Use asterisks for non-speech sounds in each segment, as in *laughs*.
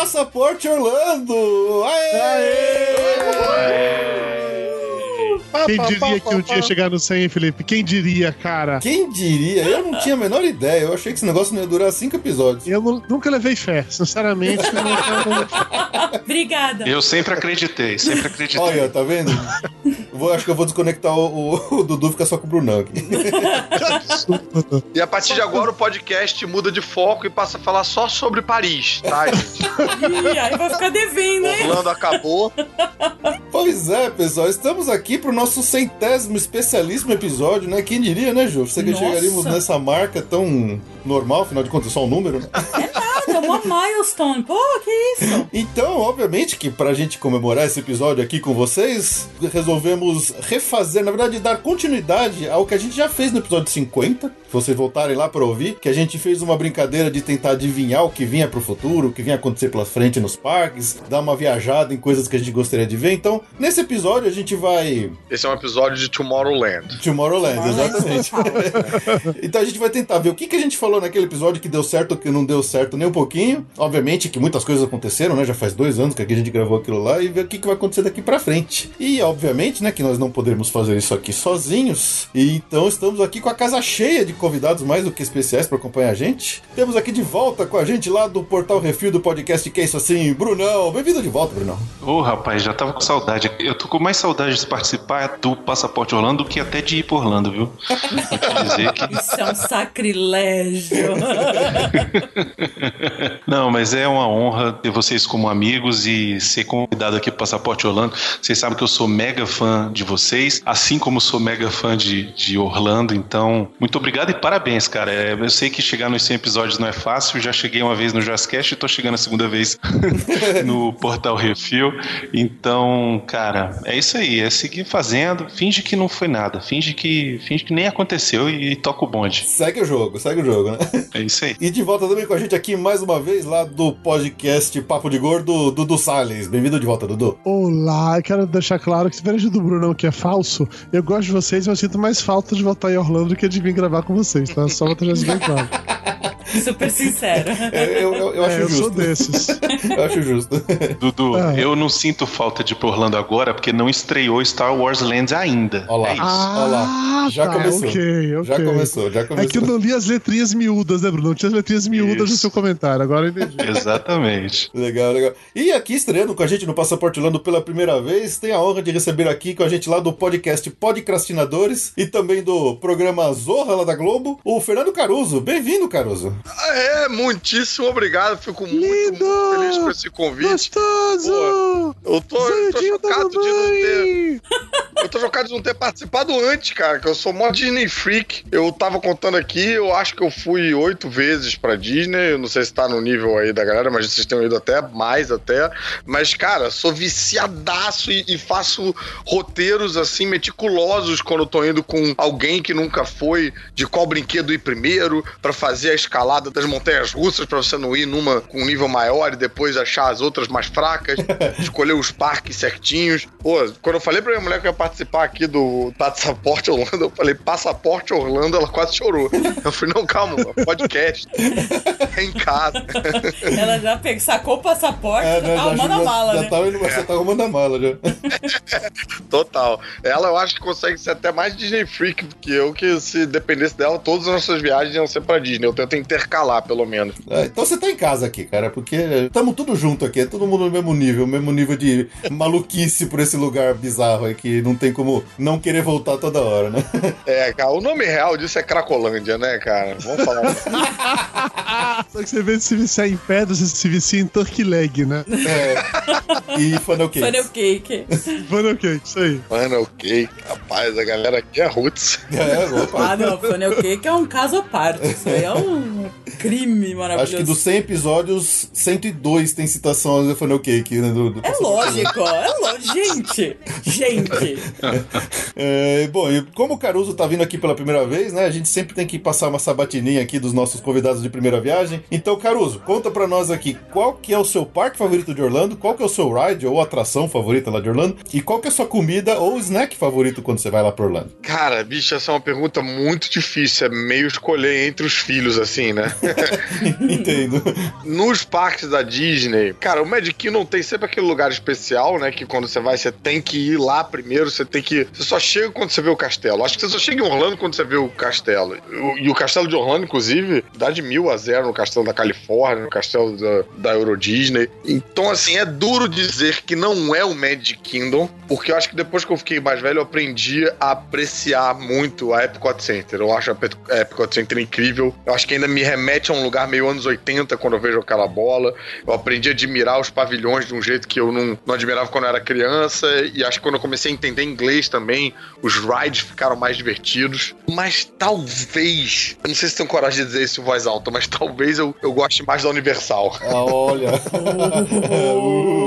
Passaporte Orlando! Aê! Aê! Quem diria que um dia chegar no 100, Felipe? Quem diria, cara? Quem diria? Eu não tinha a menor ideia. Eu achei que esse negócio não ia durar cinco episódios. Eu nunca levei fé, sinceramente. *laughs* Obrigada. Eu sempre acreditei, sempre acreditei. Olha, tá vendo? Vou, acho que eu vou desconectar o, o, *laughs* o Dudu fica só com o Brunão aqui. e a partir de agora o podcast muda de foco e passa a falar só sobre Paris, tá, gente? Ih, aí vai ficar devendo, hein? Orlando acabou. Pois é, pessoal, estamos aqui pro nosso centésimo especialíssimo episódio, né? Quem diria, né, Ju? Você que chegaríamos nessa marca tão normal, afinal de contas, é só um número, né? É nada, é uma *laughs* milestone. Pô, que isso? Então, obviamente que pra gente comemorar esse episódio aqui com vocês, resolvemos refazer, na verdade, dar continuidade ao que a gente já fez no episódio 50. Se vocês voltarem lá pra ouvir, que a gente fez uma brincadeira de tentar adivinhar o que vinha pro futuro, o que vinha acontecer pela frente nos parques, dar uma viajada em coisas que a gente gostaria de ver. Então, nesse episódio a gente vai. Esse é um episódio de Tomorrowland. Tomorrowland, exatamente. *laughs* então a gente vai tentar ver o que, que a gente falou naquele episódio que deu certo ou que não deu certo nem um pouquinho. Obviamente que muitas coisas aconteceram, né? Já faz dois anos que a gente gravou aquilo lá e ver o que, que vai acontecer daqui pra frente. E obviamente, né, que nós não poderemos fazer isso aqui sozinhos. E então estamos aqui com a casa cheia de convidados mais do que especiais para acompanhar a gente. Temos aqui de volta com a gente lá do Portal Refil do podcast Que é isso assim, Brunão. Bem-vindo de volta, Brunão. Ô, oh, rapaz, já tava com saudade. Eu tô com mais saudade de participar do Passaporte Orlando do que até de ir por Orlando, viu? dizer que... Isso é um sacrilégio. *laughs* Não, mas é uma honra ter vocês como amigos e ser convidado aqui pro Passaporte Orlando. Vocês sabem que eu sou mega fã de vocês, assim como sou mega fã de, de Orlando. Então, muito obrigado e parabéns, cara. É, eu sei que chegar nos 100 episódios não é fácil. Já cheguei uma vez no Jazzcast e tô chegando a segunda vez *laughs* no Portal Refil. Então, cara, é isso aí. É seguir fazendo. Finge que não foi nada. Finge que, finge que nem aconteceu e, e toca o bonde. Segue o jogo, segue o jogo, né? É isso aí. E de volta também com a gente aqui mais uma vez lá do podcast Papo de Gordo, Dudu Salles. Bem-vindo de volta, Dudu. Olá, eu quero deixar claro que se diferente do Brunão, que é falso, eu gosto de vocês, mas eu sinto mais falta de voltar em Orlando do que de vir gravar com vocês, tá? Só pra isso bem claro. *laughs* Super sincero. É, eu, eu, eu, acho é, justo. Eu sou desses. *laughs* eu acho justo. Dudu, é. eu não sinto falta de ir pro Orlando agora porque não estreou Star Wars Lands ainda. Olha lá. É isso. Ah, Olha lá. Já tá, começou. Okay, okay. Já começou, já começou. É que eu não li as letrinhas miúdas, né, Bruno? Não tinha as letrinhas miúdas isso. no seu comentário. Agora eu entendi. Exatamente. legal, legal. E aqui estreando com a gente no Passaporte Orlando pela primeira vez, tem a honra de receber aqui com a gente lá do podcast Podcrastinadores e também do programa Zorra lá da Globo, o Fernando Caruso. Bem-vindo, Caruso. É, muitíssimo obrigado. Fico muito, muito, feliz com esse convite. Gostoso! Pô, eu tô, eu tô chocado de não ter. Tô chocado de não ter participado antes, cara, que eu sou mó Disney freak. Eu tava contando aqui, eu acho que eu fui oito vezes pra Disney. Eu não sei se tá no nível aí da galera, mas vocês têm ido até mais até. Mas, cara, sou viciadaço e, e faço roteiros assim meticulosos quando eu tô indo com alguém que nunca foi, de qual brinquedo ir primeiro, para fazer a escalada das montanhas russas para você não ir numa com um nível maior e depois achar as outras mais fracas, *laughs* escolher os parques certinhos. Pô, quando eu falei pra minha mulher que eu ia participar aqui do Passaporte Orlando, eu falei Passaporte Orlando, ela quase chorou. Eu falei, não, calma, podcast. É em casa. Ela já pegou, sacou o passaporte, É, né, tá arrumando a mala, já né? Tá, indo- Você tá arrumando a mala já. Total. Ela eu acho que consegue ser até mais Disney Freak que eu, que se dependesse dela, todas as nossas viagens iam ser pra Disney. Eu tento intercalar, pelo menos. É, então você tá em casa aqui, cara, porque estamos tudo junto aqui, é todo mundo no mesmo nível, mesmo nível de maluquice por esse lugar bizarro aí que não tem como não querer voltar toda hora, né? É, cara, o nome real disso é Cracolândia, né, cara? Vamos falar. *laughs* Só que você, vez de se viciar em pedra, você se vicia em turkey leg, né? É. E funnel cake. Funnel cake. Funnel cake, isso aí. Mano, ok. Rapaz, a galera aqui é roots. É, opa. Ah, não, funnel cake é um caso à parte. Isso aí é um crime maravilhoso. Acho que dos 100 episódios, 102 tem citação ao funnel cake, né? do- do- É lógico, é lógico. Gente, gente. *laughs* É, bom, e como o Caruso tá vindo aqui pela primeira vez, né? A gente sempre tem que passar uma sabatininha aqui dos nossos convidados de primeira viagem. Então, Caruso, conta pra nós aqui qual que é o seu parque favorito de Orlando, qual que é o seu ride ou atração favorita lá de Orlando, e qual que é a sua comida ou snack favorito quando você vai lá pra Orlando. Cara, bicho, essa é uma pergunta muito difícil. É meio escolher entre os filhos, assim, né? *laughs* Entendo. Nos parques da Disney, cara, o Magic Kingdom tem sempre aquele lugar especial, né? Que quando você vai, você tem que ir lá primeiro, você tem que. Você só chega quando você vê o castelo. Acho que você só chega em Orlando quando você vê o castelo. E o castelo de Orlando, inclusive, dá de mil a zero no castelo da Califórnia, no castelo da, da Euro Disney. Então, assim, é duro dizer que não é o Magic Kingdom, porque eu acho que depois que eu fiquei mais velho, eu aprendi a apreciar muito a Epcot Center. Eu acho a Epcot- Center incrível. Eu acho que ainda me remete a um lugar meio anos 80 quando eu vejo aquela bola. Eu aprendi a admirar os pavilhões de um jeito que eu não, não admirava quando eu era criança. E acho que quando eu comecei a entender inglês também, os rides ficaram mais divertidos. Mas talvez, eu não sei se tenho coragem de dizer isso em voz alta, mas talvez eu, eu goste mais da Universal. Ah, olha.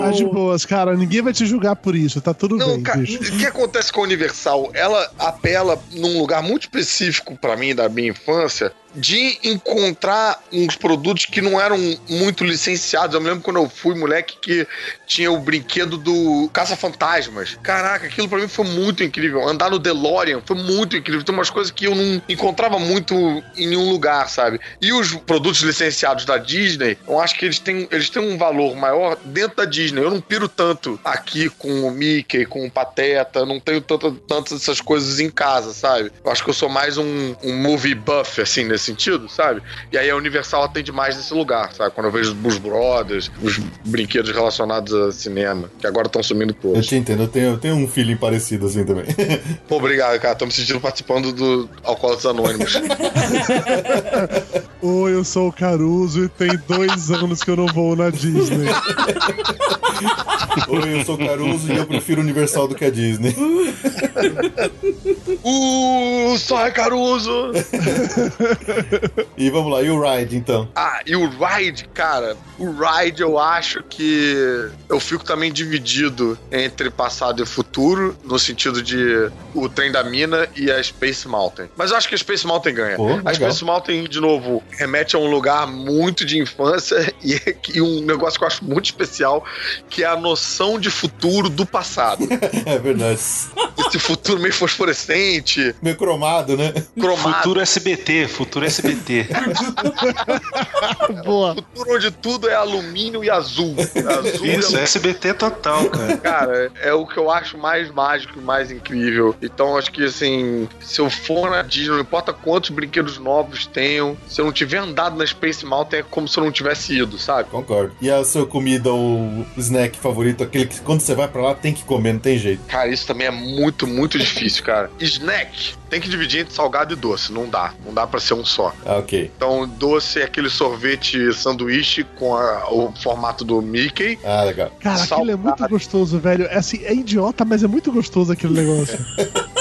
Tá de boas, cara. Ninguém vai te julgar por isso. Tá tudo Não, bem, cara, o que acontece com a Universal? Ela apela num lugar muito específico pra mim, da minha infância, de encontrar uns produtos que não eram muito licenciados. Eu me lembro quando eu fui moleque que tinha o brinquedo do Caça-Fantasmas. Caraca, aquilo pra mim foi muito incrível. Andar no DeLorean foi muito incrível. Tem umas coisas que eu não encontrava muito em nenhum lugar, sabe? E os produtos licenciados da Disney, eu acho que eles têm, eles têm um valor maior dentro da Disney. Eu não piro tanto aqui com o Mickey, com o Pateta, não tenho tantas essas coisas em casa, sabe? Eu acho que eu sou mais um, um movie buff, assim, nesse sentido, sabe? E aí a Universal atende mais nesse lugar, sabe? Quando eu vejo os Brothers, os brinquedos relacionados a cinema, que agora estão sumindo Eu todos. te entendo, eu tenho, eu tenho um feeling parecido assim também. *laughs* Pô, obrigado, cara. Tô me sentindo participando do Alcoólatras Anônimos. *laughs* Oi, eu sou o Caruso e tem dois anos que eu não vou na Disney. Oi, eu sou o Caruso e eu prefiro o Universal do que a Disney. *laughs* uh, sai Caruso! *laughs* E vamos lá, e o ride então? Ah, e o ride, cara, o ride eu acho que eu fico também dividido entre passado e futuro, no sentido de o trem da mina e a Space Mountain. Mas eu acho que a Space Mountain ganha. Pô, a. Space Mountain, de novo, remete a um lugar muito de infância *laughs* e, e um negócio que eu acho muito especial, que é a noção de futuro do passado. *laughs* É verdade. Esse futuro meio fosforescente, Meio cromado, né? cromado. Futuro SBT, futuro SBT. *laughs* Boa. Futuro onde tudo é alumínio e azul. Azul e Isso, SBT total, cara. Cara, é o que eu acho mais mágico e mais incrível. Então, acho que, assim, se eu for na Disney, não importa quantos brinquedos novos tenham, se eu não tiver andado na Space Mountain, é como se eu não tivesse ido, sabe? Concordo. E a sua comida ou snack favorito, aquele que quando você vai pra lá tem que comer, não tem jeito. Cara, isso também é muito, muito difícil, cara. Snack tem que dividir entre salgado e doce. Não dá. Não dá pra ser um só. Ah, ok. Então, doce é aquele sorvete sanduíche com a- o formato do Mickey. Ah, legal. Cara, aquilo é muito Salgado. gostoso, velho. É assim, é idiota, mas é muito gostoso aquele negócio. *laughs*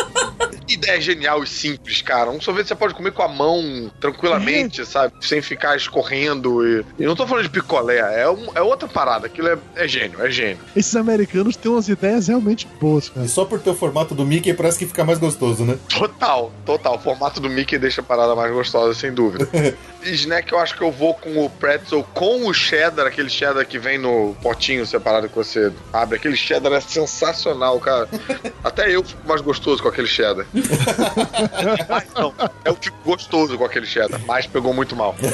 É genial e simples, cara. Um sorvete você pode comer com a mão, tranquilamente, sabe? Sem ficar escorrendo. E, e não tô falando de picolé, é, um- é outra parada. Aquilo é, é gênio, é gênio. Esses americanos têm umas ideias realmente boas, cara. E só por ter o formato do Mickey parece que fica mais gostoso, né? Total, total. O formato do Mickey deixa a parada mais gostosa, sem dúvida. *laughs* Snack, eu acho que eu vou com o pretzel, com o cheddar, aquele cheddar que vem no potinho separado que você abre. Aquele cheddar é sensacional, cara. *laughs* Até eu fico mais gostoso com aquele cheddar. *laughs* Mas não, eu fico gostoso com aquele cheddar, mas pegou muito mal. *laughs*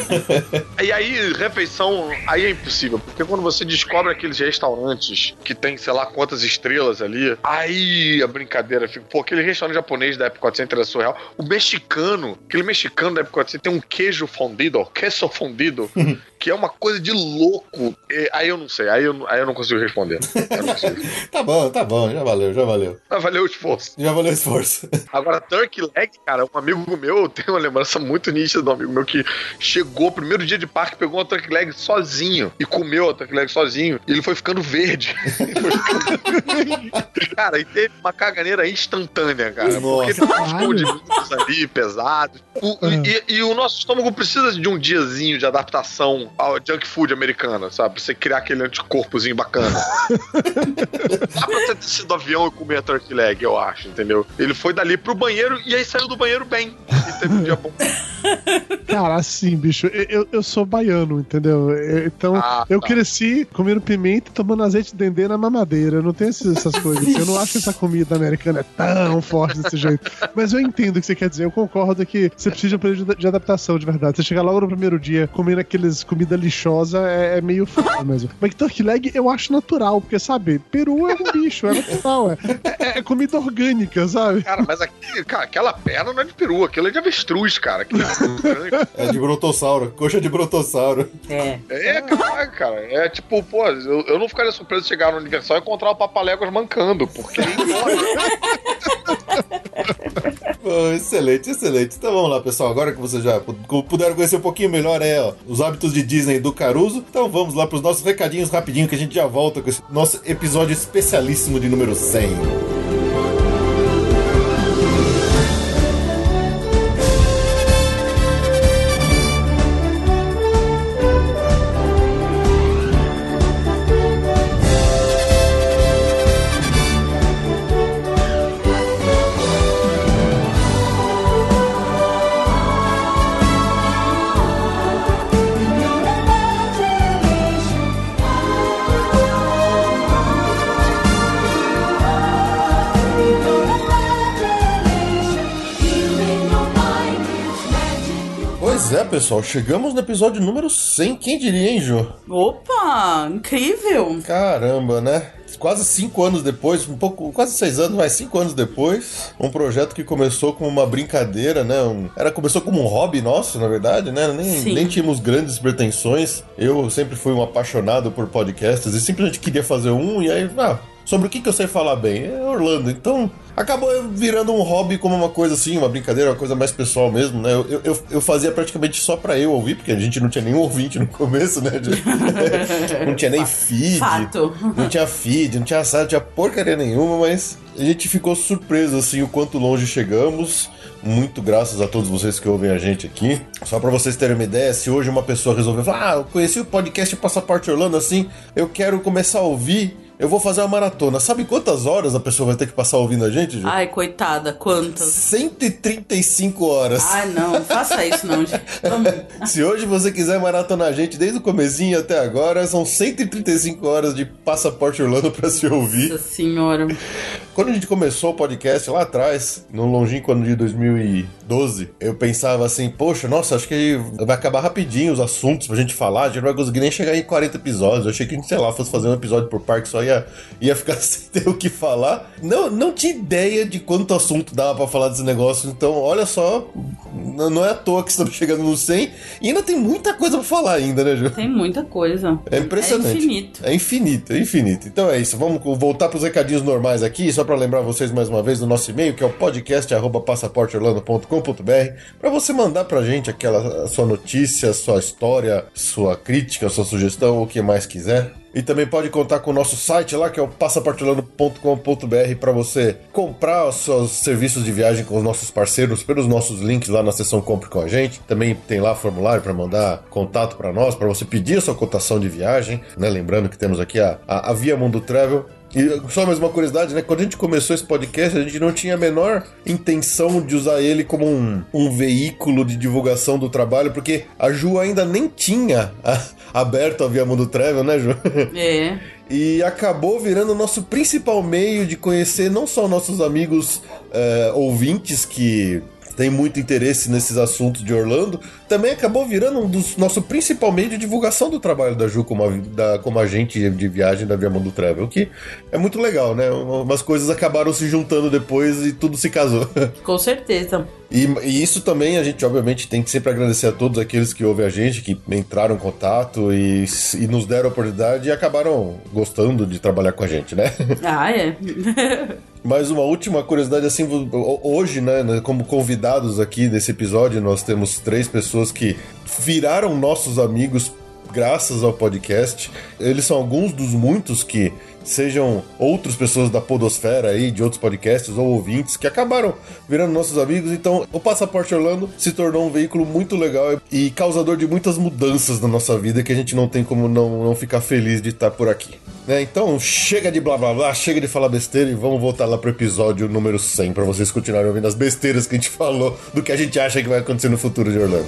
E aí, refeição, aí é impossível, porque quando você descobre aqueles restaurantes que tem, sei lá, quantas estrelas ali, aí a brincadeira fica. Pô, aquele restaurante japonês da Epcot Center é surreal. O mexicano, aquele mexicano da Epcot Center tem um queijo fundido, queso fundido, *laughs* que é uma coisa de louco. E aí eu não sei, aí eu, não- aí eu não consigo responder. Não consigo. *laughs* Tá bom, tá bom, já valeu, já valeu. Mas valeu o esforço. Já valeu o esforço. *laughs* Agora, Turkey Leg, cara, um amigo meu, eu tenho uma lembrança muito nítida de um amigo meu que chegou, primeiro dia de parque, pegou uma Turkey Leg sozinho e comeu a Turkey Leg sozinho. E ele foi ficando verde. *laughs* Cara, e teve uma caganeira instantânea, cara. Porque tem uns condimentos ali pesados. O- e, e- e o nosso estômago precisa de um diazinho de adaptação ao junk food americano, sabe? Pra você criar aquele anticorpozinho bacana. *laughs* Dá pra você ter sido do avião e comer a turkey leg, eu acho, entendeu? Ele foi dali pro banheiro e aí saiu do banheiro bem. E teve um dia bom. *laughs* Cara, assim, bicho, eu, eu- sou baiano, entendeu? Eu- Então, Ah, eu tá. cresci comendo pimenta e tomando azeite de dendê na mamadeira. Eu não tenho essas coisas. Eu não acho que essa comida americana é tão forte desse jeito. Mas eu entendo o que você quer dizer. Eu concordo que você precisa de um período de de adaptação, de verdade. Você chegar logo no primeiro dia comendo aqueles comida lixosa é, é meio foda mesmo. Mas turkey leg eu acho natural, porque, sabe, peru é um bicho, é natural. É, é- é comida orgânica, sabe? Cara, mas aqui, cara, aquela perna não é de peru, aquilo é de avestruz, cara. É. É de brontossauro, coxa de brontossauro. É. É, caraca, cara. É tipo, pô, eu, eu não ficaria surpreso de chegar no aniversário e encontrar o Papaléguas mancando, porque. Pô, excelente, excelente. Então vamos lá, pessoal. Agora que vocês já pu- puderam conhecer um pouquinho melhor é, ó, os hábitos de Disney do Caruso, então vamos lá pros nossos recadinhos rapidinho que a gente já volta com esse nosso episódio especialíssimo de número 100. Pessoal, chegamos no episódio número 100. Quem diria, hein, Jô? Opa, incrível. Caramba, né? Quase cinco anos depois, um pouco, quase seis anos, mas cinco anos depois, um projeto que começou como uma brincadeira, né? Um- era começou como um hobby nosso, na verdade, né? Nem, Sim. nem tínhamos grandes pretensões. Eu sempre fui um apaixonado por podcasts e simplesmente queria fazer um e aí, ah, sobre o que, que eu sei falar bem? É Orlando. Então, acabou virando um hobby como uma coisa assim, uma brincadeira, uma coisa mais pessoal mesmo, né? Eu, eu, eu fazia praticamente só pra eu ouvir, porque a gente não tinha nenhum ouvinte no começo, né? *laughs* não tinha nem feed. Fato. Não tinha feed, não tinha site, não tinha porcaria nenhuma, mas a gente ficou surpreso assim o quanto longe chegamos. Muito graças a todos vocês que ouvem a gente aqui. Só pra vocês terem uma ideia, se hoje uma pessoa resolver falar, ah, eu conheci o podcast Passaporte Orlando assim, eu quero começar a ouvir, eu vou fazer uma maratona. Sabe quantas horas a pessoa vai ter que passar ouvindo a gente, Ju? Ai, coitada, quantas? 135 horas. Ai, não, faça isso não, gente. Vamos. *laughs* Se hoje você quiser maratonar a gente desde o comecinho até agora, são 135 horas de Passaporte Orlando pra se ouvir. Nossa senhora. Quando a gente começou o podcast lá atrás, no longínquo ano de 2012, eu pensava assim, poxa, nossa, acho que vai acabar rapidinho os assuntos pra gente falar, a gente não vai conseguir nem chegar em 40 episódios. Eu achei que a gente, sei lá, fosse fazer um episódio por parque, só ia, ia ficar *laughs* sem ter o que falar. Não, não tinha ideia de quanto assunto dava pra falar desse negócio, então olha só, não é à toa que estamos chegando no 100 e ainda tem muita coisa pra falar ainda, né, Ju? Tem muita coisa. É impressionante. É infinito. É infinito, é infinito. Então é isso. Vamos voltar para os recadinhos normais aqui, só para lembrar vocês mais uma vez do nosso e-mail, que é o podcast@passaporteorlando.com.br, para você mandar pra gente aquela a sua notícia, sua história, sua crítica, sua sugestão, o que mais quiser. E também pode contar com o nosso site lá, que é o passaportolano.com.br, para você comprar os seus serviços de viagem com os nossos parceiros pelos nossos links lá na seção Compre com a gente. Também tem lá formulário para mandar contato para nós, para você pedir a sua cotação de viagem. Né? Lembrando que temos aqui a, a, a Via Mundo Travel. E só mais uma curiosidade, né? Quando a gente começou esse podcast, a gente não tinha a menor intenção de usar ele como um, um veículo de divulgação do trabalho, porque a Ju ainda nem tinha a, aberto a Via Mundo Travel, né, Ju? É. *laughs* E acabou virando o nosso principal meio de conhecer não só nossos amigos é, ouvintes que tem muito interesse nesses assuntos de Orlando, também acabou virando um dos nosso principal meio de divulgação do trabalho da Ju como, a, da, como agente de viagem da Via Mundo Travel, que é muito legal, né? Umas coisas acabaram se juntando depois e tudo se casou. *laughs* Com certeza. E, e, isso também a gente, obviamente, tem que sempre agradecer a todos aqueles que ouvem a gente, que entraram em contato e, e nos deram a oportunidade e acabaram gostando de trabalhar com a gente, né? *laughs* Ah, é. Mais uma última curiosidade, assim, hoje, né, como convidados aqui desse episódio, nós temos três pessoas que viraram nossos amigos graças ao podcast. Eles são alguns dos muitos que sejam outras pessoas da podosfera aí, de outros podcasts ou ouvintes que acabaram virando nossos amigos. Então, o Passaporte Orlando se tornou um veículo muito legal e causador de muitas mudanças na nossa vida que a gente não tem como não, não ficar feliz de estar por aqui. Né? Então, chega de blá blá blá, chega de falar besteira e vamos voltar lá pro episódio número 100 para vocês continuarem ouvindo as besteiras que a gente *laughs* falou do que a gente acha que vai acontecer no futuro de Orlando.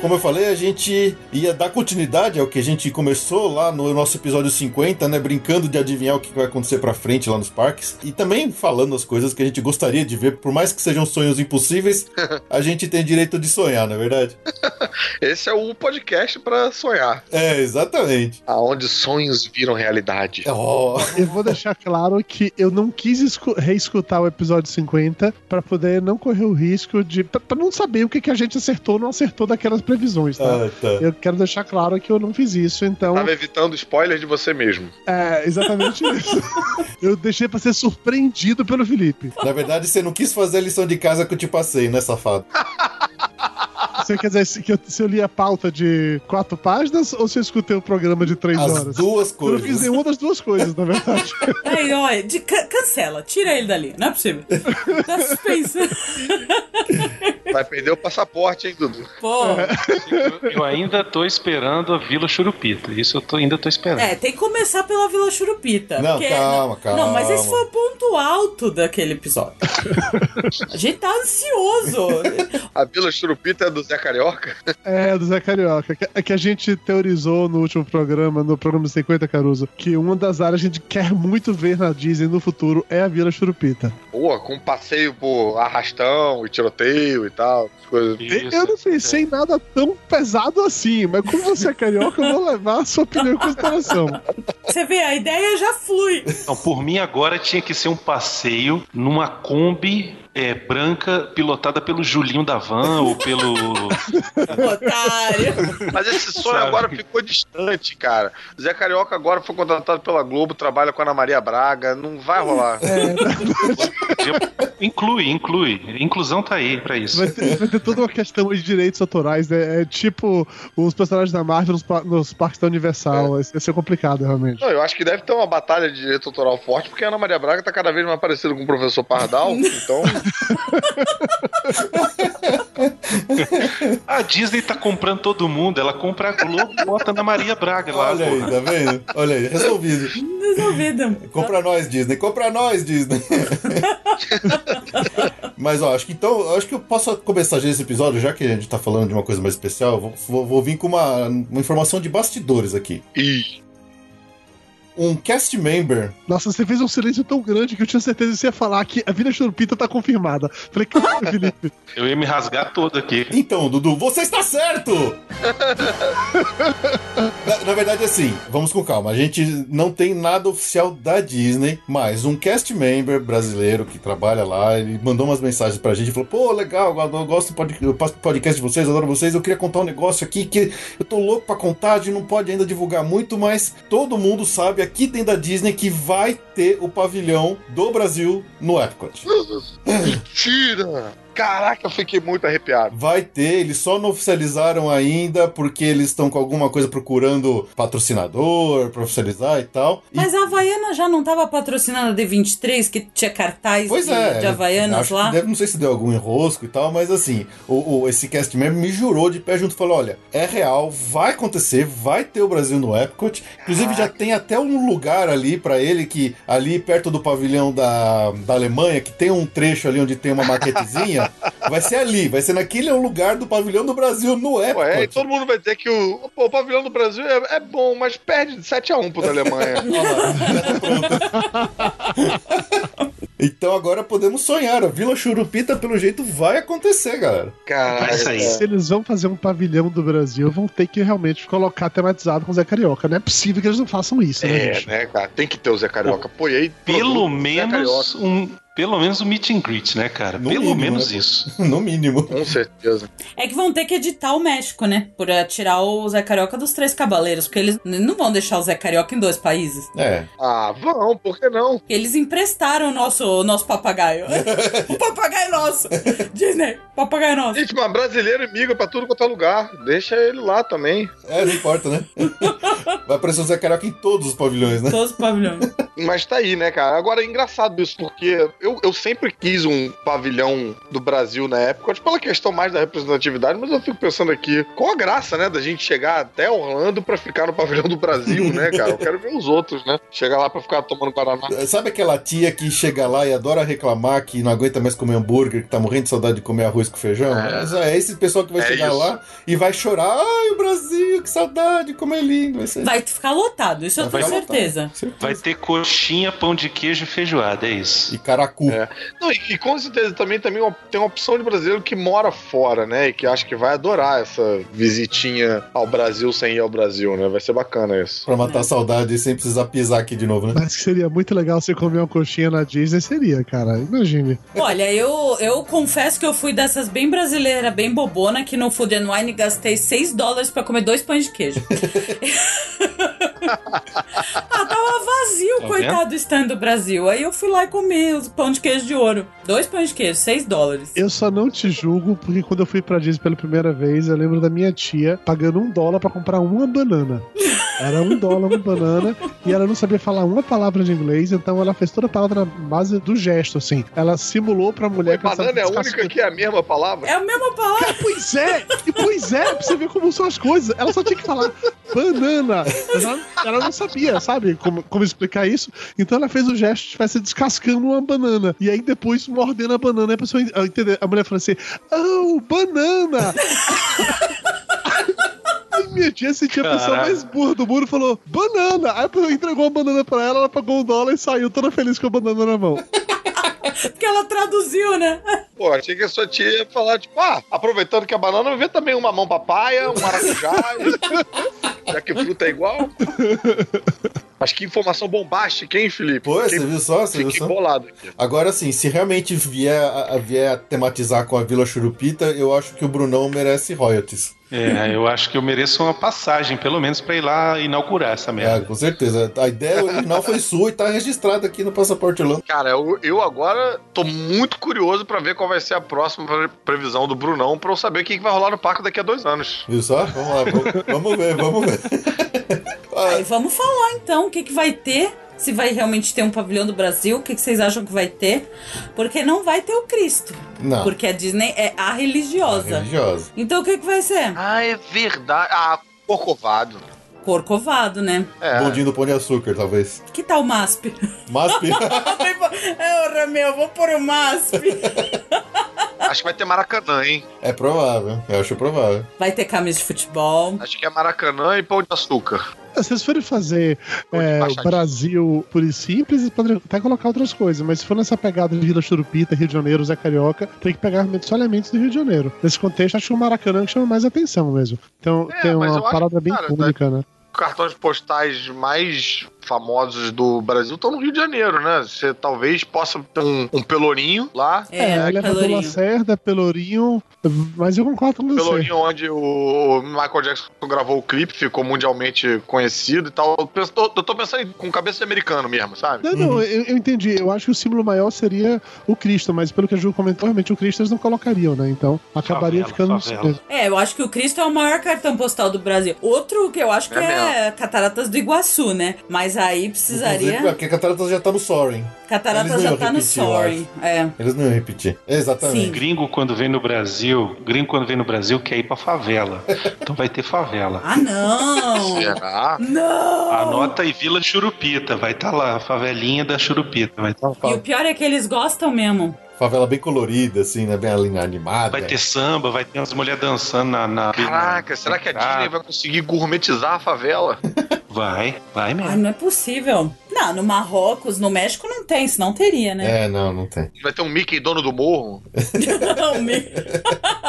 Como eu falei, a gente ia dar continuidade ao que a gente começou lá no nosso episódio 50, né? Brincando de adivinhar o que vai acontecer pra frente lá nos parques. E também falando as coisas que a gente gostaria de ver, por mais que sejam sonhos impossíveis, *laughs* a gente tem direito de sonhar, não é verdade? *laughs* Esse é o podcast para sonhar. É, exatamente. Aonde sonhos viram realidade. Oh. Eu vou deixar claro que eu não quis reescutar o episódio 50 para poder não correr o risco de. para não saber o que, que a gente acertou ou não acertou daquele aquelas previsões, tá? Ah, tá? Eu quero deixar claro que eu não fiz isso, então. Tava evitando spoilers de você mesmo. É, exatamente *laughs* isso. eu deixei pra ser surpreendido pelo Felipe. Na verdade, você não quis fazer a lição de casa que eu te passei, né, safado? *laughs* Você quer dizer que eu, se eu li a pauta de quatro páginas ou se eu escutei o programa de três As horas? duas coisas. Eu não fiz nenhuma das duas coisas, na verdade. *laughs* Aí, olha, de, cancela, tira ele dali, não é possível. Tá suspenso. Vai perder o passaporte, hein, Dudu? Pô. Eu, eu, ainda tô esperando a Vila Churupita. Isso eu tô, ainda tô esperando. É, tem que começar pela Vila Churupita. Não, porque, calma, calma. Não, mas esse foi o ponto alto daquele episódio. *laughs* a gente tá ansioso. A Vila Churupita é do Zé Carioca? É, do Zé Carioca. Que, que a gente teorizou no último programa, no programa 50, Caruso, que uma das áreas que a gente quer muito ver na Disney no futuro é a Vila Churupita. Boa, com passeio por arrastão e tiroteio e tal. Coisas. Isso, eu não pensei em nada tão pesado assim, mas como você é carioca, eu vou levar a sua opinião em consideração. Você vê, a ideia já flui. Não, por mim agora tinha que ser um passeio numa Kombi é, branca pilotada pelo Julinho da Van ou pelo. *laughs* Otário! Mas esse sonho Sabe? agora ficou distante, cara. Zé Carioca agora foi contratado pela Globo, trabalha com a Ana Maria Braga, não vai rolar. É. inclui, inclui. Inclusão tá aí pra isso. Vai ter, vai ter toda uma questão de direitos autorais, né? É tipo os personagens da Marvel nos, nos parques da Universal. É. Vai ser complicado, realmente. Não, eu acho que deve ter uma batalha de direito autoral forte, porque a Ana Maria Braga tá cada vez mais parecida com o professor Pardal, *laughs* então. *laughs* a Disney tá comprando todo mundo. Ela compra a Globo e bota na Maria Braga lá. Olha aí, tá vendo? Olha aí, resolvido. Resolvido. Compra nós, Disney. Compra nós, Disney. *laughs* Mas ó, acho que então, acho que eu posso começar já esse episódio, já que a gente tá falando de uma coisa mais especial, vou, vou, vou vir com uma, uma informação de bastidores aqui. Ih. Um cast member. Nossa, você fez um silêncio tão grande que eu tinha certeza que você ia falar que a Vila Churupita tá confirmada. Falei, caralho, *laughs* Felipe. Eu ia me rasgar todo aqui. Então, Dudu, você está certo! *laughs* na, na verdade, assim, vamos com calma. A gente não tem nada oficial da Disney, mas um cast member brasileiro que trabalha lá, ele mandou umas mensagens pra gente e falou: pô, legal, eu gosto do pod- do podcast de vocês, adoro vocês. Eu queria contar um negócio aqui que eu tô louco pra contar, a gente não pode ainda divulgar muito, mas todo mundo sabe aqui dentro da Disney que vai ter o pavilhão do Brasil no Epcot. *laughs* Mentira! Caraca, eu fiquei muito arrepiado. Vai ter, eles só não oficializaram ainda porque eles estão com alguma coisa procurando patrocinador pra oficializar e tal. E- Mas a Havaiana já não tava patrocinando a D23, que tinha cartaz Pois de, é, de Havaianas lá? deve, não sei se deu algum enrosco e tal, mas assim, o, o- esse cast member me jurou de pé junto, falou, olha, é real, vai acontecer, vai ter o Brasil no Epcot, inclusive já tem até um lugar ali pra ele, que ali perto do pavilhão da, da Alemanha, que tem um trecho ali onde tem uma *laughs* maquetezinha, vai ser ali, vai ser naquele lugar do pavilhão do Brasil no Epcot. Ué, e todo mundo vai dizer que o, pô, o pavilhão do Brasil é, é bom, mas perde de 7x1 pro da Alemanha. *laughs* *laughs* Então agora podemos sonhar. A Vila Churupita, pelo jeito, vai acontecer, galera. Sair. Se eles vão fazer um pavilhão do Brasil, vão ter que realmente colocar tematizado com o Zé Carioca. Não é possível que eles não façam isso, né, É, gente? né, cara? Tem que ter o Zé Carioca. Pô, e aí, Pelo menos um. Pelo menos um meet and greet, né, cara? No Pelo mínimo, menos né? isso. *laughs* No mínimo. Com certeza. É que vão ter que editar o México, né? Por eh, tirar o Zé Carioca dos Três Cavaleiros, porque eles não vão deixar o Zé Carioca em dois países. É. Ah, vão, por que não? Eles emprestaram o nosso, o nosso papagaio. *laughs* o papagaio nosso. Disney, papagaio nosso. Gente, mas brasileiro migra pra tudo quanto é lugar. Deixa ele lá também. É, não importa, né? *laughs* Vai aparecer o Zé Carioca em todos os pavilhões, né? Todos os pavilhões. Mas tá aí, né, cara? Agora é engraçado isso, porque eu, eu sempre quis um pavilhão do Brasil na época, pela questão mais da representatividade, mas eu fico pensando aqui, qual a graça, né, da gente chegar até Orlando pra ficar no pavilhão do Brasil, né, cara? Eu quero ver os outros, né? Chegar lá pra ficar tomando Guaraná. Sabe aquela tia que chega lá e adora reclamar que não aguenta mais comer hambúrguer, que tá morrendo de saudade de comer arroz com feijão? É. Mas é esse pessoal que vai É chegar isso. lá e vai chorar. Ai, o Brasil, que saudade, como é lindo. Vai ser. Vai ficar lotado, isso eu Vai tenho ficar certeza. lotado, certeza. Vai ter coxinha, pão de queijo e feijoada, é isso. E caracu. É. Não, e, e com certeza também, também tem uma opção de brasileiro que mora fora, né? E que acho que vai adorar essa visitinha ao Brasil sem ir ao Brasil, né? Vai ser bacana isso. Pra matar a saudade sem precisar pisar aqui de novo, né? Mas que seria muito legal você comer uma coxinha na Disney, seria, cara. Imagine. Olha, eu, eu confesso que eu fui dessas bem brasileira, bem bobona, que no Food and Wine gastei 6 dólares pra comer dois pães de queijo. *laughs* ah, tava vazio, Tá coitado do stand do Brasil. Aí eu fui lá e comi os pão de queijo de ouro. Dois pães de queijo, 6 dólares. Eu só não te julgo, porque quando eu fui pra Disney pela primeira vez, eu lembro da minha tia pagando um dólar pra comprar uma banana. *laughs* Era um dólar uma banana, e ela não sabia falar uma palavra de inglês, então ela fez toda a palavra na base do gesto, assim. Ela simulou pra mulher que Banana é a única que é a mesma palavra? É a mesma palavra. Pois é! E pois é, pra você ver como são as coisas. Ela só tinha que falar banana. Ela, ela não sabia, sabe, como, como explicar isso. Então ela fez o gesto de estivesse descascando uma banana. E aí depois mordendo a banana. A pessoa en- entender. A mulher falou assim: Oh, banana! Minha tia sentia a pessoa mais burra do mundo e falou: banana! Aí a pessoa entregou a banana pra ela, ela pagou um dólar e saiu toda feliz com a banana na mão. *laughs* Porque ela traduziu, né? Pô, achei que a sua tia ia falar, tipo, ah, aproveitando que a banana, vê também um mamão papaya, um maracujá, *laughs* já que fruta é igual. *laughs* Mas que informação bombástica, hein, Felipe? Pô, Fiquei- você viu só? Você viu só? bolado aqui. Agora sim, se realmente vier a, a- vier a tematizar com a Vila Churupita, eu acho que o Brunão merece royalties. É, eu acho que eu mereço uma passagem, pelo menos, pra ir lá inaugurar essa É, merda. com certeza. A ideia original foi sua e tá registrada aqui no Passaporte Orlando. Cara, eu, eu agora tô muito curioso pra ver qual vai ser a próxima pre- previsão do Brunão pra eu saber o que, que vai rolar no parque daqui a dois anos. Viu só? Vamos lá, vamos, vamos ver, vamos ver. *laughs* Aí vamos falar então o que, que vai ter. Se vai realmente ter um pavilhão do Brasil, o que, que vocês acham que vai ter? Porque não vai ter o Cristo. Não. Porque a Disney é a religiosa. Religiosa. Então o que, que vai ser? Ah, é verdade. Ah, corcovado. Corcovado, né? É. Bondinho do Pão de Açúcar, talvez. Que tal o MASP? Masp. *laughs* é, ô Rameu, vou pôr o MASP. *laughs* Acho que vai ter Maracanã, hein? é provável. Eu acho provável. Vai ter camisa de futebol. Acho que é Maracanã e pão de açúcar. Se vocês forem fazer é, Brasil por e simples, vocês poderiam até colocar outras coisas, mas se for nessa pegada de Vila Churupita, Rio de Janeiro, Zé Carioca, tem que pegar só elementos do Rio de Janeiro. Nesse contexto, acho que o Maracanã que chama mais atenção mesmo. Então é, tem uma parada bem cara, única, né? Cartões postais mais famosos do Brasil estão no Rio de Janeiro, né? Você talvez possa ter um, um Pelourinho lá. É, é Elevador Lacerda, Pelourinho, mas eu concordo com você. Pelourinho, onde o Michael Jackson gravou o clipe, ficou mundialmente conhecido e tal. Eu tô, eu tô pensando com cabeça de americano mesmo, sabe? Não, não, uhum. eu, eu, entendi. Eu acho que o símbolo maior seria o Cristo, mas pelo que a Ju comentou, realmente o Cristo eles não colocariam, né? Então acabaria favela, ficando. Favela. É, eu acho que o Cristo é o maior cartão postal do Brasil. Outro que eu acho que é, é Cataratas do Iguaçu, né? Mas aí precisaria. Porque Cataratas já tá no Soaring. Cataratas já tá no Soaring. É. Eles não iam repetir. Exatamente. Sim. Gringo, quando vem no Brasil, gringo, quando vem no Brasil, quer ir pra favela. então vai ter favela. Ah, não! Será? Não! Anota aí Vila Churupita. Vai estar tá lá, a favelinha da Churupita. Vai tá lá. E o pior é que eles gostam mesmo favela bem colorida, assim, né? Bem animada. Vai ter samba, vai ter umas mulheres dançando na. na Caraca, na... será que a Disney vai conseguir gourmetizar a favela? *laughs* Vai, vai mesmo. Ah, não é possível. Não, no Marrocos, no México não tem, senão teria, né? É, não, não tem. Vai ter um Mickey dono do morro. *laughs* *laughs* o, Mickey...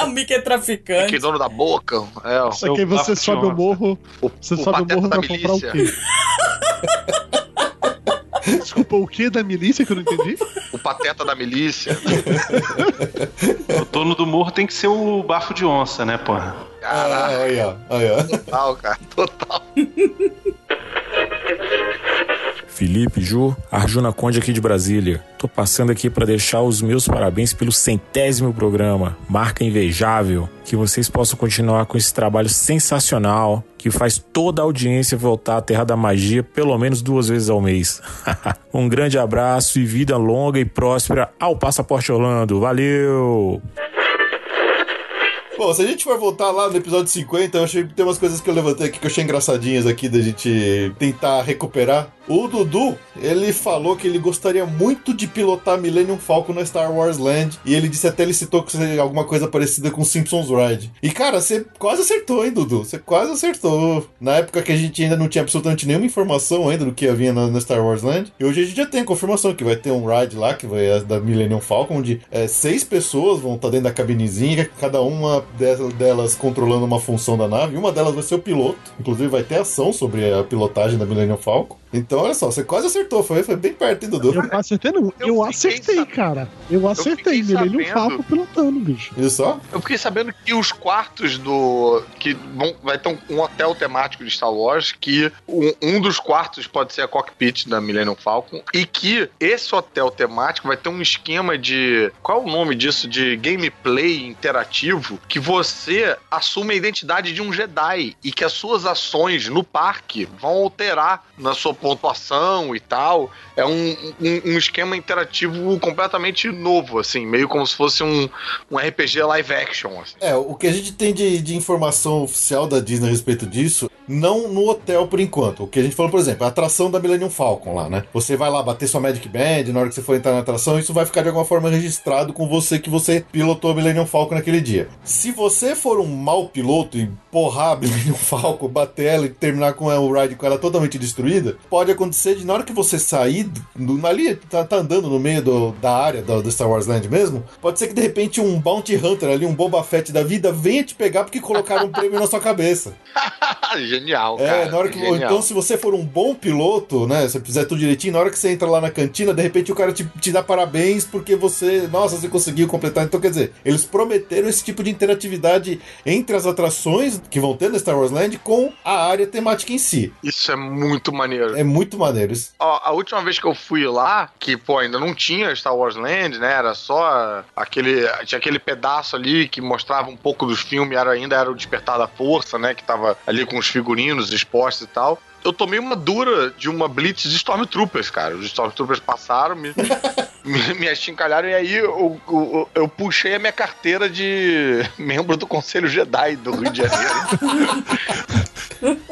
o Mickey é traficante. Mickey dono da boca. É, Só que aí você sobe o morro. O, você o sobe o morro pra milícia. comprar o quê? Desculpa, o que da milícia que eu não entendi? O pateta da milícia. o dono do morro tem que ser o bafo de onça, né, porra? Caraca. Ah, aí, ó. Aí, ó. Total, cara. Total. Felipe, Ju, Arjuna Conde aqui de Brasília. Tô passando aqui para deixar os meus parabéns pelo centésimo programa, marca invejável. Que vocês possam continuar com esse trabalho sensacional que faz toda a audiência voltar à Terra da Magia pelo menos duas vezes ao mês. *laughs* um grande abraço e vida longa e próspera ao Passaporte Orlando. Valeu! Bom, se a gente for voltar lá no episódio 50, eu achei que tem umas coisas que eu levantei aqui que eu achei engraçadinhas aqui da gente tentar recuperar. O Dudu, ele falou que ele gostaria muito de pilotar Millennium Falcon na Star Wars Land. E ele disse até ele citou que seria alguma coisa parecida com Simpsons Ride. E cara, você quase acertou, hein, Dudu? Você quase acertou. Na época que a gente ainda não tinha absolutamente nenhuma informação ainda do que havia na, na Star Wars Land. E hoje a gente já tem confirmação que vai ter um ride lá, que vai é da Millennium Falcon, onde é, seis pessoas vão estar dentro da cabinezinha, cada uma delas controlando uma função da nave. Uma delas vai ser o piloto. Inclusive vai ter ação sobre a pilotagem da Millennium Falcon. Então, olha só, você quase acertou, foi, foi bem perto, hein, Dudu? Eu acertei, não. Eu, eu acertei, cara. Eu acertei, eu ele um papo pilotando, bicho. Isso só? Eu fiquei sabendo que os quartos do. que vão, vai ter um, um hotel temático de Star Wars, que um, um, dos quartos pode ser a cockpit da Millennium Falcon, e que esse hotel temático vai ter um esquema de. Qual é o nome disso? De gameplay interativo, que você assume a identidade de um Jedi e que as suas ações no parque vão alterar na sua pontuação e tal. É um, um, um, esquema interativo completamente novo, assim, meio como se fosse um, um RPG live action. Assim. É, o que a gente tem de, de informação oficial da Disney a respeito disso, não no hotel por enquanto. O que a gente falou, por exemplo, a atração da Millennium Falcon lá, né? Você vai lá bater sua Magic Band, na hora que você for entrar na atração, isso vai ficar de alguma forma registrado com você que você pilotou a Millennium Falcon naquele dia. Se você for um mau piloto e porrar a Millennium *laughs* Falcon, bater ela e terminar com o ride com ela totalmente destruída, pode acontecer de na hora que você sair do, ali, tá, tá, andando no meio do, da área do, do, Star Wars Land mesmo, pode ser que de repente um Bounty Hunter ali, um Boba Fett da vida, venha te pegar porque colocaram um prêmio na sua cabeça. *laughs* Genial, é, cara. Na hora que, Genial. Então, se você for um bom piloto, né, se fizer tudo direitinho, na hora que você entra lá na cantina, de repente o cara te, te dá parabéns porque você, nossa, você conseguiu completar. Então, quer dizer, eles prometeram esse tipo de interatividade entre as atrações que vão ter na Star Wars Land com a área temática em si. Isso é muito maneiro. É muito maneiro. Isso. Ó, a última vez que eu fui lá, que, pô, ainda não tinha Star Wars Land, né? Era só aquele. Tinha aquele pedaço ali que mostrava um pouco dos filmes, era, ainda era o Despertar da Força, né? Que tava ali com os figurinos expostos e tal eu tomei uma dura de uma blitz de Stormtroopers, cara. Os Stormtroopers passaram, me, *laughs* me, achincalharam e aí eu, eu, eu, puxei a minha carteira de membro do Conselho Jedi do Rio de Janeiro. *laughs*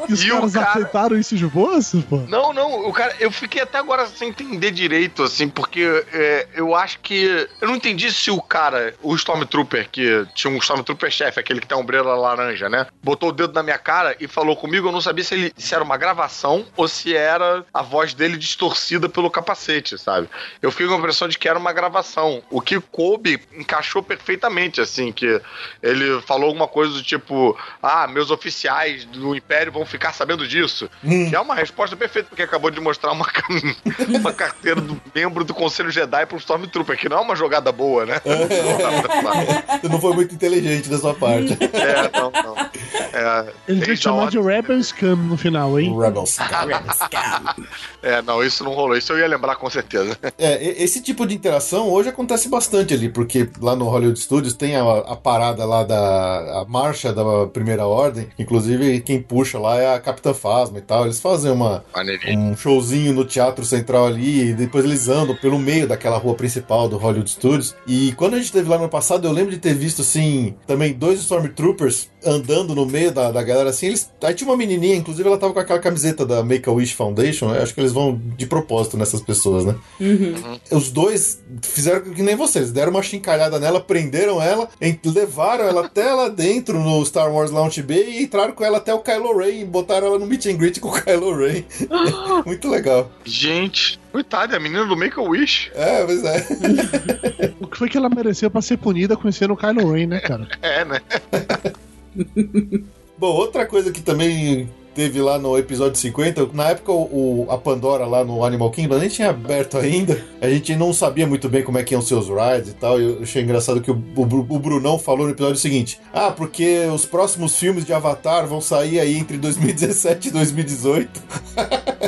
E os E caras cara- aceitaram isso de boas, pô? Não, não, o cara, eu fiquei até agora sem entender direito, assim, porque é, eu acho que. Eu não entendi se o cara, o Stormtrooper, que tinha um Stormtrooper chefe, aquele que tem a ombreira laranja, né? Botou o dedo na minha cara e falou comigo, eu não sabia se, ele, se era uma gravação ou se era a voz dele distorcida pelo capacete, sabe? Eu fiquei com a impressão de que era uma gravação. O que coube encaixou perfeitamente, assim, que ele falou alguma coisa do tipo: Ah, meus oficiais do Império vão ficar sabendo disso. Hum. Que é uma resposta perfeita, porque acabou de mostrar uma, *laughs* uma carteira do membro do Conselho Jedi pro Stormtrooper, que não é uma jogada boa, né? *laughs* Você não foi muito inteligente da sua parte. é, não, não. É, Ele devia desde a chamar de Rebel Scam no final, hein? Rebels. *laughs* É, não, isso não rolou. Isso eu ia lembrar com certeza. É, esse tipo de interação hoje acontece bastante ali, porque lá no Hollywood Studios tem a, a parada lá da a marcha da primeira ordem, inclusive quem puxa lá é a Capitã Fasma e tal. Eles fazem uma, um showzinho no Teatro Central ali, e depois eles andam pelo meio daquela rua principal do Hollywood Studios. E quando a gente esteve lá no passado, eu lembro de ter visto, assim, também dois Stormtroopers andando no meio da, da galera, assim. Eles, aí tinha uma menininha, inclusive ela tava com aquela camiseta da Make-A-Wish Foundation, eu acho que eles vão de propósito nessas pessoas, né? Os dois fizeram que nem vocês, deram uma chincalhada nela, prenderam ela, levaram ela até lá dentro no Star Wars Launch Bay e entraram com ela até o Kylo Ren e botaram ela no meet and greet com o Kylo Ren. *laughs* Muito legal. Gente, coitada, a menina do Make-A-Wish. É, pois é. *laughs* O que foi que ela mereceu pra ser punida conhecendo o Kylo Ren, né, cara? É, né? Bom, outra coisa que também teve lá no episódio 50, na época o, a Pandora lá no Animal Kingdom nem tinha aberto ainda, a gente não sabia muito bem como é que iam ser os rides e tal, eu achei engraçado que o, o, o Brunão falou no episódio seguinte, ah, porque os próximos filmes de Avatar vão sair aí entre 2017 e 2018.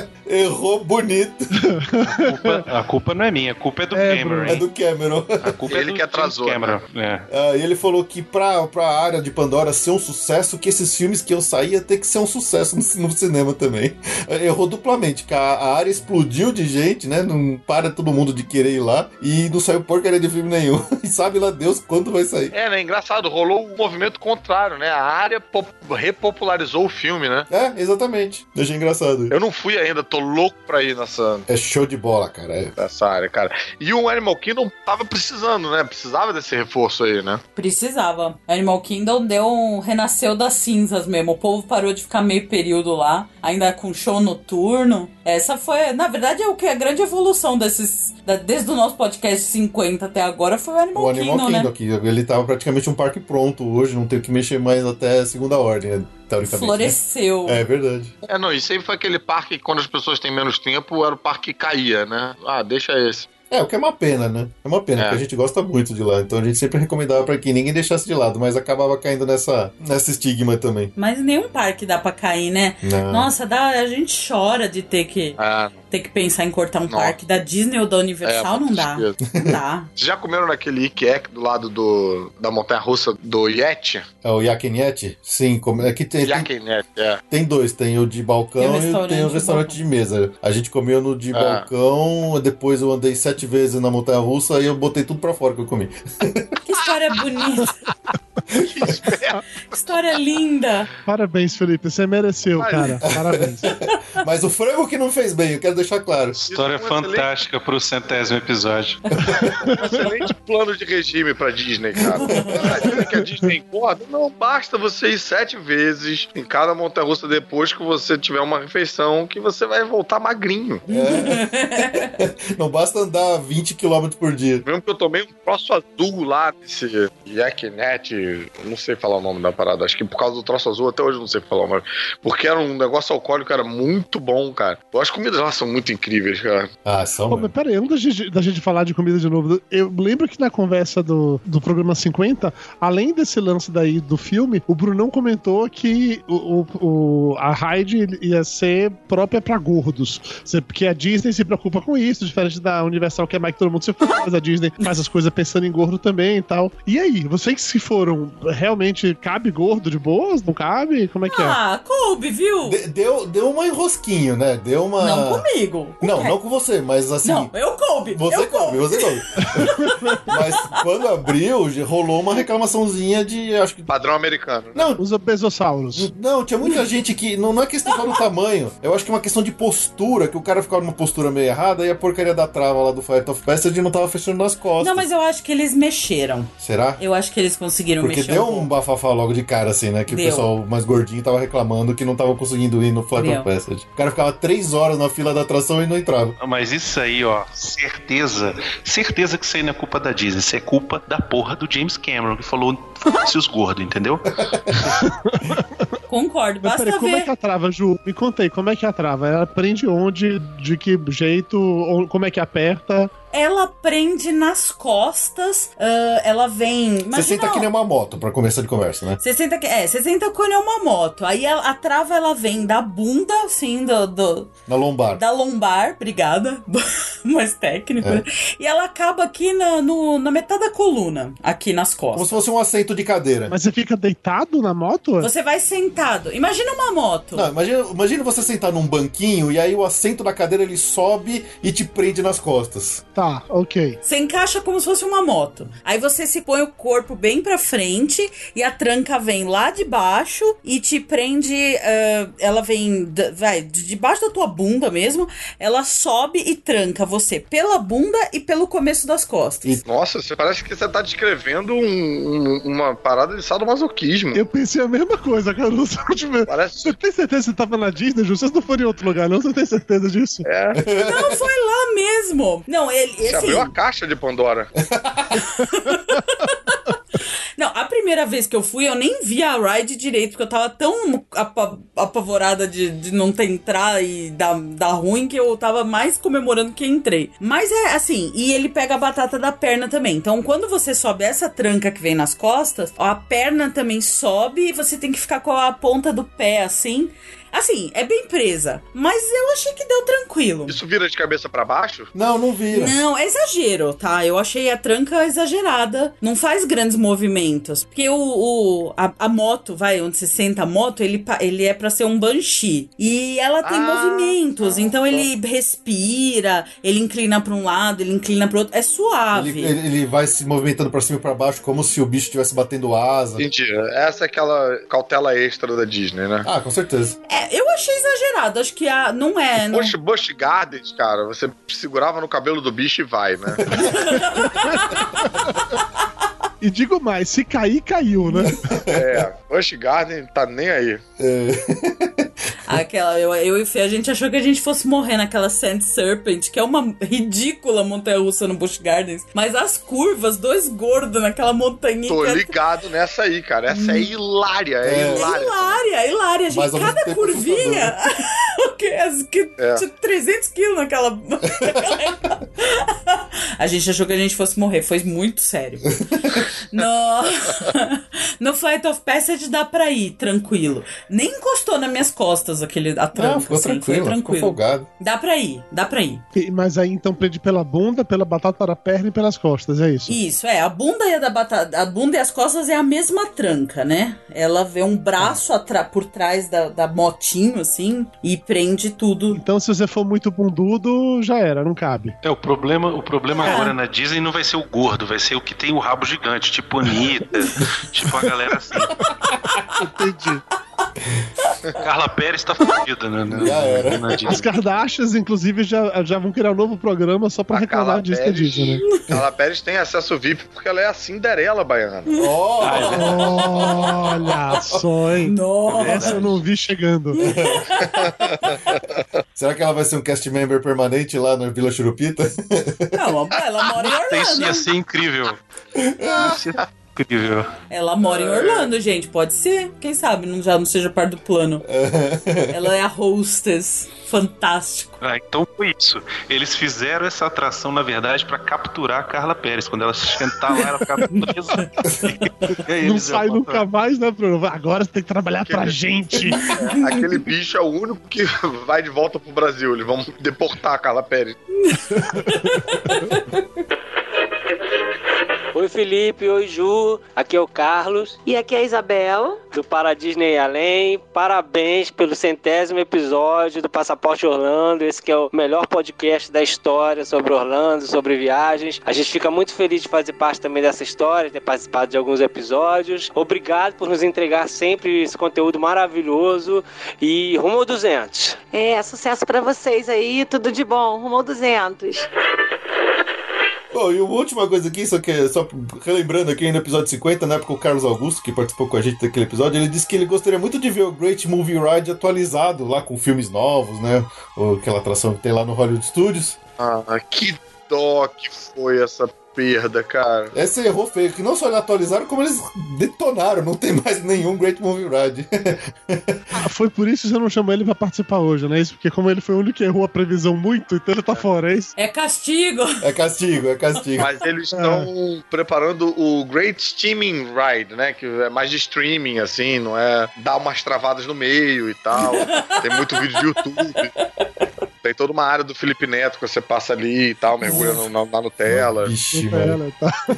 *laughs* Errou bonito. A culpa, a culpa não é minha, a culpa é do É, Cameron. É do Cameron. A culpa Ele é do que atrasou, Cameron. É. Ah, e ele falou que pra, pra área de Pandora ser um sucesso, que esses filmes que eu sair ia ter que ser um sucesso no, no cinema também. *laughs* Errou duplamente, que a, a área explodiu de gente, né? Não para todo mundo de querer ir lá e não saiu porcaria de filme nenhum. *laughs* E sabe lá Deus quando vai sair. É, né? Engraçado, rolou um movimento contrário, né? A área pop- repopularizou o filme, né? É, exatamente. Eu achei engraçado. Eu não fui ainda, tô louco pra ir nessa, É show de bola, cara. É. nessa área, cara. E o Animal Kingdom tava precisando, né? Precisava desse reforço aí, né? Precisava. Animal Kingdom deu um... renasceu das cinzas mesmo. O povo parou de ficar meio período lá, ainda com show noturno. Essa foi, na verdade, é o que a grande evolução desses. da- desde o nosso podcast 50 até agora foi o Animal, O Animal Kingdom, Kingdom né? aqui, ele tava praticamente um parque pronto hoje, não tem que mexer mais até a segunda ordem, né, teoricamente. né? Floresceu. É verdade. É, não, e sempre foi aquele parque que quando as pessoas têm menos tempo, era o parque que caía, né? Ah, deixa esse. É, o que é uma pena, né? É uma pena, É. porque a gente gosta muito de lá. Então a gente sempre recomendava pra que ninguém deixasse de lado, mas acabava caindo nessa, nessa estigma também. Mas nenhum parque dá pra cair, né? Não. Nossa, dá, a gente chora de ter que, Ah, ter que pensar em cortar um Nossa. parque da Disney ou da Universal, É, não dá. Não dá. *laughs* vocês já comeram naquele Ikek do lado do, da montanha-russa do Yeti? É o Yakinet? Sim, como, é que tem, tem, Yakinet, é. tem dois, tem o de balcão Tem o e tem o de restaurante de mesa. A gente comeu no de Ah. balcão, depois eu andei sete vezes na montanha russa e eu botei tudo pra fora que eu comi. *laughs* Que história bonita. *laughs* que história linda. Parabéns, Felipe. Você mereceu, Ai. cara. Parabéns. *laughs* Mas o frango que não fez bem, eu quero deixar claro. História Isso é fantástica pro centésimo episódio. Um excelente plano de regime pra Disney, cara. Dizem que a Disney engorda? Não basta você ir sete vezes em cada montanha-russa depois que você tiver uma refeição que você vai voltar magrinho. Não basta andar 20 km por dia. Mesmo que eu tomei um troço azul lá nesse Yaknet, eu não sei falar o nome da parada, acho que por causa do troço azul até hoje eu não sei falar o nome. Porque era um negócio alcoólico, era muito bom, cara. Eu acho que as comidas lá são muito incríveis, cara. Ah, são. Pô, mas peraí, antes da gente, da gente falar de comida de novo, eu lembro que na conversa do, do programa 50, além desse lance daí do filme, o Brunão comentou que o, o- o- a Hyde ia ser própria pra gordos. Porque a Disney se preocupa com isso, diferente da Universal, que é mais que todo mundo se mas a Disney faz as coisas pensando em gordo também e tal. E aí, vocês que foram. Realmente cabe gordo de boas? Não cabe? Como é que é? Ah, coube, viu? De- deu, deu uma enrosquinho, né? Deu uma. Não comigo. Com Não, quem? não com você, mas assim. Não, eu coube. Você eu come, você come. *laughs* Mas quando abriu, rolou uma reclamaçãozinha de. Acho que. Padrão americano. né? Não, Usa besossauros. não, tinha muita gente que. Não, não é questão só do tamanho. Eu acho que é uma questão de postura, que o cara ficava numa postura meio errada e a porcaria da trava lá do Fight of Passage não tava fechando nas costas. Não, mas eu acho que eles mexeram. Será? Eu acho que eles conseguiram Porque mexer deu um um bafafá logo de cara, assim, né? Que Deu. o pessoal mais gordinho tava reclamando que não tava conseguindo ir no Flight Deu. of Passage. O cara ficava três horas na fila da atração e não entrava. Mas isso aí, ó, certeza, certeza que isso aí não é culpa da Disney, isso é culpa da porra do James Cameron, que falou se os gordos, entendeu? *laughs* Concordo, Mas basta peraí, como é ver. que é a trava, Ju? Me conta aí, como é que a trava? Ela prende onde? De que jeito? Ou Como é que aperta? America. Ela prende nas costas, ah, ela vem. Você senta que nem uma moto, pra começar de conversa, né? Você senta que. É, você senta quando é uma moto. Aí a, a trava ela vem da bunda, assim, do, do- Na lombar. da lombar, obrigada. *laughs* Mais técnico, É. né? E ela acaba aqui na, no- na metade da coluna, aqui nas Como costas. se fosse um assento de cadeira. Mas você fica deitado na moto? Você vai sentado. Imagina uma moto. Não, imagina, imagina você sentar num banquinho e aí o assento da cadeira ele sobe e te prende nas costas. Tá, ok. Você encaixa como se fosse uma moto. Aí você se põe o corpo bem pra frente e a tranca vem lá de baixo e te prende. ah, ela vem, vai, de debaixo da tua bunda mesmo. Ela sobe e tranca você pela bunda e pelo começo das costas. Nossa, você parece que você tá descrevendo um- um- uma parada de sadomasoquismo. Eu pensei a mesma coisa. Tipo, Parece. Você tem certeza que você tava na Disney, Ju? Vocês não foram em outro lugar, não? Você tem certeza disso? É, Não, foi lá mesmo. Não, ele. Você Esse, abriu a caixa de Pandora. *laughs* Não, a primeira vez que eu fui, eu nem vi a ride direito, porque eu tava tão apa- apavorada de, de não ter entrar e dar, dar ruim que eu tava mais comemorando que entrei. Mas é assim, e ele pega a batata da perna também. Então, quando você sobe essa tranca que vem nas costas, a perna também sobe e você tem que ficar com a ponta do pé assim. Assim, é bem presa. Mas eu achei que deu tranquilo. Isso vira de cabeça pra baixo? Não, não vira. Não, é exagero, tá? Eu achei a tranca exagerada. Não faz grandes movimentos. Porque o, o- a, a moto, vai, onde você senta a moto, ele, ele é pra ser um banshee. E ela tem Ah, movimentos. tá, então tá. ele respira, ele inclina pra um lado, ele inclina pro outro. É suave. Ele, ele- ele vai se movimentando pra cima e pra baixo como se o bicho estivesse batendo asa. Entendi. Essa é aquela cautela extra da Disney, né? Ah, com certeza. É, eu achei exagerado. Acho que a, não é. Não... Bush, Bush Gardens, cara, você segurava no cabelo do bicho e vai, né? *laughs* E digo mais, se cair, caiu, né? É, Bush Garden tá nem aí. Aquela, eu, eu e o Fê, a gente achou que a gente fosse morrer naquela Sand Serpent, que é uma ridícula montanha russa no Busch Gardens. Mas as curvas, dois gordos naquela montanha. Tô é- ligado nessa aí, cara. Essa é hilária, é, É. É hilária. hilária, hilária, gente. Cada tempo curvinha. *laughs* o que? As que É. tinha 300 quilos naquela. *laughs* a gente achou que a gente fosse morrer. Foi muito sério. *laughs* no... no Flight of Passage dá pra ir, tranquilo. Nem encostou nas minhas costas aquele, a tranca. Não, ficou assim, tranquilo, foi ficou tranquilo. folgado. Dá pra ir, dá pra ir. E- Mas aí então prende pela bunda, pela batata da perna e pelas costas, é isso? Isso, é. A bunda e a da batata. A bunda e as costas é a mesma tranca, né? Ela vê um braço atra- por trás da, da motinho, assim, e prende tudo. Então se você for muito bundudo, já era, não cabe. É, o problema, o problema É. agora na Disney não vai ser o gordo, vai ser o que tem o rabo gigante, tipo Anitta, *laughs* tipo a galera assim. Entendi. *laughs* Carla Pérez tá fodida, né? na- Já era. As. Kardashians, inclusive, já, já vão criar um novo programa só pra A reclamar Carla disso que é. Disney, né? *laughs* Carla Pérez tem acesso VIP porque ela é a Cinderela baiana. *laughs* Ó, Olha só, hein? Nossa! Essa eu não vi chegando. será que ela vai ser um cast member permanente lá na Vila Churupita? Não, ela mora em Isso ia Orlando. ser incrível. Ia ser incrível. Ela mora em Orlando, gente. Pode ser. Quem sabe não, já não seja parte do plano. *laughs* ela é a hostess. Fantástico. Ah, então foi isso. Eles fizeram essa atração, na verdade, pra capturar a Carla Pérez. Quando ela sentar lá, ela fica *laughs* presa. E Não sai nunca mais, né, Bruno? Agora você tem que trabalhar pra gente. *laughs* Aquele bicho é o único que vai de volta pro Brasil. Eles vão deportar a Carla Pérez. Oi, Felipe. Oi, Ju. Aqui é o Carlos. E aqui é a Isabel. Do Para Disney e Além. Parabéns pelo centésimo episódio do Passaporte Orlando. Esse que é o melhor podcast da história sobre Orlando, sobre viagens. A gente fica muito feliz de fazer parte também dessa história, ter participado de alguns episódios. Obrigado por nos entregar sempre esse conteúdo maravilhoso e rumo ao 200. É, sucesso para vocês aí. Tudo de bom. Rumo ao 200. Bom, e uma última coisa aqui, só que é só relembrando aqui no episódio 50, na época o Carlos Augusto, que participou com a gente daquele episódio, ele disse que ele gostaria muito de ver o Great Movie Ride atualizado lá com filmes novos, né? Ou aquela atração que tem lá no Hollywood Studios. Ah, que dó que foi essa perda, cara. Essa errou feio, que não só eles atualizaram, como eles detonaram, não tem mais nenhum Great Movie Ride. *laughs* ah, foi por isso que você não chamou ele pra participar hoje, né? Isso porque como ele foi o único que errou a previsão muito, então ele tá fora, é isso? É castigo. É castigo, é castigo. Mas eles estão é. preparando o Great Streaming Ride, né? Que é mais de streaming, assim, não é dar umas travadas no meio e tal. *laughs* tem muito vídeo de YouTube. Tem toda uma área do Felipe Neto que você passa ali e tal, mergulha na, na Nutella. Ixi, Nutella, tá. *laughs*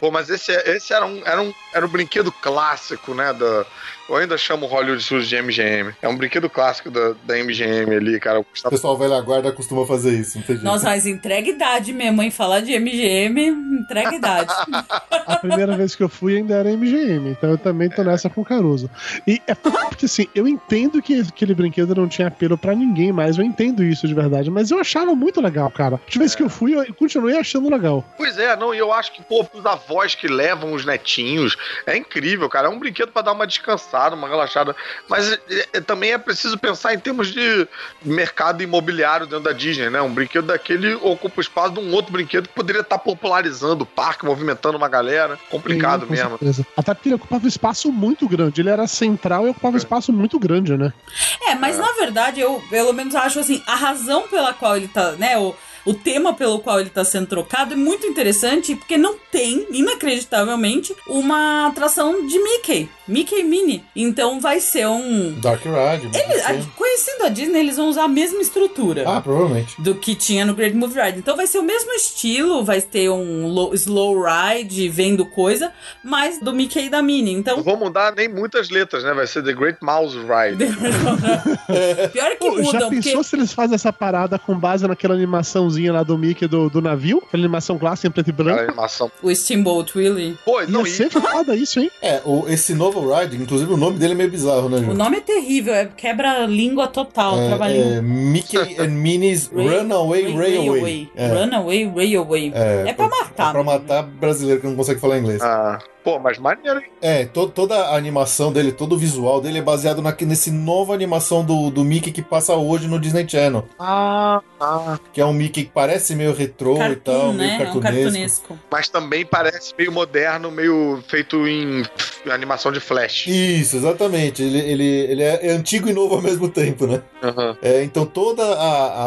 Pô, mas esse, esse era, um, era, um, era um brinquedo clássico, né? Da, eu ainda chamo Hollywood Studios de MGM. É um brinquedo clássico da, da MGM ali, cara. O pessoal velha guarda costuma fazer isso, entendi. Nossa, mas entrega idade mesmo, hein? Falar de MGM, entrega idade. *laughs* A primeira vez que eu fui ainda era MGM, então eu também tô nessa com o Caruso. E é porque assim, eu entendo que aquele brinquedo não tinha apelo para ninguém mais, eu entendo isso de verdade, mas eu achava muito legal, cara. A vez é. que eu fui, eu continuei achando legal. Pois é, não, e eu acho que, pô, os avós avós que levam os netinhos. É incrível, cara. É um brinquedo para dar uma descansada, uma relaxada. Mas é, é, também é preciso pensar em termos de mercado imobiliário dentro da Disney, né? Um brinquedo daquele ocupa o espaço de um outro brinquedo que poderia estar tá popularizando o parque, movimentando uma galera. Complicado Sim, mesmo. Certeza. Até porque ele ocupava um espaço muito grande. Ele era central e ocupava um é. espaço muito grande, né? É, mas é. na verdade, eu pelo menos acho assim, a razão pela qual ele tá, né? O, o tema pelo qual ele está sendo trocado é muito interessante porque não tem, inacreditavelmente, uma atração de Mickey. Mickey Mini. Então vai ser um. Dark Ride. Ele, conhecendo a Disney, eles vão usar a mesma estrutura. Ah, provavelmente. Do que tinha no Great Movie Ride. Então vai ser o mesmo estilo, vai ter um low, slow ride, vendo coisa, mas do Mickey e da Minnie. Então. Não vou mudar nem muitas letras, né? Vai ser The Great Mouse Ride. *laughs* Pior que mudam. Já pensou porque... se eles fazem essa parada com base naquela animaçãozinha lá do Mickey do, do navio? Aquela animação clássica em preto e branco? animação. O Steamboat Willie. Pô, não, Ia ser foda isso, hein? É, o, esse novo Ride, inclusive o nome dele é meio bizarro, né, Ju? O nome é terrível, é quebra-língua total. É, é Mickey and Minnie's *laughs* Runaway Railway. Railway. É. Runaway Railway. É, é pra matar. É pra matar brasileiro que não consegue falar inglês. Ah. Pô, mas maneiro, hein? É, to, toda a animação dele, todo o visual dele é baseado na, nesse nova animação do, do Mickey que passa hoje no Disney Channel. Ah, ah. Que é um Mickey que parece meio retrô Cartoon, e tal, né? meio cartunesco. É um cartunesco. Mas também parece meio moderno, meio feito em animação de flash. Isso, exatamente. Ele, ele, ele é antigo e novo ao mesmo tempo, né? Uhum. É, então todo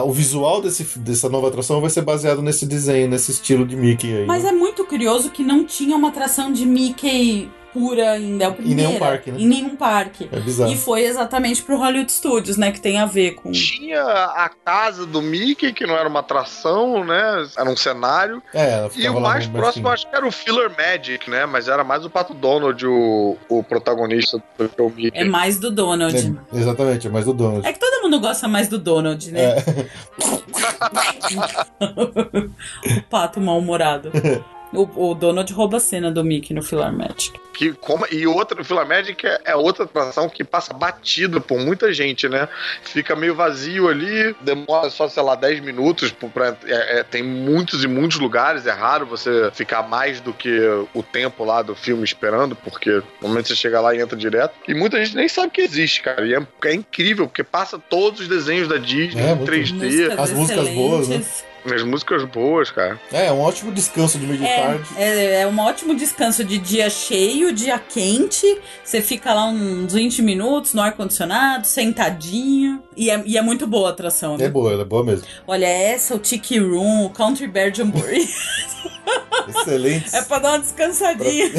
o visual desse, dessa nova atração vai ser baseado nesse desenho, nesse estilo de Mickey aí. Mas né? é muito curioso que não tinha uma atração de Mickey Mickey pura ainda, é o primeiro. Em nenhum parque, né? Em nenhum parque. É bizarro. E foi exatamente pro Hollywood Studios, né? Que tem a ver com. Tinha a casa do Mickey, que não era uma atração, né? Era um cenário. É, e o mais próximo acho que era o Filler Magic, né? Mas era mais o Pato Donald, o, o protagonista do que o Mickey. É mais do Donald. É, exatamente, é mais do Donald. É que todo mundo gosta mais do Donald, né? É. *laughs* o pato mal-humorado. *laughs* O, o Donald rouba a cena do Mickey no Filar Magic. Que, como, e outra, o Filar Magic é, é, outra atração que passa batido por muita gente, né? Fica meio vazio ali, demora só, sei lá, 10 minutos. Pra, é, é, tem muitos e muitos lugares, é raro você ficar mais do que o tempo lá do filme esperando, porque no momento você chega lá e entra direto. E muita gente nem sabe que existe, cara. E é, é incrível, porque passa todos os desenhos da Disney é, em 3D. Músicas as músicas boas, né? As músicas boas, cara. É, é um ótimo descanso de meio de é, tarde. É, é um ótimo descanso de dia cheio, dia quente. Você fica lá uns 20 minutos no ar-condicionado, sentadinho. E é, e é muito boa a atração, né? É boa, ela é boa mesmo. Olha, essa, o Tiki Room, o Country Bear Jamboree. Excelentes. *laughs* *laughs* É pra dar uma descansadinha.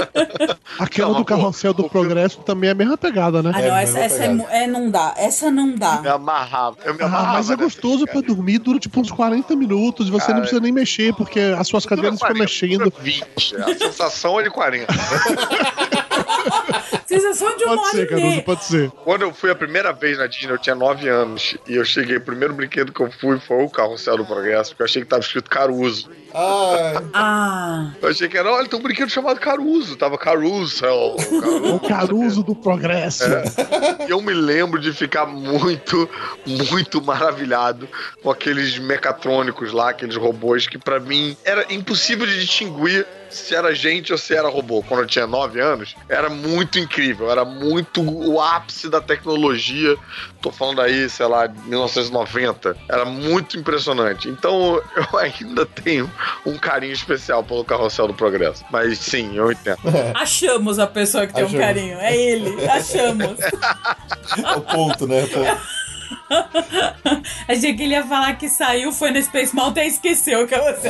*laughs* Aquela Não, do carrossel do progresso também é a mesma pegada, né? Ah, É, não, mas essa, essa é, é, não dá. Essa não Me dá. amarrava. Eu me Ah, amarrava. mas é gostoso pra dormir, dura tipo uns 40 minutos e você não precisa nem mexer, porque as suas cadeiras ficam mexendo. 20. A sensação é de 40. *laughs* Sensação de uma Pode ser, Caruso, pode ser. Quando eu fui a primeira vez na Disney, eu tinha 9 anos. E eu cheguei, o primeiro brinquedo que eu fui foi o Carrossel do Progresso, porque eu achei que tava escrito Caruso. Ah, Ah, Eu achei que era, olha, tem um brinquedo chamado Caruso. Tava Carousel. O Caruso do Progresso. E eu me lembro de ficar muito, muito maravilhado com aqueles mecatrônicos lá, aqueles robôs que pra mim era impossível de distinguir se era gente ou se era robô. Quando eu tinha 9 anos, era muito incrível, era muito o ápice da tecnologia. Tô falando aí, sei lá, 1990. Era muito impressionante. Então *laughs* eu ainda tenho um carinho especial pelo Carrossel do Progresso. Mas sim, eu entendo. *laughs* achamos a pessoa que tem um Achamos. carinho. É ele, achamos. *laughs* é o ponto, né? O ponto. *laughs* Achei que ele ia falar que saiu, foi no Space Mountain e esqueceu que você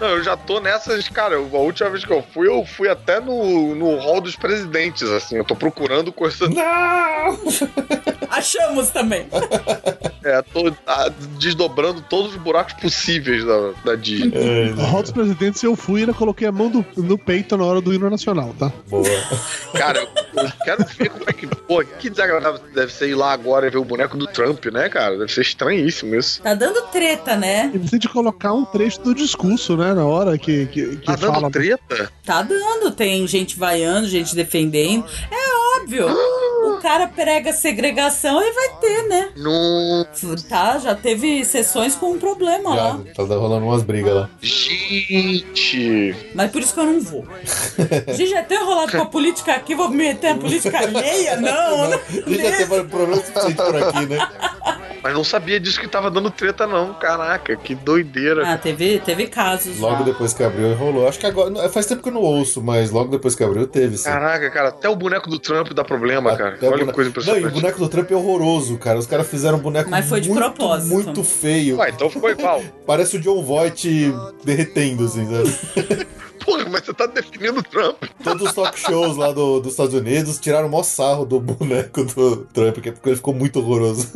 Não, eu já tô nessas, cara. eu- A última vez que eu fui, eu fui até no, no hall dos presidentes, assim. Eu tô procurando coisa. Não! *laughs* Achamos também. É, tô desdobrando todos os buracos possíveis da, da Disney. É, O Hall dos Presidentes eu fui e ainda coloquei a mão do- no peito na hora do hino nacional, tá? boa. Cara, eu, eu quero ver como é que. Pô, que desagradável deve ser ir lá agora e ver o boneco do Trump, né, cara? Deve ser estranhíssimo isso. Tá dando treta, né? E você tem de colocar um trecho do discurso, né? Na hora que, que, que Tá dando fala. treta? Tá dando. Tem gente vaiando, gente defendendo. É óbvio. *gasps* O cara prega segregação e vai ter, né? Não. Tá, já teve sessões com um problema Já, lá. tá rolando umas brigas lá. Gente. Mas por isso que eu não vou. *laughs* Gente já tem enrolado com a política aqui, vou me meter na política alheia? Não, não. Gente já teve problema suficiente por aqui, né? *laughs* Mas não sabia disso que tava dando treta, não. Caraca, que doideira. Ah, teve, teve casos. Logo já. depois que abriu, rolou. Acho que agora. Faz tempo que eu não ouço, mas logo depois que abriu, teve sim. Caraca, cara, até o boneco do Trump dá problema, cara. Até o Olha que boneco- coisa Não, e impressionante. o boneco do Trump é horroroso, cara. Os caras fizeram um boneco Mas foi de muito, propósito. muito feio. Ué, então ficou igual. *laughs* Parece o John Voight derretendo, assim, sabe? *laughs* Porra, mas você tá definindo o Trump. Todos os talk shows lá do- dos Estados Unidos tiraram o maior sarro do boneco do Trump, porque ele ficou muito horroroso.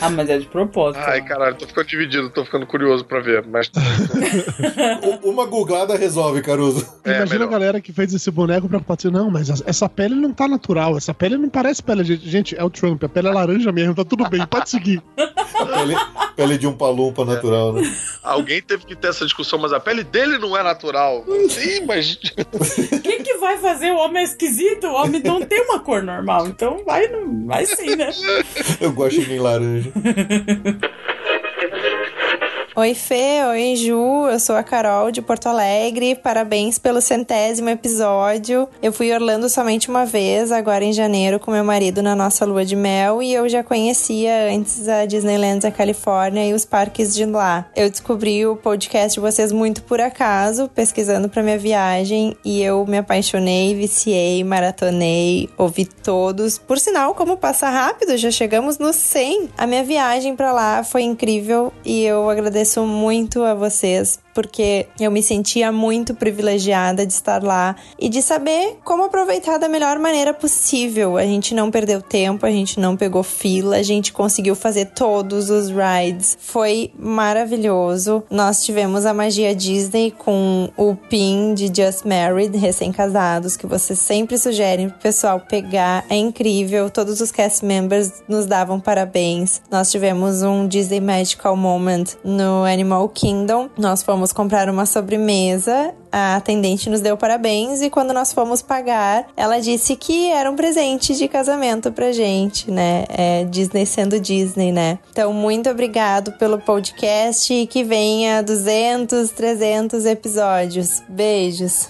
Ah, mas é de propósito. Ai, caralho, tô ficando dividido, tô ficando curioso pra ver. Mas *laughs* Uma googlada resolve, Caruso. É, Imagina melhor. a galera que fez esse boneco pra dizer, não, mas essa- pele não tá natural, essa pele não parece pele de. Gente, é o Trump, a pele é laranja mesmo, tá tudo bem, pode seguir. Pele, pele de um palumpa natural, né? alguém teve que ter essa discussão, mas a pele dele não é natural. Sim, mas. Quem que vai fazer o homem esquisito? O homem não tem uma cor normal, então vai, vai sim, né? Eu gosto de laranja. *laughs* Oi, Fê. Oi, Ju. Eu sou a Carol de Porto Alegre. Parabéns pelo centésimo episódio. Eu fui Orlando somente uma vez, agora em janeiro, com meu marido na nossa lua de mel. E eu já conhecia antes a Disneyland da Califórnia e os parques de lá. Eu descobri o podcast de vocês muito por acaso, pesquisando para minha viagem. E eu me apaixonei, viciei, maratonei, ouvi todos. Por sinal, como passa rápido, já chegamos no 100. A minha viagem para lá foi incrível e eu agradeço muito a vocês porque eu me sentia muito privilegiada de estar lá e de saber como aproveitar da melhor maneira possível. A gente não perdeu tempo, a gente não pegou fila, a gente conseguiu fazer todos os rides. Foi maravilhoso. Nós tivemos a magia Disney com o pin de Just Married, recém-casados, que vocês sempre sugerem pro pessoal pegar. É incrível. Todos os cast members nos davam parabéns. Nós tivemos um Disney Magical Moment no Animal Kingdom. Nós fomos comprar uma sobremesa. A atendente nos deu parabéns e quando nós fomos pagar, ela disse que era um presente de casamento pra gente, né? É Disney sendo Disney, né? Então, muito obrigado pelo podcast e que venha 200, 300 episódios. Beijos.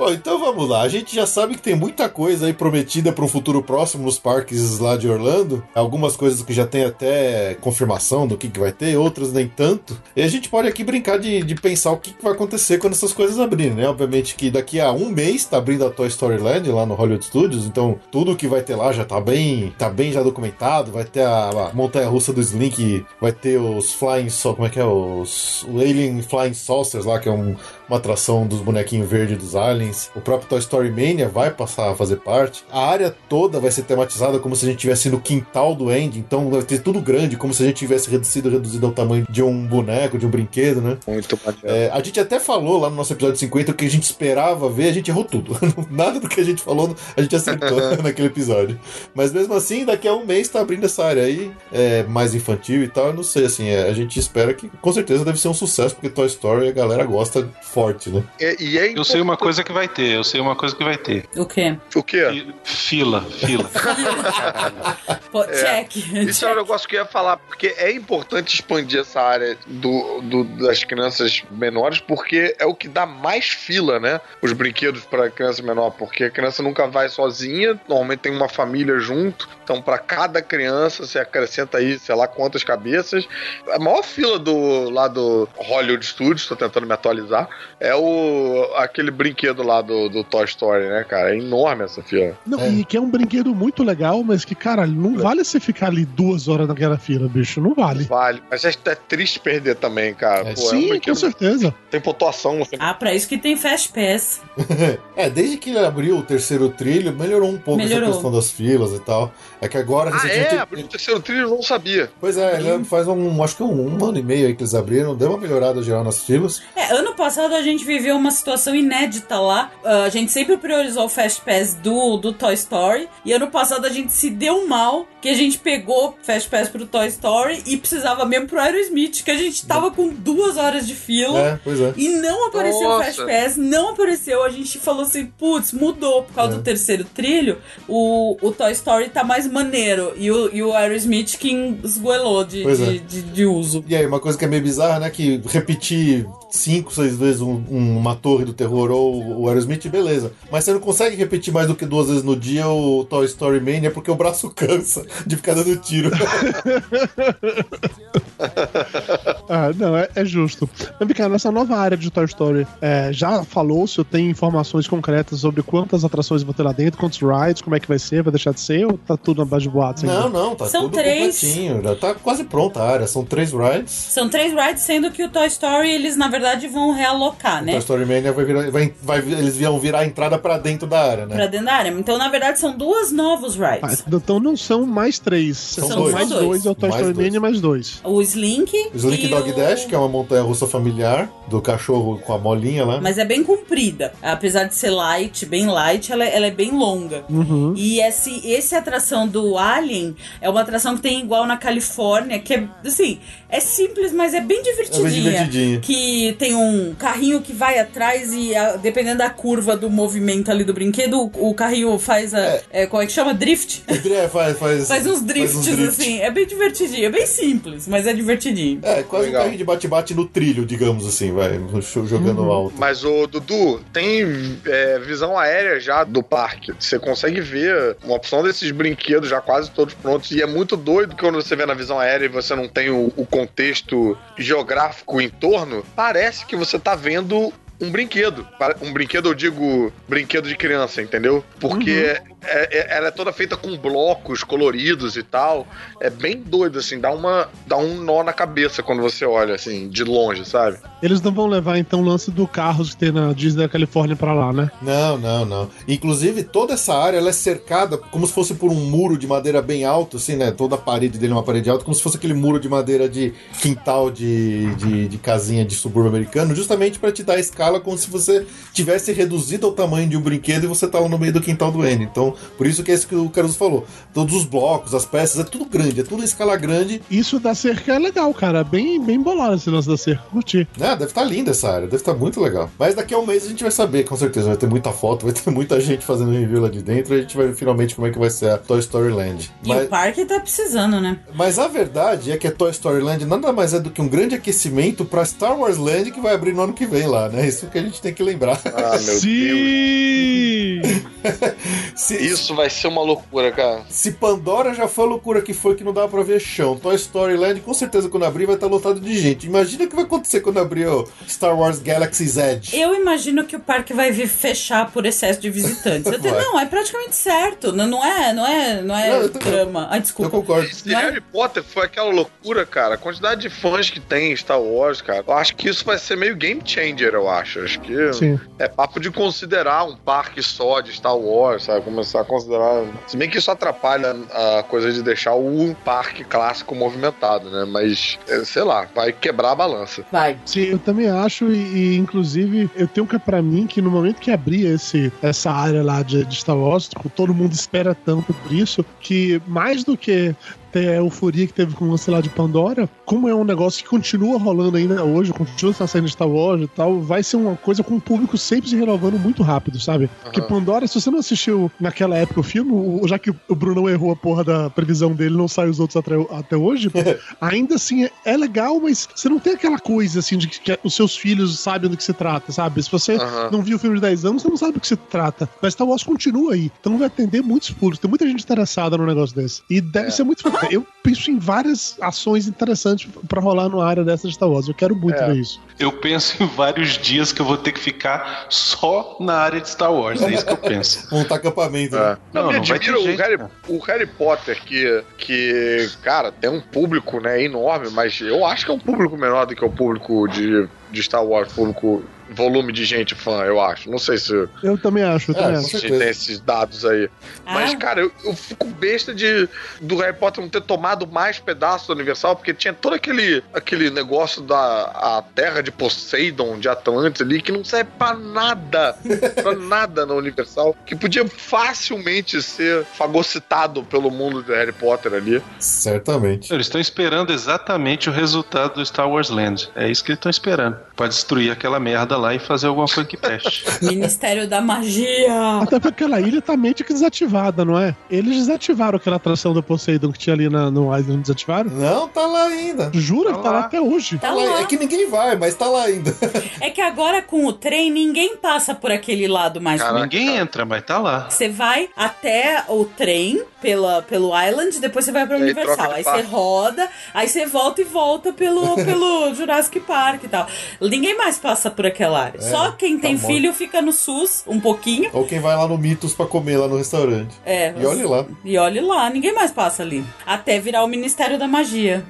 Bom, então vamos lá. A gente já sabe que tem muita coisa aí prometida para um futuro próximo nos parques lá de Orlando. Algumas coisas que já tem até confirmação do que, que vai ter, outras nem tanto. E a gente pode aqui brincar de, de pensar o que, que vai acontecer quando essas coisas abrirem, né? Obviamente que daqui a um mês tá abrindo a Toy Story Land lá no Hollywood Studios, então tudo que vai ter lá já tá bem, tá bem já documentado. Vai ter a, a montanha russa do Slink, vai ter os Flying, so, como é que é? Os o Alien Flying Saucers lá, que é um, uma atração dos bonequinhos verdes dos aliens. O próprio Toy Story Mania vai passar a fazer parte. A área toda vai ser tematizada como se a gente estivesse no quintal do Andy, então vai ter tudo grande, como se a gente tivesse reduzido, reduzido ao tamanho de um boneco, de um brinquedo, né? Muito maneiro. É, a gente até falou lá no nosso episódio 50 o que a gente esperava ver, a gente errou tudo. *laughs* Nada do que a gente falou, a gente acertou *laughs* naquele episódio. Mas mesmo assim, daqui a um mês tá abrindo essa área aí, é, mais infantil e tal. Eu não sei, assim, é, a gente espera que com certeza deve ser um sucesso, porque Toy Story a galera gosta forte, né? É, e é Eu sei uma coisa que vai ter, eu sei uma coisa que vai ter. O quê? O quê? Fi- Fila, fila. *laughs* Pô, É, check. Isso é um negócio que eu ia falar, porque é importante expandir essa área do, do- das crianças menores, porque é o que dá mais fila, né? Os brinquedos para criança menor, porque a criança nunca vai sozinha, normalmente tem uma família junto, então para cada criança você acrescenta aí, sei lá quantas cabeças. A maior fila do lá do Hollywood Studios, tô tentando me atualizar, é o aquele brinquedo lá do, do Toy Story, né, cara? É enorme essa fila. Não, e que é um brinquedo muito legal, mas que, cara, não vale você ficar ali duas horas naquela fila, bicho. Não vale. Vale. Mas é, é triste perder também, cara. É, Pô, é um Sim, com certeza. tem pontuação. Você... Ah, pra isso que tem Fast Pass. *laughs* É, desde que ele abriu o terceiro trilho, melhorou um pouco Melhorou. essa questão das filas e tal. É que agora Ah, recentemente. é? Abriu o terceiro trilho, eu não sabia. Pois é, já faz um, acho que um, um ano e meio aí que eles abriram, deu uma melhorada geral nas filas. É, ano passado a gente viveu uma situação inédita lá. Ah, a gente sempre priorizou o Fast Pass do, do Toy Story. E ano passado a gente se deu mal que a gente pegou Fast Pass pro Toy Story e precisava mesmo pro Aerosmith, que a gente tava com duas horas de fila. É, pois é. E não apareceu o. Fast Pass, não apareceu. A gente falou assim, putz, mudou por causa É. do terceiro trilho. O, o Toy Story tá mais maneiro. E o, e o Aerosmith que esgoelou de, Pois é. de, de, de uso. E aí, uma coisa que é meio bizarra, né? Que repetir cinco, seis vezes um- um- uma torre do terror ou o Aerosmith, beleza. Mas você não consegue repetir mais do que duas vezes no dia o Toy Story Mania porque o braço cansa de ficar dando tiro. *laughs* *laughs* Ah, não, é, é justo. Mas, vem cá, nessa nova área de Toy Story, é, já falou se eu tenho informações concretas sobre quantas atrações vão ter lá dentro, quantos rides, como é que vai ser, vai deixar de ser, ou tá tudo na base de boatos ainda? não, não, tá São tudo três. completinho. Já tá quase pronta a área. São três rides. São três rides, sendo que o Toy Story eles na verdade vão realocar, O né? Toy Story Mania vai virar. Vai, vai- eles iam virar a entrada pra dentro da área, né? Pra dentro da área. Então, na verdade, são duas novos Ah, rides. então não são mais três. São, dois. mais São dois. dois. é o Toy Mais Story dois. Mania mais dois. O Slink. O Slink Dog o- Dash, que é uma montanha russa familiar, do cachorro com a molinha lá. Mas é bem comprida. Apesar de ser light, bem light, ela, ela é bem longa. Uhum. E esse, esse atração do Alien é uma atração que tem igual na Califórnia, que é, assim, é simples, mas é bem divertidinha. É bem divertidinha. Que tem um carrinho que vai atrás e, a- dependendo da curva do movimento ali do brinquedo, o, o carrinho faz a. é, como é que chama? Drift? É, faz, faz, *laughs* Faz uns drifts, drift. assim. É bem divertidinho. É bem simples, mas é divertidinho. É, quase Legal. um carrinho de bate-bate no trilho, digamos assim, vai, jogando Uhum. alto. Mas o Dudu, tem é, visão aérea já do parque. Você consegue ver uma opção desses brinquedos já quase todos prontos. E é muito doido que quando você vê na visão aérea e você não tem o, o contexto geográfico em torno, parece que você tá vendo um brinquedo. Um brinquedo, eu digo, brinquedo de criança, entendeu? Porque é- é- ela é toda feita com blocos coloridos e tal. É bem doido, assim, dá, uma, dá um nó na cabeça quando você olha, assim, de longe, sabe? Eles não vão levar então o lance do carros que tem na Disney da Califórnia pra lá, né? Não, não, não. Inclusive, toda essa área ela é cercada como se fosse por um muro de madeira bem alto, assim, né? Toda a parede dele é uma parede alta, como se fosse aquele muro de madeira de quintal de, de, de casinha de subúrbio americano, justamente para te dar a escala como se você tivesse reduzido ao tamanho de um brinquedo e você tá lá no meio do quintal do N. Então, Então, por isso que é isso que o Caruso falou. Todos os blocos, as peças, é tudo grande, é tudo em escala grande. Isso da cerca é legal, cara. Bem, bem bolado esse lance da cerca. Curti. Ah, deve estar linda essa área, deve estar muito legal. Mas daqui a um mês a gente vai saber, com certeza. Vai ter muita foto, vai ter muita gente fazendo review lá de dentro. E a gente vai ver finalmente como é que vai ser a Toy Story Land. E Mas, o parque tá precisando, né? mas a verdade é que a Toy Story Land nada mais é do que um grande aquecimento pra Star Wars Land que vai abrir no ano que vem lá, né? Isso que a gente tem que lembrar. Ah, meu Deus. Sim! *laughs* *laughs* Se, Isso vai ser uma loucura, cara. se Pandora já foi a loucura que foi que não dava pra ver chão, Toy Story Land com certeza quando abrir vai estar lotado de gente. Imagina o que vai acontecer quando abrir o Star Wars Galaxy's Edge. Eu imagino que o parque vai vir fechar por excesso de visitantes. Eu *laughs* Vai. não, é praticamente certo. Não, não é, não é, não é Não, eu drama. Ah, Eu desculpa. concordo. Se Não é? Harry Potter foi aquela loucura, cara, a quantidade de fãs que tem em Star Wars, cara, eu acho que isso vai ser meio game changer, eu acho. Acho que Sim. é papo de considerar um parque só de Star Wars, sabe? Começar a considerar. Se bem que isso atrapalha a coisa de deixar o parque clássico movimentado, né? Mas, é, sei lá, vai quebrar a balança. Vai. Sim, eu também acho, e, e, inclusive eu tenho que pra mim que no momento que abrir esse, essa área lá de, de Star Wars, tipo, todo mundo espera tanto por isso, que mais do que ter a euforia que teve com o lance lá de Pandora, como é um negócio que continua rolando ainda hoje, continua saindo de Star Wars e tal, vai ser uma coisa com o público sempre se renovando muito rápido, sabe? Porque Pandora, se você não assistiu naquela época o filme, já que o Brunão errou a porra da previsão dele, não sai os outros até, até hoje, *laughs* ainda assim é, é legal, mas você não tem aquela coisa assim de que, os seus filhos sabem do que se trata, sabe? Se você Aham. não viu o filme de 10 anos, você não sabe do que se trata. Mas Star Wars continua aí. Então vai atender muitos públicos. Tem muita gente interessada no negócio desse. E deve É. ser muito. Eu penso em várias ações interessantes pra rolar numa área dessa de Star Wars. Eu quero muito É. ver isso. Eu penso em vários dias que eu vou ter que ficar só na área de Star Wars. É isso que eu penso. *laughs* Montar acampamento. né? É. Não, Não, me não vai admira ter o, jeito, Harry, cara. o Harry Potter, que, que, cara, tem um público né, enorme, mas eu acho que é um público menor do que o público de, de Star Wars, público, volume de gente fã, eu acho. Não sei se Eu também acho, eu também É, acho. com a gente certeza. tem esses dados aí. Mas, Ah. cara, eu, eu fico besta de do Harry Potter não ter tomado mais pedaços do Universal, porque tinha todo aquele, aquele negócio da a terra de Poseidon, de Atlantis ali, que não serve pra nada. *laughs* pra nada na Universal. Que podia facilmente ser fagocitado pelo mundo de Harry Potter ali. Certamente. Eles estão esperando exatamente o resultado do Star Wars Land. É isso que eles estão esperando. Pra destruir aquela merda lá e fazer alguma coisa que preste. *laughs* Ministério da Magia. Até porque aquela ilha tá meio que desativada, não é? Eles desativaram aquela atração do Poseidon que tinha ali na, no Island, desativaram? Não, tá lá ainda. Jura? Tá Tá lá lá. até hoje. Tá Lá- lá. É que ninguém vai, mas tá lá ainda. É que agora com o trem ninguém passa por aquele lado mais. Caraca. Ninguém entra, mas tá lá. Você vai até o trem pela, pelo Island, depois você vai pra E Universal. Aí você roda, aí você volta e volta pelo, pelo *laughs* Jurassic Park e tal. Ninguém mais passa por aquela área. Só quem tá tem morto. filho fica no SUS um pouquinho. Ou quem vai lá no Mitos pra comer lá no restaurante. É, E olhe lá. E olhe lá, ninguém mais passa ali. Até virar o Ministério da Magia.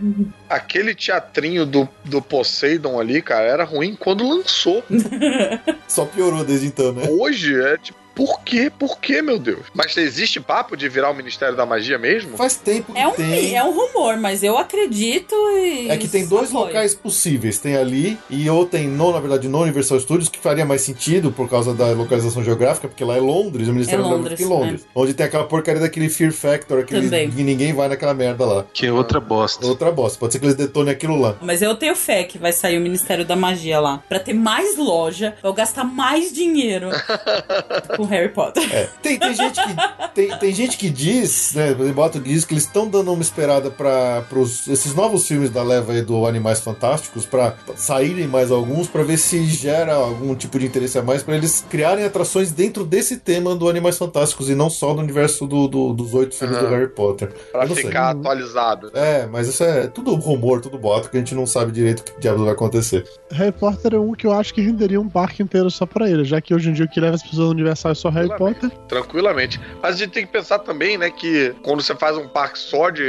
Aquele teatrinho do, do Poseidon ali, cara, era ruim quando lançou. *laughs* Só piorou desde então, né? Hoje é tipo, por quê? Por quê, meu Deus? Mas existe papo de virar o Ministério da Magia mesmo? Faz tempo que É um, tem. é um rumor, mas eu acredito e. É que tem dois apoio. locais possíveis. Tem ali e ou tem, no, na verdade, no Universal Studios, que faria mais sentido por causa da localização geográfica, porque lá é Londres, o Ministério É da Londres, fica em Londres. Onde tem aquela porcaria daquele Fear Factor, aquele Também. que ninguém vai naquela merda lá. Que é outra bosta. Outra bosta. Pode ser que eles detonem aquilo lá. Mas eu tenho fé que vai sair o Ministério da Magia lá. Pra ter mais loja, eu gastar mais dinheiro *laughs* com Harry Potter. É. Tem, tem gente que tem, tem gente que diz, né, Otto diz que eles estão dando uma esperada para esses novos filmes da leva aí do Animais Fantásticos para saírem mais alguns para ver se gera algum tipo de interesse a mais para eles criarem atrações dentro desse tema do Animais Fantásticos e não só do universo do, do- dos oito filmes Aham. do Harry Potter. Pra não sei. ficar atualizado. É, mas isso é tudo rumor, tudo boato que a gente não sabe direito o que diabos vai acontecer. Harry Potter é um que eu acho que renderia um parque inteiro só pra ele, já que hoje em dia o que leva as pessoas ao Universal é só Harry Tranquilamente. Potter. Tranquilamente. Mas a gente tem que pensar também, né, que quando você faz um parque só de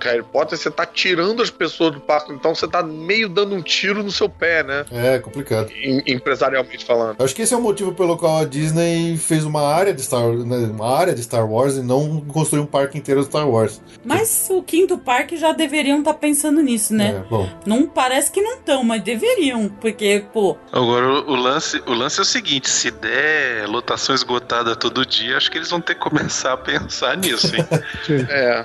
Harry Potter, você tá tirando as pessoas do parque, então você tá meio dando um tiro no seu pé, né? É complicado. Em- empresarialmente falando. Acho que esse é o motivo pelo qual a Disney fez uma área de Star, né, uma área de Star Wars e não construiu um parque inteiro de Star Wars. Mas o quinto parque já deveriam estar pensando nisso, né? É, bom, Não parece que não estão, mas deveriam. Porque, pô, Agora, o lance, o lance é o seguinte: se der lotação esgotada todo dia, acho que eles vão ter que começar a pensar nisso, hein? *laughs* É.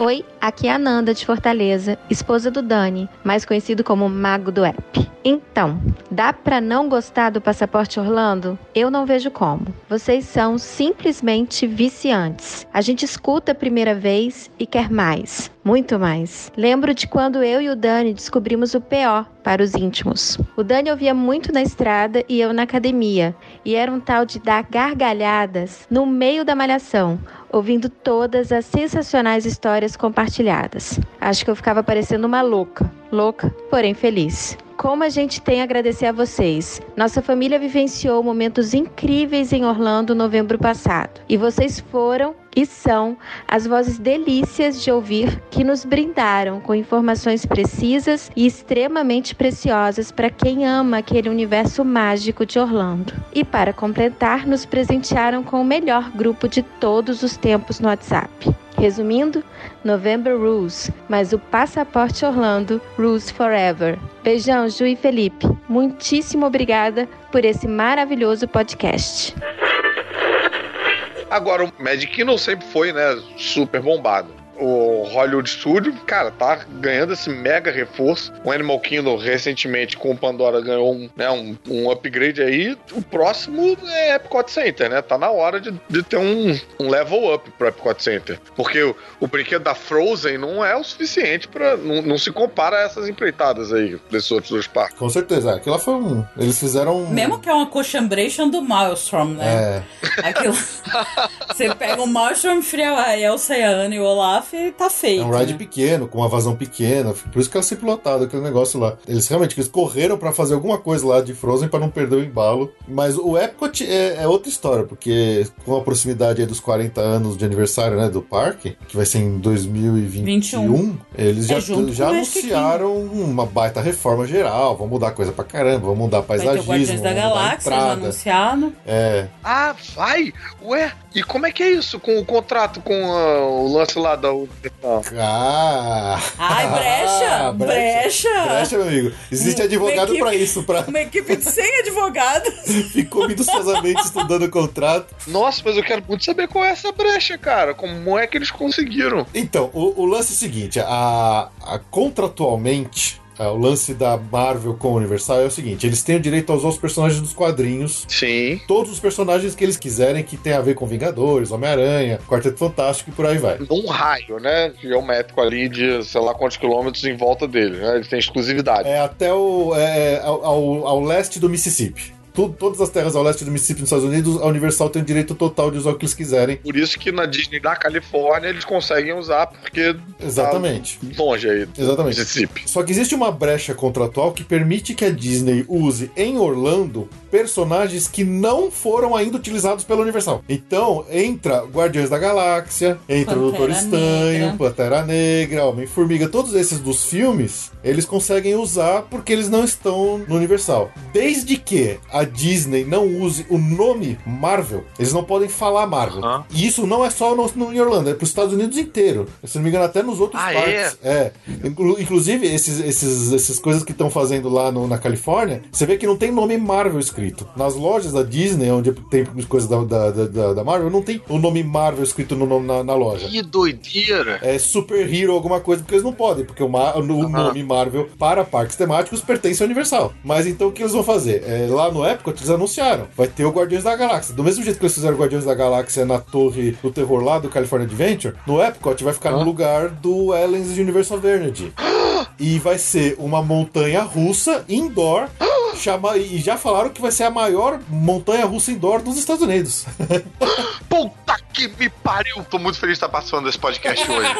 Oi, aqui é a Nanda de Fortaleza, esposa do Dani, mais conhecido como Mago do App. Então, dá pra não gostar do Passaporte Orlando? Eu não vejo como. Vocês são simplesmente viciantes. A gente escuta a primeira vez e quer mais, muito mais. Lembro de quando eu e o Dani descobrimos o PO para os íntimos. O Dani ouvia muito na estrada e eu na academia, e era um tal de dar gargalhadas no meio da malhação, ouvindo todas as sensacionais histórias compartilhadas. Acho que eu ficava parecendo uma louca. Louca, porém feliz. Como a gente tem a agradecer a vocês. Nossa família vivenciou momentos incríveis em Orlando no novembro passado. E vocês foram e são as vozes delícias de ouvir que nos brindaram com informações precisas e extremamente preciosas para quem ama aquele universo mágico de Orlando. E para completar, nos presentearam com o melhor grupo de todos os tempos no WhatsApp. Resumindo, November Rules, mas o Passaporte Orlando Rules Forever. Beijão, Ju e Felipe. Muitíssimo obrigada por esse maravilhoso podcast. Agora, o Magic Kingdom sempre foi, né, super bombado. O Hollywood Studio, cara, tá ganhando esse mega reforço. O Animal Kingdom, recentemente, com o Pandora, ganhou um, né, um, um upgrade aí. O próximo é Epcot Center, né? Tá na hora de, de ter um, um level up pro Epcot Center. Porque o, o brinquedo da Frozen não é o suficiente para não, não se compara a essas empreitadas aí desses outros dois parques. Com certeza. Aquilo foi um. Eles fizeram. um- Mesmo que é uma coxambration do Maelstrom, né? É. Aquilo. *laughs* Você pega o Maelstrom, fria a Elsa e a Anna e o Olaf e tá feito. É um ride né? pequeno, com uma vazão pequena, por isso que ela sempre lotado aquele negócio lá. Eles realmente eles correram pra fazer alguma coisa lá de Frozen pra não perder o embalo. Mas o Epcot é, é outra história, porque com a proximidade aí dos 40 anos de aniversário né, do parque, que vai ser em 2021, 21. eles É já, anunciaram uma baita reforma geral. Vão mudar coisa pra caramba, vão mudar Vai ter o paisagismo, Guardiões da Galáxia já anunciado. É, Ah, vai? Ué, e como é que é isso com o contrato com ah, o lance lá da Ah! Ai, brecha! brecha! Brecha, meu amigo. Existe advogado equipe- pra isso, pra Uma equipe de 100 advogados. *laughs* ficou minuciosamente estudando o contrato. Nossa, mas eu quero muito saber qual é essa brecha, cara. Como é que eles conseguiram? Então, o, o lance é o seguinte: a, a- contratualmente. Ah, O lance da Marvel com a Universal é o seguinte: eles têm o direito a usar os personagens dos quadrinhos. Sim. Todos os personagens que eles quiserem que tem a ver com Vingadores, Homem-Aranha, Quarteto Fantástico e por aí vai. Num raio, né? Geométrico ali de sei lá quantos quilômetros em volta dele, né? Eles têm exclusividade. É até o, é, é, ao, ao- ao leste do Mississippi. Tu- todas as terras ao leste do Mississippi nos Estados Unidos, a Universal tem o direito total de usar o que eles quiserem. Por isso que na Disney da Califórnia eles conseguem usar, porque Exatamente. tá longe aí. do Exatamente. Mississippi. Só que existe uma brecha contratual que permite que a Disney use em Orlando personagens que não foram ainda utilizados pela Universal. Então, entra Guardiões da Galáxia, entra o Doutor Pantera Estranho, Negra. Pantera Negra, Homem-Formiga, todos esses dos filmes, eles conseguem usar porque eles não estão no Universal. Desde que a Disney não use o nome Marvel, eles não podem falar Marvel. Aham. E isso não é só no, no, em Orlando, é para os Estados Unidos inteiro. Se não me engano, até nos outros Ah, parques. É. Inclu- Inclusive, esses, esses, essas coisas que estão fazendo lá no- na Califórnia, você vê que não tem nome Marvel escrito. Nas lojas da Disney, onde tem coisas da, da, da- da Marvel, não tem o nome Marvel escrito no na, na loja. Que doideira! É Super Hero, alguma coisa, porque eles não podem, porque o, ma- o nome Marvel para parques temáticos pertence ao Universal. Mas então o que eles vão fazer? É, lá no Epcot eles anunciaram, vai ter o Guardiões da Galáxia. Do mesmo jeito que eles fizeram o Guardiões da Galáxia na torre do terror lá do California Adventure, no Epcot vai ficar no lugar do Ellen's Universal Energy. *gasps* E vai ser uma montanha russa indoor. *gasps* Chama, e já falaram que vai ser a maior montanha russa indoor dos Estados Unidos. *laughs* Puta que me pariu! Tô muito feliz de estar participando desse podcast hoje. *laughs*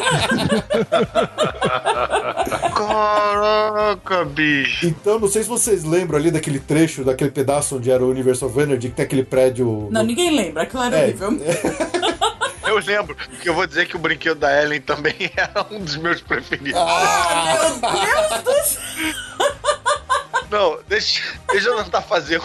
Caraca, bicho! Então, não sei se vocês lembram ali daquele trecho, daquele pedaço onde era o Universal of Energy, que tem aquele prédio. Não, ninguém lembra, aquilo era É. horrível. *laughs* Eu lembro, porque eu vou dizer que o brinquedo da Ellen também era um dos meus preferidos. Meu Deus do céu! Não, deixa, deixa eu tentar fazer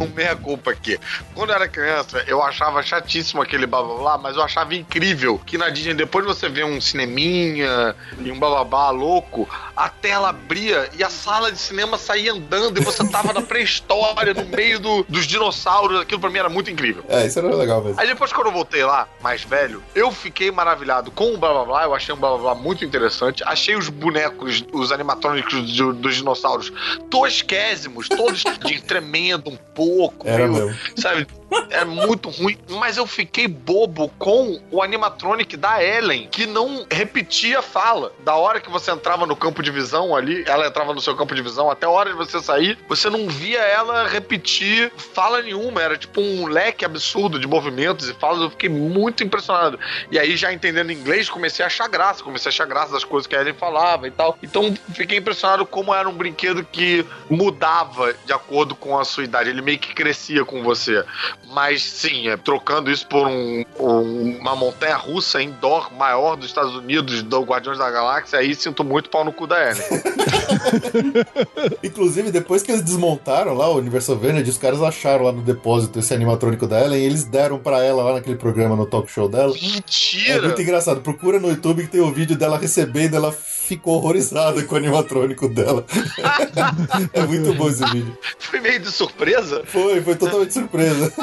um meia-culpa aqui. Quando eu era criança, eu achava chatíssimo aquele blá blá blá, mas eu achava incrível que na Disney, depois de você ver um cineminha e um bababá louco, a tela abria e a sala de cinema saía andando e você tava na pré-história, no meio do- dos dinossauros. Aquilo pra mim era muito incrível. É, isso era legal mesmo. Aí depois, quando eu voltei lá, mais velho, eu fiquei maravilhado com o blá blá blá. Eu achei um blá blá blá muito interessante. Achei os bonecos, os animatrônicos do- dos dinossauros tosquésimos, todos de- tremendo um pouco. Era meio- mesmo. Sabe? É muito ruim. Mas eu fiquei bobo com o animatronic da Ellen, que não repetia fala. Da hora que você entrava no campo de visão ali, ela entrava no seu campo de visão, até a hora de você sair, você não via ela repetir fala nenhuma. Era tipo um leque absurdo de movimentos e falas. Eu fiquei muito impressionado. E aí, já entendendo inglês, comecei a achar graça. Comecei a achar graça das coisas que a Ellen falava e tal. Então, fiquei impressionado como era um brinquedo que mudava de acordo com a sua idade. Ele meio que crescia com você. Mas sim, é, trocando isso por um- um- uma montanha russa indoor maior dos Estados Unidos, do Guardiões da Galáxia, aí sinto muito pau no cu da Ellen. *laughs* Inclusive, depois que eles desmontaram lá o Universal Vanity, os caras acharam lá no depósito esse animatrônico da Ellen e eles deram pra ela lá naquele programa no talk show dela. É Mentira! muito engraçado. Procura no YouTube que tem o vídeo dela recebendo, ela ficou horrorizada com o animatrônico dela. *laughs* é muito bom esse vídeo. Foi meio de surpresa? Foi, foi totalmente surpresa. *laughs*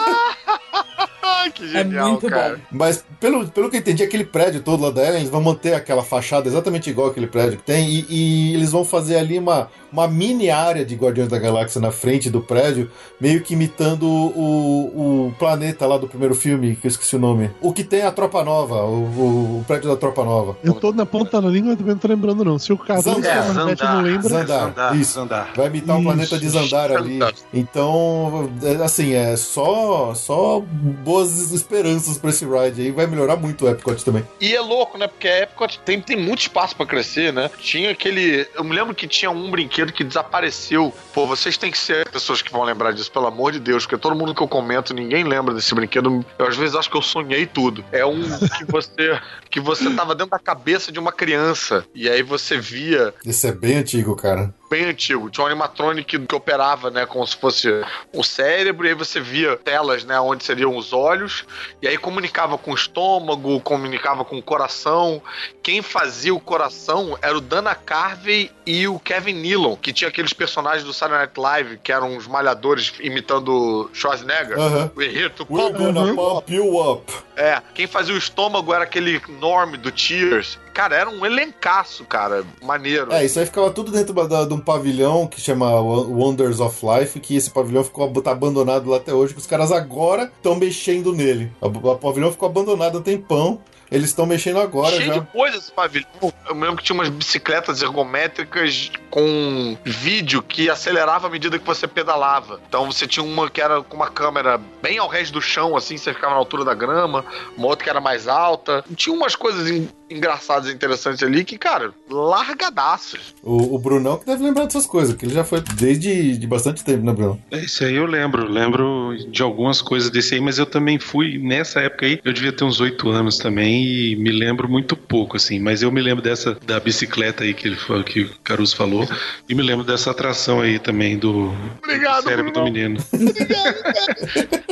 Que genial, muito cara. bom. Mas pelo, pelo que eu entendi, aquele prédio todo lá da Ellen, eles vão manter aquela fachada exatamente igual aquele prédio que tem, e, e eles vão fazer ali uma, uma mini área de Guardiões da Galáxia na frente do prédio, meio que imitando o, o planeta lá do primeiro filme, que eu esqueci o nome. O que tem a Tropa Nova, o, o- o prédio da Tropa Nova. Eu tô na ponta da língua e também não tô lembrando, não. Se o o Marvete não lembra. Zandar, isso. Zandar. Vai imitar o Isso. planeta de Zandar ali. Então, é, assim, é só, só boas esperanças pra esse ride aí. Vai melhorar muito o Epcot também. E é louco, né? Porque a Epcot tem, tem muito espaço pra crescer, né? Tinha aquele. Eu me lembro que tinha um brinquedo que desapareceu. Pô, vocês têm que ser pessoas que vão lembrar disso, pelo amor de Deus, porque todo mundo que eu comento, ninguém lembra desse brinquedo. Eu às vezes acho que eu sonhei tudo. É um que você. *laughs* que você tava dentro da cabeça de uma criança. E aí você via Esse é bem antigo, cara. Bem antigo. Tinha um animatronic que operava, né, como se fosse um cérebro, e aí você via telas, né, onde seriam os olhos, e aí comunicava com o estômago, comunicava com o coração. Quem fazia o coração era o Dana Carvey e o Kevin Nealon, que tinha aqueles personagens do Saturday Night Live, que eram os malhadores imitando Schwarzenegger. Aham. We're here to We're pump gonna pump you up. é, quem fazia o estômago era aquele Norm do Cheers. Cara, era um elencaço, cara, maneiro. É, isso aí ficava tudo dentro de um pavilhão que chama Wonders of Life, que esse pavilhão ficou tá abandonado lá até hoje, que os caras agora estão mexendo nele. O, pavilhão ficou abandonado há um tempão. Eles estão mexendo agora Cheio já. de coisas esse pavilhão. Eu lembro que tinha umas bicicletas ergométricas com vídeo que acelerava à medida que você pedalava. Então você tinha uma que era com uma câmera bem ao resto do chão, assim, você ficava na altura da grama, uma outra que era mais alta. Tinha umas coisas en- engraçadas e interessantes ali que, cara, largadaças. O, o Brunão que deve lembrar dessas coisas, que ele já foi desde de bastante tempo, né, Bruno? Isso aí eu lembro, lembro de algumas coisas desse aí, mas eu também fui nessa época aí, eu devia ter uns oito anos também e me lembro muito pouco, assim, mas eu me lembro dessa da bicicleta aí que ele que o Caruso falou, e me lembro dessa atração aí também do, Obrigado, do cérebro do Bruno. menino.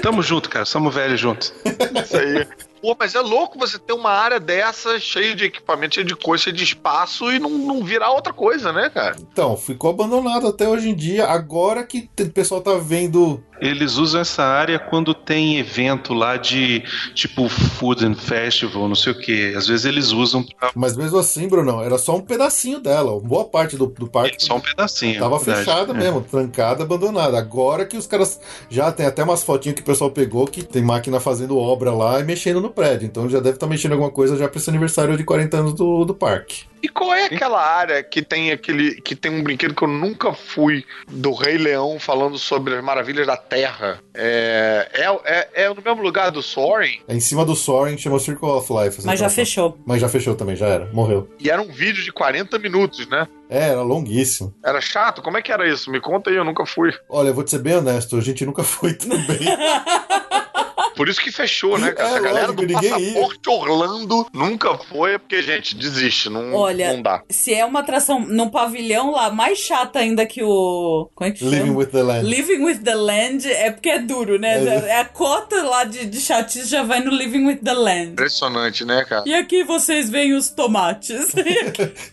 Tamo junto, cara, somos velhos juntos. Isso aí. Pô, mas é louco você ter uma área dessa, cheia de equipamento, cheia de coisa, cheia de espaço e não, não virar outra coisa, né, cara? Então, ficou abandonado até hoje em dia. Agora que o pessoal tá vendo. Eles usam essa área quando tem evento lá de tipo Food and Festival, não sei o que. Às vezes eles usam pra Mas mesmo assim, Brunão, era só um pedacinho dela. Boa parte do, do parque só um pedacinho. Tava é verdade. fechada É. mesmo, trancada, abandonada. Agora que os caras já tem até umas fotinhas que o pessoal pegou que tem máquina fazendo obra lá e mexendo no prédio. Então já deve estar mexendo em alguma coisa já pra esse aniversário de 40 anos do, do parque. E qual é aquela área que tem aquele que tem um brinquedo que eu nunca fui do Rei Leão falando sobre as maravilhas da Terra? É, é, é, é no mesmo lugar do Soaring? É em cima do Soaring, chama Circle of Life. Mas já fechou. Mas já fechou também, já era. Morreu. E era um vídeo de 40 minutos, né? É, era longuíssimo. Era chato? Como é que era isso? Me conta aí, eu nunca fui. Olha, eu vou te ser bem honesto, a gente nunca *laughs* foi também. *laughs* Por isso que fechou, né, cara? É, a galera lógico, do ninguém ia. Passaporte Orlando nunca foi, é porque, gente, desiste. Não, Olha, não dá. se é uma atração num pavilhão lá, mais chata ainda que o. Como é que chama? Living with the Land. Living with the Land é porque é duro, né? É. É. A cota lá de, de chatice já vai no Living with the Land. Impressionante, né, cara? E aqui vocês veem os tomates. *laughs*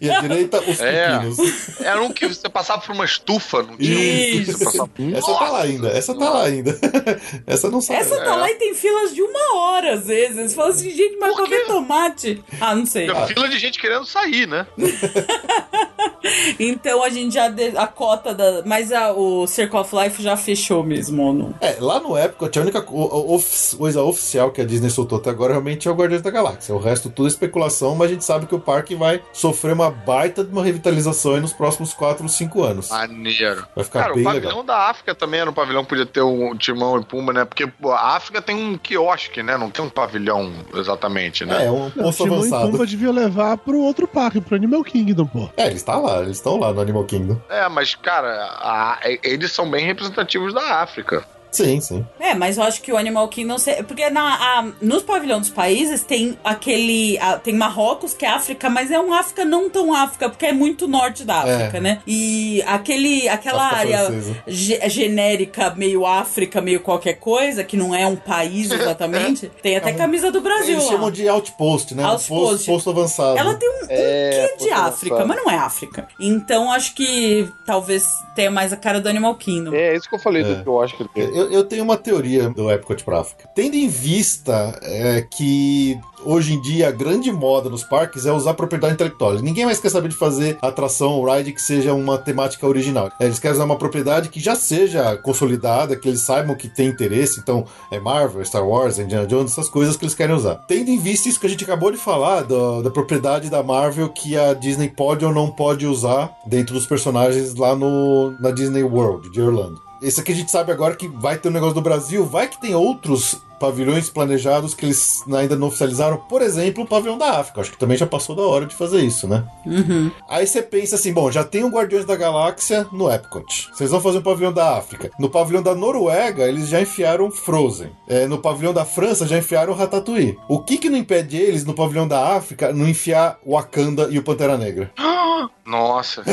E à direita, os É. pepinos. Era um que você passava por uma estufa, não tinha um que Isso. você passava. Essa tá lá ainda, essa tá lá ainda. *laughs* Essa não saiu. Essa tá lá e tem filas de uma hora às vezes. Você fala assim, gente, mas pra ver tomate. Ah, não sei. Tinha fila de gente querendo sair, né? *laughs* Então a gente já. de- A cota da. Mas a- o Circle of Life já fechou mesmo, ou não? É, lá no Epcot, a única o- coisa oficial que a Disney soltou até agora realmente é o Guardiões da Galáxia. O resto tudo é especulação, mas a gente sabe que o parque vai sofrer uma baita de uma revitalização aí nos próximos 4 ou 5 anos. Maneiro. Vai ficar Cara, bem o pavilhão legal. da África também era um pavilhão que podia ter um timão e pumba, né? Porque pô, a África tem um quiosque, né? Não tem um pavilhão exatamente, né? É, um posto Timão e avançado. Pumba devia levar pro outro parque, pro Animal Kingdom, pô. É, eles estão lá, eles estão lá no Animal Kingdom. É, mas, cara, a- eles são bem representativos da África. Sim, sim. É, mas eu acho que o Animal Kingdom. se- Porque na, a- nos pavilhões dos países tem aquele. a- tem Marrocos, que é África, mas é um África não tão África, porque é muito norte da África, É. né? E aquele, aquela África área ge- genérica, meio África, meio qualquer coisa, que não é um país *laughs* exatamente, tem até camisa do Brasil Eles lá. chamam de outpost, né? Um Outpost. posto, posto avançado. Ela tem um, um É, quê de África, avançado. mas não é África. Então acho que talvez tenha mais a cara do Animal Kingdom. É, isso que eu falei É. do que eu acho que ele tem. Eu, eu tenho uma teoria do Epcot pra África. Tendo em vista é, que hoje em dia a grande moda nos parques é usar propriedade intelectual. Ninguém mais quer saber de fazer atração ride que seja uma temática original. É, Eles querem usar uma propriedade que já seja consolidada, que eles saibam que tem interesse. Então, é Marvel, Star Wars, Indiana Jones, essas coisas que eles querem usar. Tendo em vista isso que a gente acabou de falar, do- da propriedade da Marvel que a Disney pode ou não pode usar dentro dos personagens lá no, na Disney World de Orlando. Esse aqui a gente sabe agora que vai ter um negócio do Brasil, vai que tem outros pavilhões planejados que eles ainda não oficializaram, por exemplo, o pavilhão da África. Acho que também já passou da hora de fazer isso, né? Uhum. Aí você pensa assim, bom, já tem o Guardiões da Galáxia no Epcot. Vocês vão fazer um pavilhão da África. No pavilhão da Noruega, eles já enfiaram Frozen. É, no pavilhão da França, já enfiaram Ratatouille. O que que não impede eles, no pavilhão da África, não enfiar Wakanda e o Pantera Negra? Nossa.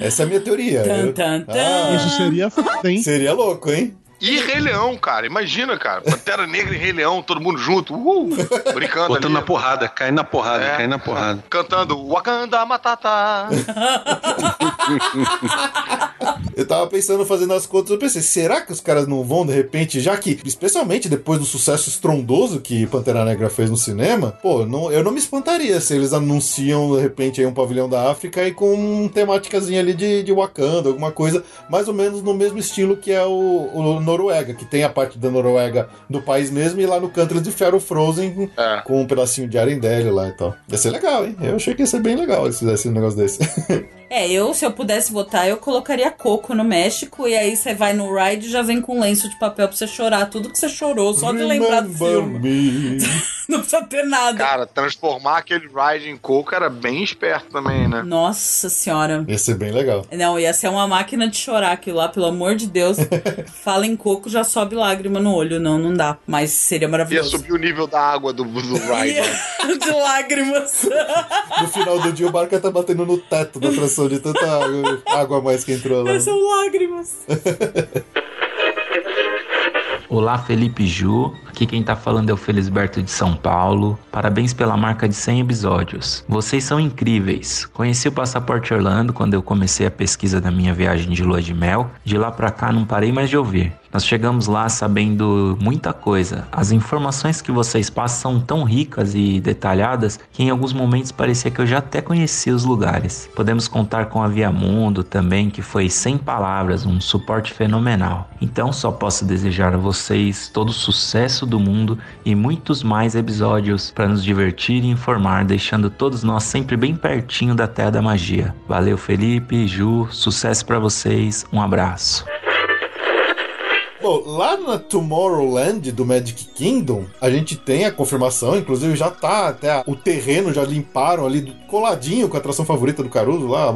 Essa é a minha teoria. Tan, tan, tan. Ah, Isso seria foda, hein? seria louco, hein? E Rei Leão, cara. Imagina, cara. Pantera Negra e Rei Leão, todo mundo junto. Uhul. Brincando Botando ali. na porrada, caindo na porrada, É. caindo na porrada. Cantando Wakanda Matata. *laughs* Eu tava pensando, fazendo as contas, eu pensei, será que os caras não vão, de repente, já que, especialmente depois do sucesso estrondoso que Pantera Negra fez no cinema, pô, não, eu não me espantaria se eles anunciam, de repente, aí um pavilhão da África e com uma temáticazinha ali de, de Wakanda, alguma coisa, mais ou menos no mesmo estilo que é o, o Noruega, que tem a parte da Noruega do país mesmo, e lá no canto eles enfiaram o Frozen É. com um pedacinho de Arendelle lá e tal. Ia ser legal, hein? Eu achei que ia ser bem legal se fizesse um negócio desse. *laughs* É, eu, se eu pudesse votar, eu colocaria Coco no México e aí você vai no ride e já vem com lenço de papel pra você chorar tudo que você chorou, só de lembrar do filme. me. *laughs* Não precisa ter nada. Cara, transformar aquele ride em coco era bem esperto também, né? Nossa senhora. Ia ser bem legal. Não, ia ser uma máquina de chorar aquilo lá, pelo amor de Deus. *laughs* Fala em coco, já sobe lágrima no olho. Não, não dá. Mas seria Ia maravilhoso. subir o nível da água do, do ride. né? Ia- *laughs* de lágrimas. No final do dia, o barco tá batendo no teto da atração de tanta água, água a mais que entrou lá. São lágrimas. Olá, Felipe Ju. Aqui quem tá falando é o Felisberto de São Paulo. Parabéns pela marca de 100 episódios. Vocês são incríveis. Conheci o Passaporte Orlando quando eu comecei a pesquisa da minha viagem de lua de mel. De lá pra cá não parei mais de ouvir. Nós chegamos lá sabendo muita coisa. As informações que vocês passam são tão ricas e detalhadas que em alguns momentos parecia que eu já até conhecia os lugares. Podemos contar com a Via Mundo também, que foi sem palavras, um suporte fenomenal. Então só posso desejar a vocês todo o sucesso do mundo e muitos mais episódios para nos divertir e informar, deixando todos nós sempre bem pertinho da Terra da Magia. Valeu, Felipe, Ju, sucesso para vocês, um abraço. Bom, lá na Tomorrowland do Magic Kingdom, a gente tem a confirmação, inclusive já tá até a- o terreno, já limparam ali do- coladinho com a atração favorita do Caruso lá,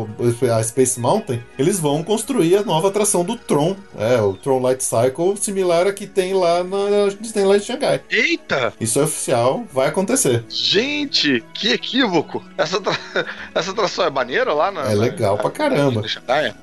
a Space Mountain. Eles vão construir a nova atração do Tron, é, o Tron Light Cycle, similar a que tem lá na Disneyland de Xangai. Eita! Isso é oficial, vai acontecer. Gente, que equívoco! Essa, atra- *laughs* essa atração é maneira lá na. É legal pra caramba.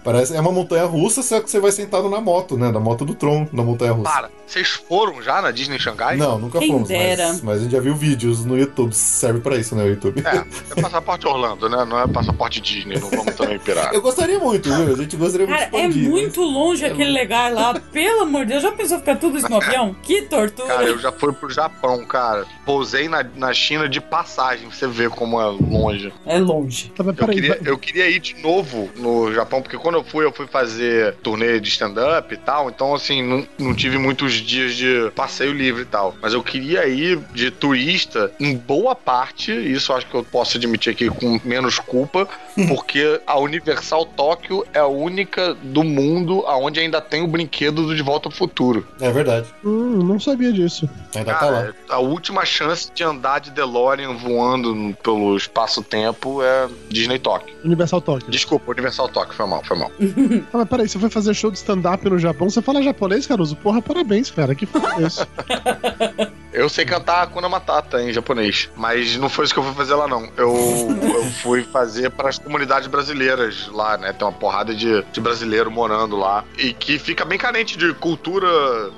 Parece é uma montanha russa, só que você vai sentado na moto, né? Na moto do Tron, na montanha russa. Para, vocês foram já na Disney Xangai? Não, nunca Quem fomos, mas, mas a gente já viu vídeos no YouTube, serve pra isso, né, o YouTube. É, é passaporte Orlando, né? Não é passaporte Disney, não vamos também pirar. *laughs* Eu gostaria muito, viu? A gente gostaria muito Cara, é expandir, muito longe aquele lugar lá. *laughs* Pelo amor de Deus, já pensou ficar tudo isso no avião? *laughs* Que tortura. Cara, eu já fui pro Japão, cara. Pousei na, na China de passagem, pra você ver como é longe. É longe. Tá, Eu peraí, queria, vai- eu queria ir de novo no Japão, porque quando eu fui, eu fui fazer turnê de stand-up e tal, então assim, não, não tive muitos dias de passeio livre e tal. Mas eu queria ir de turista em boa parte, isso acho que eu posso admitir aqui com menos culpa, porque a Universal Tóquio é a única do mundo onde ainda tem o brinquedo do De Volta ao Futuro. É verdade. Hum, não sabia disso. Ainda tá lá. Cara, a última chance de andar de DeLorean voando pelo espaço-tempo é Disney Tóquio. Universal Tóquio. Desculpa, Universal Tóquio, foi mal, foi mal. *laughs* Ah, mas peraí, você foi fazer show de stand-up no Japão, você fala japonês, Caruso? Porra, parabéns, cara. Que foda isso? *laughs* Eu sei cantar Hakuna Matata em japonês, mas não foi isso que eu fui fazer lá, não. Eu, eu fui fazer para as comunidades brasileiras lá, né? Tem uma porrada de, de brasileiro morando lá. E que fica bem carente de cultura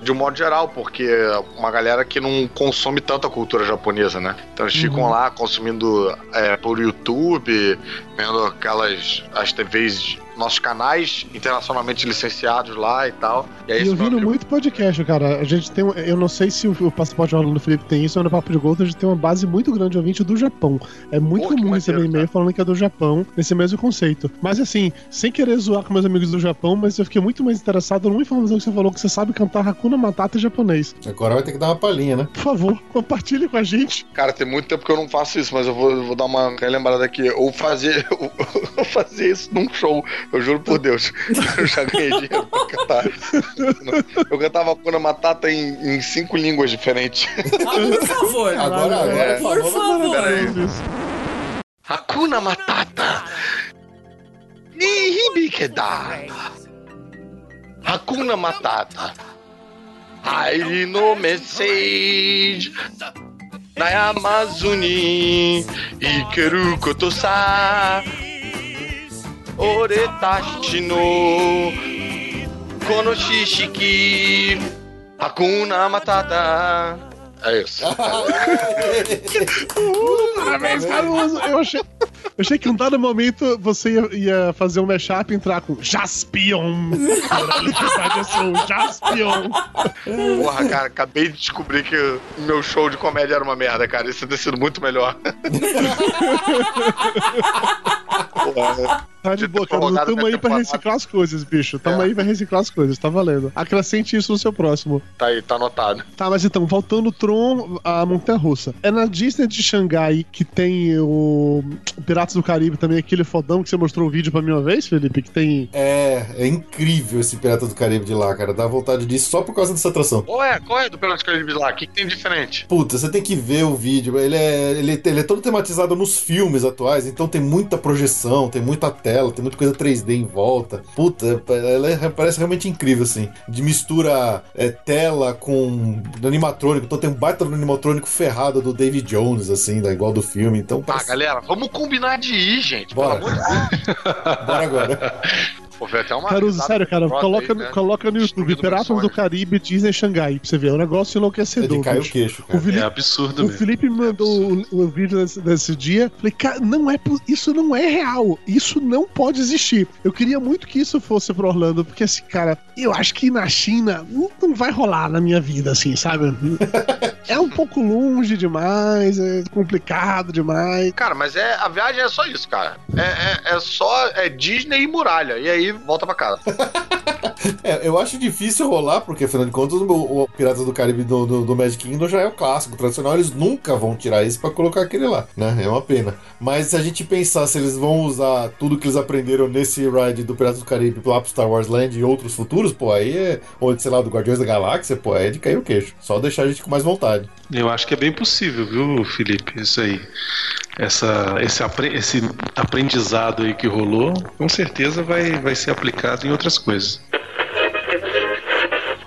de um modo geral, porque é uma galera que não consome tanta cultura japonesa, né? Então eles ficam lá consumindo é, por YouTube, vendo aquelas as TVs, nossos canais internacionalmente licenciados lá e tal. E é E isso, ouvindo muito podcast, cara. A gente tem. um- Eu não sei se o, passaporte Orlando Felipe tem isso, mas no Papo de Gold a gente tem uma base muito grande de ouvinte do Japão. É muito Pô, comum receber e-mail falando que é do Japão, nesse mesmo conceito. Mas assim, sem querer zoar com meus amigos do Japão, mas eu fiquei muito mais interessado numa informação que você falou que você sabe cantar Hakuna Matata em japonês. Agora vai ter que dar uma palhinha, né? Por favor, *laughs* compartilhe com a gente. Cara, tem muito tempo que eu não faço isso, mas eu vou, vou dar uma relembrada aqui. Ou fazer, *laughs* ou fazer isso num show. Eu juro por Deus. *laughs* Eu já ganhei dinheiro pra cantar. Eu cantava Kuna Matata em, em cinco línguas diferentes. Ah, por favor. Agora, agora, É. Por favor. Hakuna Matata. Ni hibikeda. Hakuna Matata. I no message. Na Amazônia. Ikeru koto sa. Ore tachi no. Kono shishiki. Hakuna Matata. É isso. *laughs* Parabéns, Caruso! Eu achei, eu achei que um dado momento você ia, ia fazer um mashup e entrar com Jaspion. Eu sou Jaspion. Porra, cara, acabei de descobrir que o meu show de comédia era uma merda, cara. Isso ia ter sido muito melhor. *laughs* Porra, Tá de boa, prorrogado Tamo aí pra reciclar as coisas, bicho. Tamo É. aí pra reciclar as coisas, tá valendo. Acrescente isso no seu próximo. tá aí, tá anotado. Tá, mas então, voltando o Tron à Montanha Russa. É na Disney de Xangai que tem o Piratas do Caribe também, aquele fodão que você mostrou o vídeo pra mim uma vez, Felipe? Que tem. É, é incrível esse Pirata do Caribe de lá, cara. Dá vontade disso só por causa dessa atração. Qual é? Qual é do Piratas do Caribe lá? O que, que tem de diferente? Puta, você tem que ver o vídeo. Ele é, ele, ele é todo tematizado nos filmes atuais, então tem muita projeção, tem muita tela, tem muita coisa 3D em volta. Puta, ela é- parece realmente incrível, assim. De mistura é, tela com animatrônico. Então tem um baita do animatrônico ferrado do David Jones, assim, da, igual do filme. Então Ah, parece... galera, vamos combinar de ir, gente. Bora. *laughs* Bora agora. Foi até uma Caruso, sério, cara, coloca, aí, né? coloca no YouTube Piratas do. Caribe Disney Xangai pra você ver. É um negócio É enlouquecedor. de cair o queixo, O cara. Felipe, É absurdo O mesmo. Felipe me mandou o, o vídeo desse, desse dia. Falei, cara, não é, isso não é real. Isso não pode existir. Eu queria muito que isso fosse pro Orlando, porque assim, cara, eu acho que na China não, não vai rolar na minha vida, assim, sabe? É um pouco longe demais, é complicado demais. Cara, mas é, a viagem é só isso, cara. É, é, é só é Disney e muralha. E aí volta pra casa. *laughs* É, eu acho difícil rolar, porque afinal de contas o, o Piratas do Caribe do, do, do Magic Kingdom já é o clássico tradicional, eles nunca vão tirar isso pra colocar aquele lá, né? É uma pena. Mas se a gente pensar se eles vão usar tudo que eles aprenderam nesse ride do Piratas do Caribe lá pro Star Wars Land e outros futuros, pô, aí é. Ou sei lá, do Guardiões da Galáxia, pô, é de cair o queixo. Só deixar a gente com mais vontade. Eu acho que é bem possível, viu, Felipe? Isso aí. Essa, esse, apre- esse aprendizado aí que rolou, com certeza vai, vai ser aplicado em outras coisas.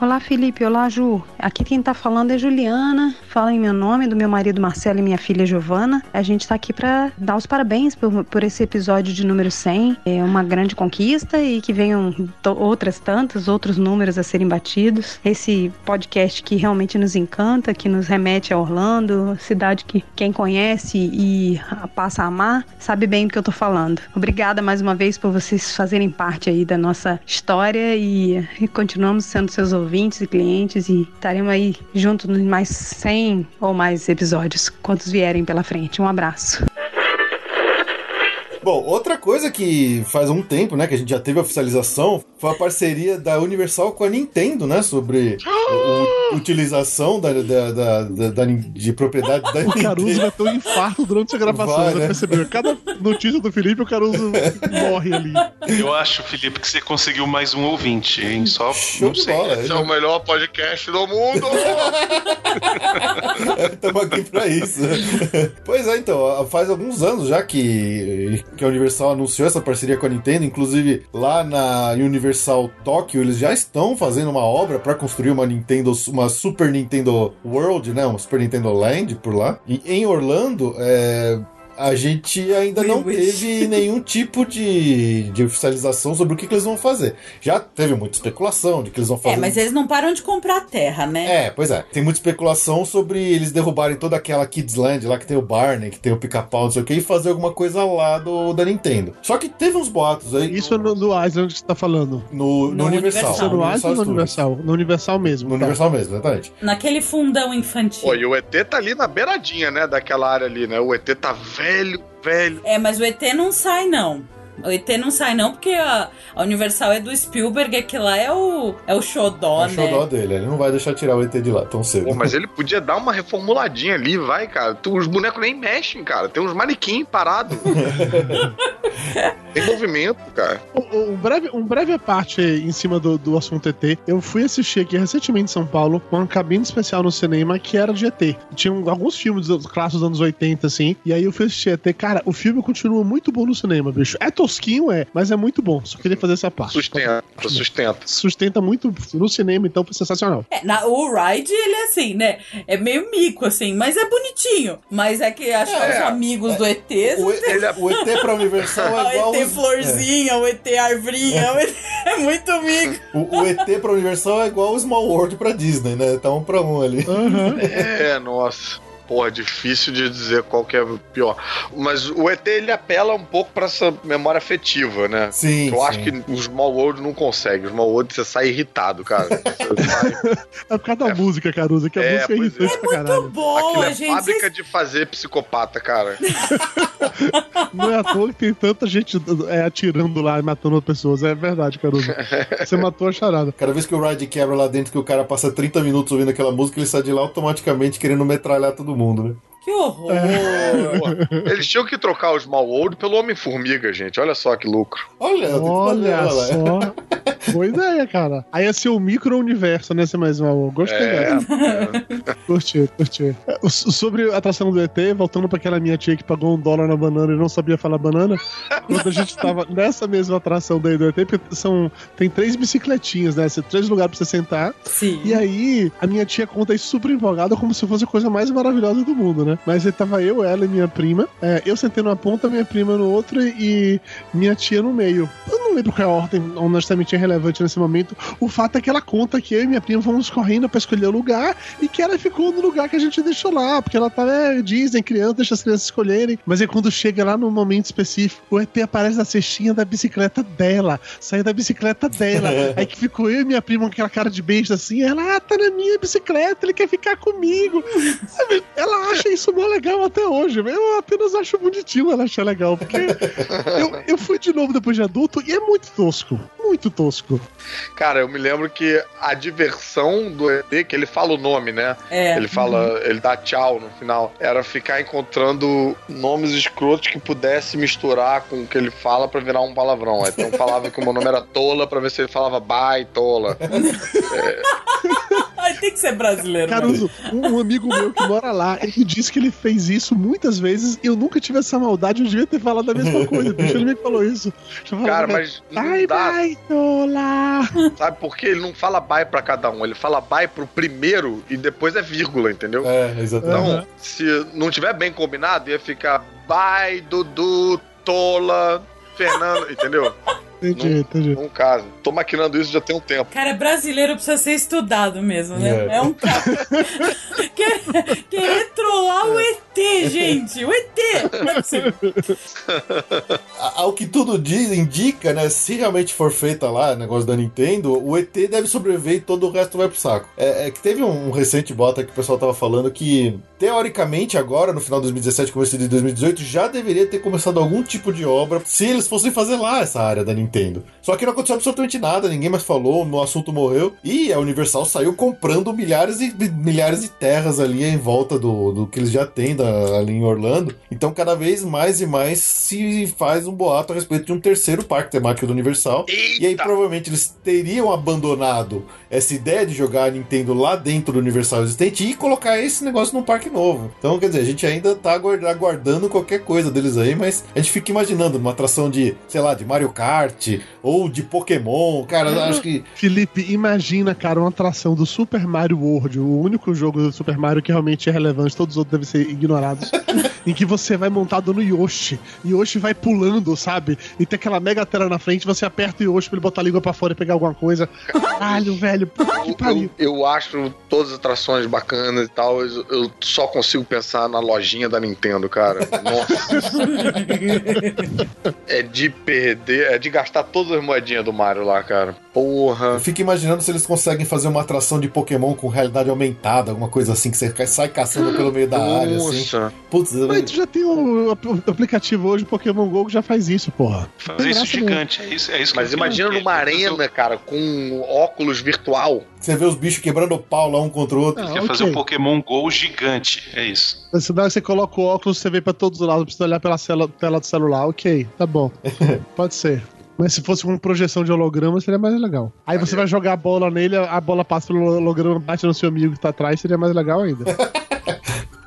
Olá, Felipe. Olá, Ju. Aqui quem tá falando é Juliana. Fala em meu nome, do meu marido Marcelo e minha filha Giovana. A gente tá aqui pra dar os parabéns por, por esse episódio de número 100. É uma grande conquista e que venham outras tantas, outros números a serem batidos. Esse podcast que realmente nos encanta, que nos remete a Orlando, cidade que quem conhece e passa a amar, sabe bem do que eu tô falando. Obrigada mais uma vez por vocês fazerem parte aí da nossa história e, e continuamos sendo seus ouvintes e clientes e estaremos aí juntos nos mais 100 ou mais episódios, quantos vierem pela frente. Um abraço. Bom, outra coisa que faz um tempo, né, que a gente já teve oficialização, foi a parceria da Universal com a Nintendo, né, sobre a utilização da, da, da, da- da- de propriedade da O Caruso Nintendo. vai ter um infarto durante a gravação, Vai, você né? percebeu? Cada notícia do Felipe, o Caruso *laughs* morre ali. Eu acho, Felipe, que você conseguiu mais um ouvinte, hein? Só não sei. Esse é o melhor podcast do mundo! *laughs* Estamos aqui pra isso. pois é, então, faz alguns anos já que, que a Universal anunciou essa parceria com a Nintendo. Inclusive, lá na Universal Tóquio, eles já estão fazendo uma obra pra construir uma Nintendo, uma Super Nintendo World, né? Uma Super Nintendo Land por lá. E em Orlando, é, a gente ainda não teve nenhum tipo de, de oficialização sobre o que, que eles vão fazer. Já teve muita especulação de que eles vão fazer. É, mas eles não param de comprar terra, né? É, pois é. Tem muita especulação sobre eles derrubarem toda aquela Kids Land lá que tem o Barney, que tem o pica-pau, não sei o que, e fazer alguma coisa lá do, da Nintendo. Só que teve uns boatos aí. Isso é no, no Island que você tá falando. No, no Universal. Isso é no Island ou no. Universal? No Universal mesmo. No tá. Universal mesmo, exatamente. Naquele fundão infantil. Pô, e o ET tá ali na beiradinha, né, daquela área ali, né? O ET tá velho, velho. É, mas o ET não sai, não. O ET não sai, não, porque a, a Universal é do Spielberg, que lá é o, é o xodó, É o né? xodó dele, ele não vai deixar tirar o ET de lá tão cedo. Pô, mas ele podia dar uma reformuladinha ali, vai, cara. Tu- Os bonecos nem mexem, cara. Tem uns manequim parados. *laughs* Tem movimento, cara. Um, um breve, um breve parte em cima do, do assunto ET. Eu fui assistir aqui recentemente em São Paulo uma cabine especial no cinema que era de ET. Tinha um- alguns filmes dos clássicos dos anos 80, assim. E aí eu fui assistir ET. Cara, o filme continua muito bom no cinema, bicho. É tosquinho, é, mas é muito bom. Só queria fazer essa parte. Sustenta, sustenta. Sustenta muito no cinema, então foi sensacional. É, na- o ride, ele é assim, né? É meio mico, assim, mas é bonitinho. Mas é que acho que É, os amigos do ET. O, ele é- o ET pra Universal é *laughs* igual. o ET os- florzinha, o ET arvrinha, o ET *laughs* é muito mico. O, o ET pra Universal é igual o Small World pra Disney, né? Tá um pra um ali. *laughs* É, nossa. Porra, difícil de dizer qual que é o pior. Mas o ET, ele apela um pouco pra essa memória afetiva, né? Sim, Eu acho sim. que o Small World não consegue. O Small World você sai irritado, cara. Sai- *laughs* É por causa da música, Caruso, que a É, música é irritante pra caralho. Bom, Aquilo é gente, fábrica de fazer psicopata, cara. *laughs* Não é à toa que tem tanta gente é, atirando lá e matando pessoas. É verdade, Caruso. Você matou a charada. Cada vez que o ride quebra lá dentro, que o cara passa 30 minutos ouvindo aquela música, ele sai de lá automaticamente querendo metralhar todo mundo, né? Que horror! Pô, Eles tinham que trocar o Small World pelo Homem-Formiga, gente. Olha só que lucro. Olha, Olha só. Boa ideia, cara. Aí ia ser o micro-universo, né? Ser mais uma. Gostei É. dessa. *laughs* Curti, curti. É, Sobre a atração do ET, voltando pra aquela minha tia que pagou um dólar na banana e não sabia falar banana, quando a gente tava *laughs* nessa mesma atração daí do ET, porque são, tem três bicicletinhas, né? Três lugares pra você sentar. Sim. E aí, a minha tia conta isso super empolgada, como se fosse a coisa mais maravilhosa do mundo, né? Mas aí tava eu, ela e minha prima. É, eu sentei numa ponta, minha prima no outro e minha tia no meio. Eu não lembro qual é a ordem, honestamente, é relevante nesse momento. O fato é que ela conta que eu e minha prima fomos correndo pra escolher o lugar e que ela ficou no lugar que a gente deixou lá, porque ela tá, né, Disney, criança, deixa as crianças escolherem. Mas aí quando chega lá no momento específico, o ET aparece na cestinha da bicicleta dela, sai da bicicleta dela. *laughs* aí que ficou eu e minha prima com aquela cara de beijo assim, ela, ah, tá na minha bicicleta, ele quer ficar comigo. *laughs* Ela acha isso mó legal até hoje. Eu apenas acho bonitinho ela achar legal, porque *laughs* eu, eu fui de novo depois de adulto e é muito tosco. Muito tosco. Cara, eu me lembro que a diversão do ET, que ele fala o nome, né? É. Ele fala, ele dá tchau no final. Era ficar encontrando nomes escrotos que pudesse misturar com o que ele fala pra virar um palavrão. Então falava que o meu nome era Tola pra ver se ele falava bye, Tola. *laughs* Ai, tem que ser brasileiro. Caruso, um, um amigo meu que mora lá, ele disse que ele fez isso muitas vezes e eu nunca tive essa maldade, eu devia ter falado a mesma coisa. *laughs* Bicho, ele me falou isso. Cara, mas dá. bye, Tola. Sabe por quê? Ele não fala bye pra cada um. Ele fala bye pro primeiro e depois é vírgula, entendeu? É, exatamente. Então, Aham. se não tiver bem combinado, ia ficar bye, Dudu, Tola, Fernando, entendeu? Entendi, Não- entendi. Não caso. Tô maquinando isso já tem um tempo. Cara, brasileiro precisa ser estudado mesmo, né? É. É, um cara. *laughs* querer, querer trollar o ET, gente! O ET! Ao que tudo diz, indica, né? Se realmente for feita lá, negócio da Nintendo, o ET deve sobreviver e todo o resto vai pro saco. É, é que teve um recente bota que o pessoal tava falando que, teoricamente, agora, no final de 2017, começo de 2018, já deveria ter começado algum tipo de obra se eles fossem fazer lá essa área da Nintendo. Só que não aconteceu absolutamente nada, ninguém mais falou, o assunto morreu. E a Universal saiu comprando milhares e milhares de terras ali em volta do, do que eles já têm da- ali em Orlando. Então, cada vez mais e mais se faz um boato a respeito de um terceiro parque temático do Universal. E aí, provavelmente, eles teriam abandonado essa ideia de jogar a Nintendo lá dentro do Universal existente e colocar esse negócio num parque novo. Então, quer dizer, a gente ainda tá aguard- aguardando qualquer coisa deles aí, mas a gente fica imaginando uma atração de, sei lá, de Mario Kart ou de Pokémon. Cara, eu acho que. Felipe, imagina, cara, uma atração do Super Mario World, o único jogo do Super Mario que realmente é relevante, todos os outros devem ser ignorados, *laughs* em que você vai montado no Yoshi, e Yoshi vai pulando, sabe? E tem aquela mega tela na frente, você aperta o Yoshi pra ele botar a língua pra fora e pegar alguma coisa. Caralho, velho, Eu, eu, eu acho todas as atrações bacanas e tal. Eu, eu só consigo pensar na lojinha da Nintendo, cara. Nossa. *laughs* é de perder, é de gastar todas as moedinhas do Mario lá, cara. Porra. Eu fico imaginando se eles conseguem fazer uma atração de Pokémon com realidade aumentada, alguma coisa assim, que você sai caçando pelo meio da área, assim. Nossa. Putz, Mas tu já tem o, o aplicativo hoje, Pokémon GO, que já faz isso, porra. Fazer isso gigante, é isso, é isso Mas imagina numa arena, cara, com óculos virtual. você vê os bichos quebrando o pau lá um contra o outro. Ah, Quer fazer um ok. Pokémon GO gigante, é isso. Você, dá- você coloca o óculos, você vê pra todos os lados, não precisa olhar pela cela- tela do celular. Ok, tá bom. *laughs* Pode ser. Mas se fosse com projeção de holograma, seria mais legal. Aí você vai jogar a bola nele, a bola passa pelo holograma, bate no seu amigo que tá atrás, seria mais legal ainda. *laughs*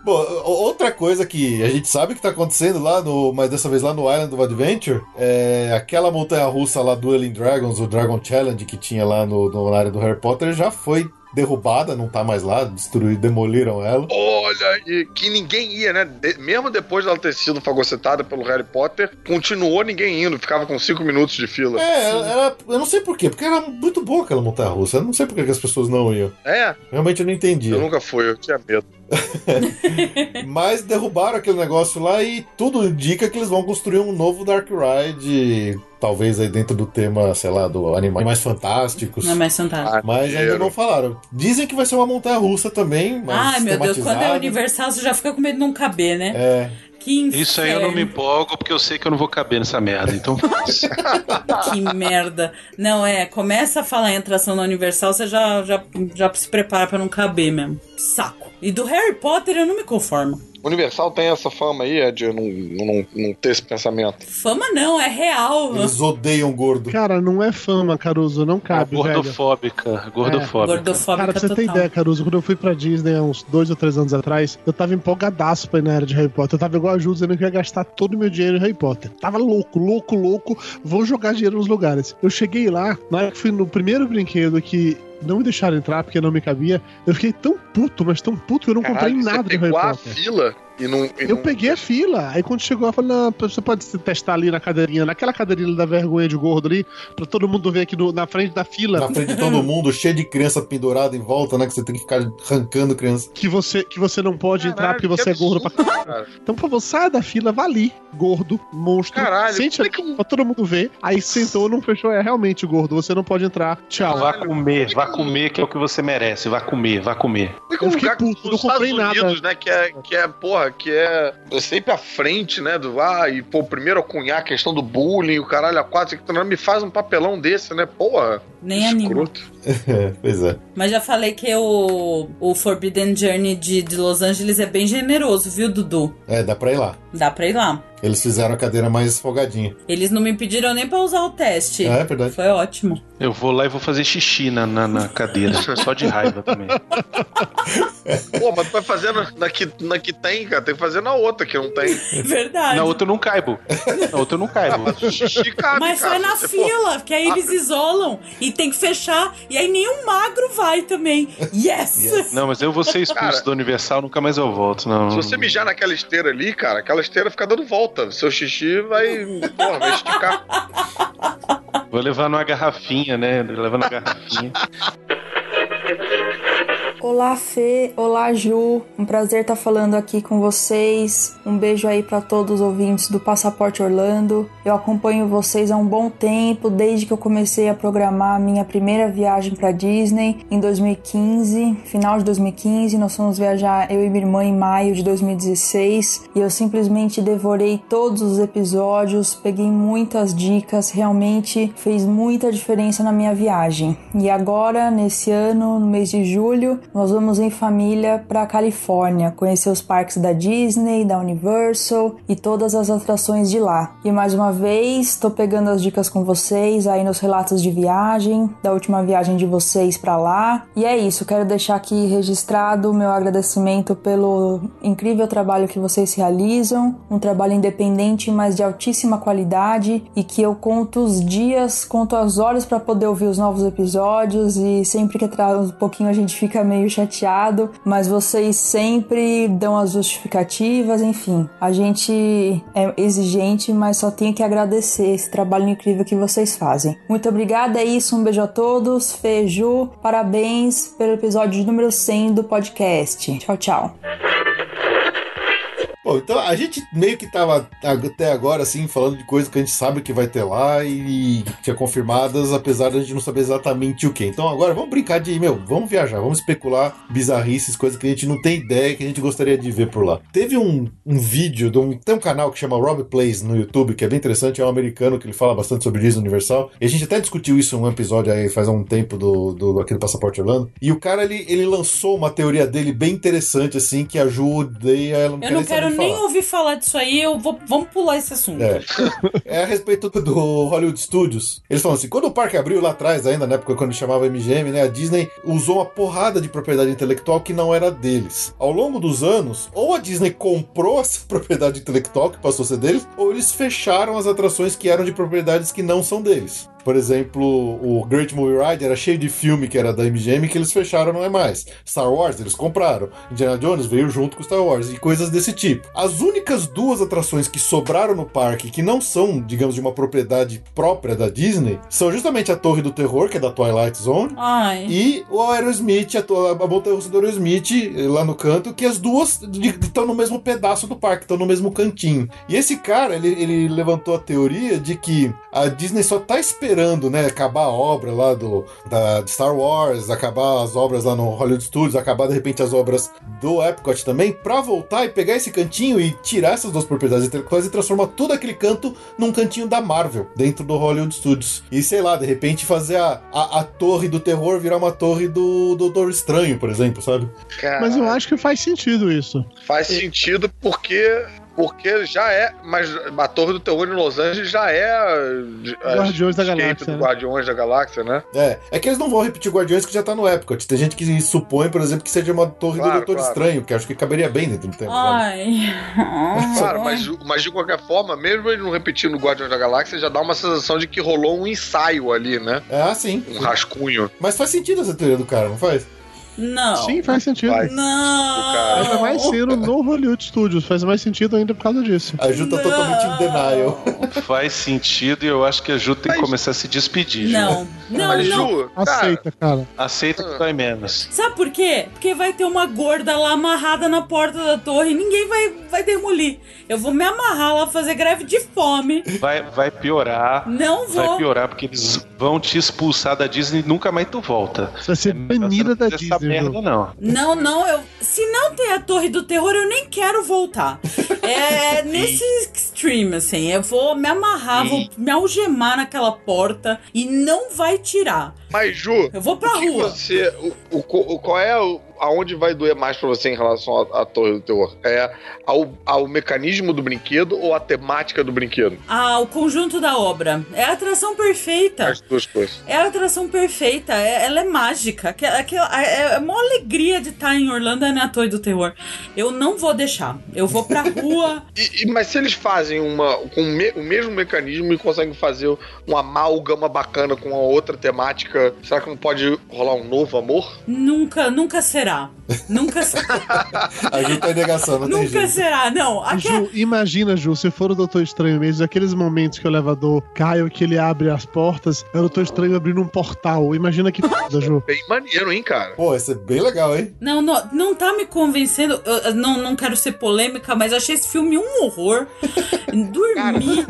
Bom, outra coisa que a gente sabe que tá acontecendo lá no. Mas dessa vez lá no Island of Adventure, é aquela montanha russa lá Dueling Dragons, o Dragon Challenge que tinha lá no, no- na área do Harry Potter, já foi derrubada, não tá mais lá, destruíram, demoliram ela. Olha, e que ninguém ia, né? De- mesmo depois dela ter sido fagocetada pelo Harry Potter, continuou ninguém indo, ficava com cinco minutos de fila. É, ela, ela- eu não sei porquê, porque era muito boa aquela montanha russa. Eu não sei por que que as pessoas não iam. É, Realmente eu não entendi. eu nunca fui, eu tinha medo. *laughs* Mas derrubaram aquele negócio lá e tudo indica que eles vão construir um novo Dark Ride, talvez aí dentro do tema, sei lá, do Animais Fantásticos. Não é mais fantástico. Mas ainda não falaram. Dizem que vai ser uma montanha russa também, mas Ai, meu Deus, quando é. Universal, você já fica com medo de não caber, né? É, Que. Isso aí eu não me empolgo porque eu sei que eu não vou caber nessa merda. Então, *laughs* Que merda. Não, é, começa a falar em atração na Universal, você já, já, já se prepara pra não caber mesmo. Saco. E do Harry Potter eu não me conformo. Universal tem essa fama aí, é de não, não, não ter esse pensamento. Fama não, é real. eles odeiam gordo. Cara, não é fama, Caruso, não cabe, velho. gordofóbica, gordofóbica. Gordofóbica Cara, pra você ter total. ideia, Caruso, quando eu fui pra Disney há uns dois ou três anos atrás, eu tava empolgadaço pra ir na era de Harry Potter. Eu tava igual a Ju, dizendo que ia gastar todo o meu dinheiro em Harry Potter. Tava louco, louco, louco, vou jogar dinheiro nos lugares. Eu cheguei lá, na hora que fui no primeiro brinquedo que não me deixaram entrar porque não me cabia, eu fiquei tão puto, mas tão puto que eu não comprei Caralho, nada você de Harry pegou a Potter. fila e não. e Eu não- peguei a fila. Aí quando chegou, eu falei: não, você pode se testar ali na cadeirinha, naquela cadeirinha da vergonha de gordo ali, pra todo mundo ver aqui no- na frente da fila. Na frente de todo mundo, cheio de criança pendurada em volta, né? Que você tem que ficar arrancando criança. Que você, que você não pode entrar Caralho, porque você é gordo pra cara. Então, por favor, saia da fila, vá ali, gordo, monstro. Caralho, sente é ali que pra todo mundo ver. Aí sentou, não fechou, é realmente gordo, você não pode entrar. Tchau. Vá comer, vá comer, que é o que você merece. Vá comer, vá comer. Com Eu fiquei puto, não comprei Estados nada. Unidos, né? Que é, que é, porra, porra, que é sempre à frente, né? Do, ah, e pô, primeiro a cunhar a questão do bullying, o caralho a quatro, que me faz um papelão desse, né? Porra. Nem anima. escroto. *laughs* pois é. Mas já falei que o, o Forbidden Journey de, de Los Angeles é bem generoso, viu, Dudu? É, dá pra ir lá. Dá pra ir lá. Eles fizeram a cadeira mais folgadinha. Eles não me pediram nem pra usar o teste. É, é verdade. Foi ótimo. Eu vou lá e vou fazer xixi na, na, na cadeira, só de raiva também. *laughs* Pô, mas tu vai fazer na, na, que, na que tem, cara. Tem que fazer na outra que não tem. Verdade. Na outra eu não caibo. Na outra eu não caibo. Mas o xixi cabe, Mas cara. vai na Você, fila, que aí Ah. eles isolam e tem que fechar, e aí nenhum magro vai também. Yes! Não, mas eu vou ser expulso Cara. do Universal, nunca mais eu volto. Não. Se você mijar naquela esteira ali, cara, aquela esteira fica dando volta. Seu xixi vai. Porra, vai esticar. Vou levar numa garrafinha, né? Vou levar na garrafinha. *laughs* Olá Fê, olá Ju, um prazer estar falando aqui com vocês. Um beijo aí para todos os ouvintes do Passaporte Orlando. Eu acompanho vocês há um bom tempo, desde que eu comecei a programar a minha primeira viagem para Disney em 2015, final de 2015. Nós fomos viajar eu e minha irmã em maio de 2016 e eu simplesmente devorei todos os episódios, peguei muitas dicas, realmente fez muita diferença na minha viagem. E agora, nesse ano, no mês de julho, nós vamos em família para Califórnia, conhecer os parques da Disney, da Universal e todas as atrações de lá. E mais uma vez, estou pegando as dicas com vocês aí nos relatos de viagem, da última viagem de vocês para lá. E é isso, quero deixar aqui registrado o meu agradecimento pelo incrível trabalho que vocês realizam, um trabalho independente, mas de altíssima qualidade e que eu conto os dias, conto as horas para poder ouvir os novos episódios e sempre que atrasa um pouquinho a gente fica meio chateado, mas vocês sempre dão as justificativas, enfim. A gente é exigente, mas só tenho que agradecer esse trabalho incrível que vocês fazem. Muito obrigada, é isso, um beijo a todos, Feju, parabéns pelo episódio número 100 do podcast. Tchau, tchau. Bom, então a gente meio que tava até agora, assim, falando de coisas que a gente sabe que vai ter lá e que é confirmadas, apesar de a gente não saber exatamente o que. Então agora vamos brincar de, meu, vamos viajar, vamos especular bizarrices, coisas que a gente não tem ideia que a gente gostaria de ver por lá. Teve um, um vídeo, de um, tem um canal que chama Rob Plays no YouTube, que é bem interessante, é um americano que ele fala bastante sobre Disney Universal. E a gente até discutiu isso em um episódio aí faz um tempo do, do aqui do Passaporte Orlando. E o cara, ele, ele lançou uma teoria dele bem interessante, assim, que ajuda não Eu não quero nem ouvir falar disso aí, eu vou, vamos pular esse assunto. É. é a respeito do Hollywood Studios. Eles falam assim: quando o parque abriu lá atrás, ainda na época quando chamava MGM, né? A Disney usou uma porrada de propriedade intelectual que não era deles. Ao longo dos anos, ou a Disney comprou *laughs* essa propriedade intelectual que passou a ser deles, ou eles fecharam as atrações que eram de propriedades que não são deles. Por exemplo, o Great Movie Ride era cheio de filme que era da MGM que eles fecharam, não é mais. Star Wars eles compraram. Indiana Jones veio junto com Star Wars e coisas desse tipo. As únicas duas atrações que sobraram no parque que não são, digamos, de uma propriedade própria da Disney são justamente a Torre do Terror, que é da Twilight Zone, Ai. e o Aerosmith, a, a montanha russa do Aerosmith, eh, lá no canto, que as duas estão no mesmo pedaço do parque, estão no mesmo cantinho. E esse cara, ele, ele levantou a teoria de que a Disney só tá esperando, né, acabar a obra lá do da de Star Wars, acabar as obras lá no Hollywood Studios, acabar de repente as obras do Epcot também, pra voltar e pegar esse cantinho e tirar essas duas propriedades intelectuais e transformar todo aquele canto num cantinho da Marvel, dentro do Hollywood Studios. E sei lá, de repente fazer a, a, a torre do terror virar uma torre do Doutor Estranho, por exemplo, sabe? Mas eu acho que faz sentido isso. Faz sentido porque. Porque já é. Mas a Torre do Terror em Los Angeles já é. a- Guardiões da Galáxia, do né? Guardiões da Galáxia, né? É, é que eles não vão repetir Guardiões que já tá no Epcot. Tem gente que supõe, por exemplo, que seja uma torre Claro, do Doutor claro. Estranho, que acho que caberia bem dentro do tempo. Ai. *laughs* Claro, mas, mas de qualquer forma, mesmo ele não repetindo o Guardiões da Galáxia, já dá uma sensação de que rolou um ensaio ali, né? É, ah, sim. Um rascunho. Mas faz sentido essa teoria do cara, não faz? Não. Sim, faz sentido. Vai. Não. Ainda mais sendo no Hollywood Studios, faz mais sentido ainda por causa disso. A Ju tá totalmente em denial. Faz sentido e eu acho que a Ju tem que começar a se despedir. Ju. Não, não, mas, não. Ju, cara, Aceita, cara. Aceita que dói menos. Sabe por quê? Porque vai ter uma gorda lá amarrada na porta da torre e ninguém vai, vai demolir. Eu vou me amarrar lá, fazer greve de fome. Vai, vai piorar. Não vou. Vai piorar porque eles vão te expulsar da Disney e nunca mais tu volta. Você vai ser É banida da Disney. Merda, não. Não, não, eu. Se não tem a Torre do Terror, eu nem quero voltar. *laughs* É *laughs* nesse extreme, assim. Eu vou me amarrar, vou me algemar naquela porta e não vai tirar. Mas, Ju, Eu vou pra rua. você. O, o- o- qual é o. Aonde vai doer mais pra você em relação à à Torre do Terror? É ao, ao mecanismo do brinquedo ou à temática do brinquedo? Ah, o conjunto da obra. É a atração perfeita. As duas coisas. É a atração perfeita, é- ela é mágica. Que- é, é uma alegria de estar em Orlando é na Torre do Terror. Eu não vou deixar. Eu vou pra rua. E- e- mas se eles fazem uma com o me- o mesmo mecanismo e conseguem fazer uma amálgama bacana com a outra temática, será que não pode rolar um novo amor? nunca, nunca será. Nunca será. *laughs* A gente tá em negação, não tem nunca jeito. será, não. Aqui, Ju, imagina, Ju, se for o Doutor Estranho mesmo, aqueles momentos que o elevador cai ou que ele abre as portas, é o Doutor Estranho abrindo um portal. Imagina que foda, Ju. Bem maneiro, hein, cara? Pô, esse é bem legal, hein? Não, não, não tá me convencendo. Eu não, não quero ser polêmica, mas achei esse filme um horror. *laughs* Dormi.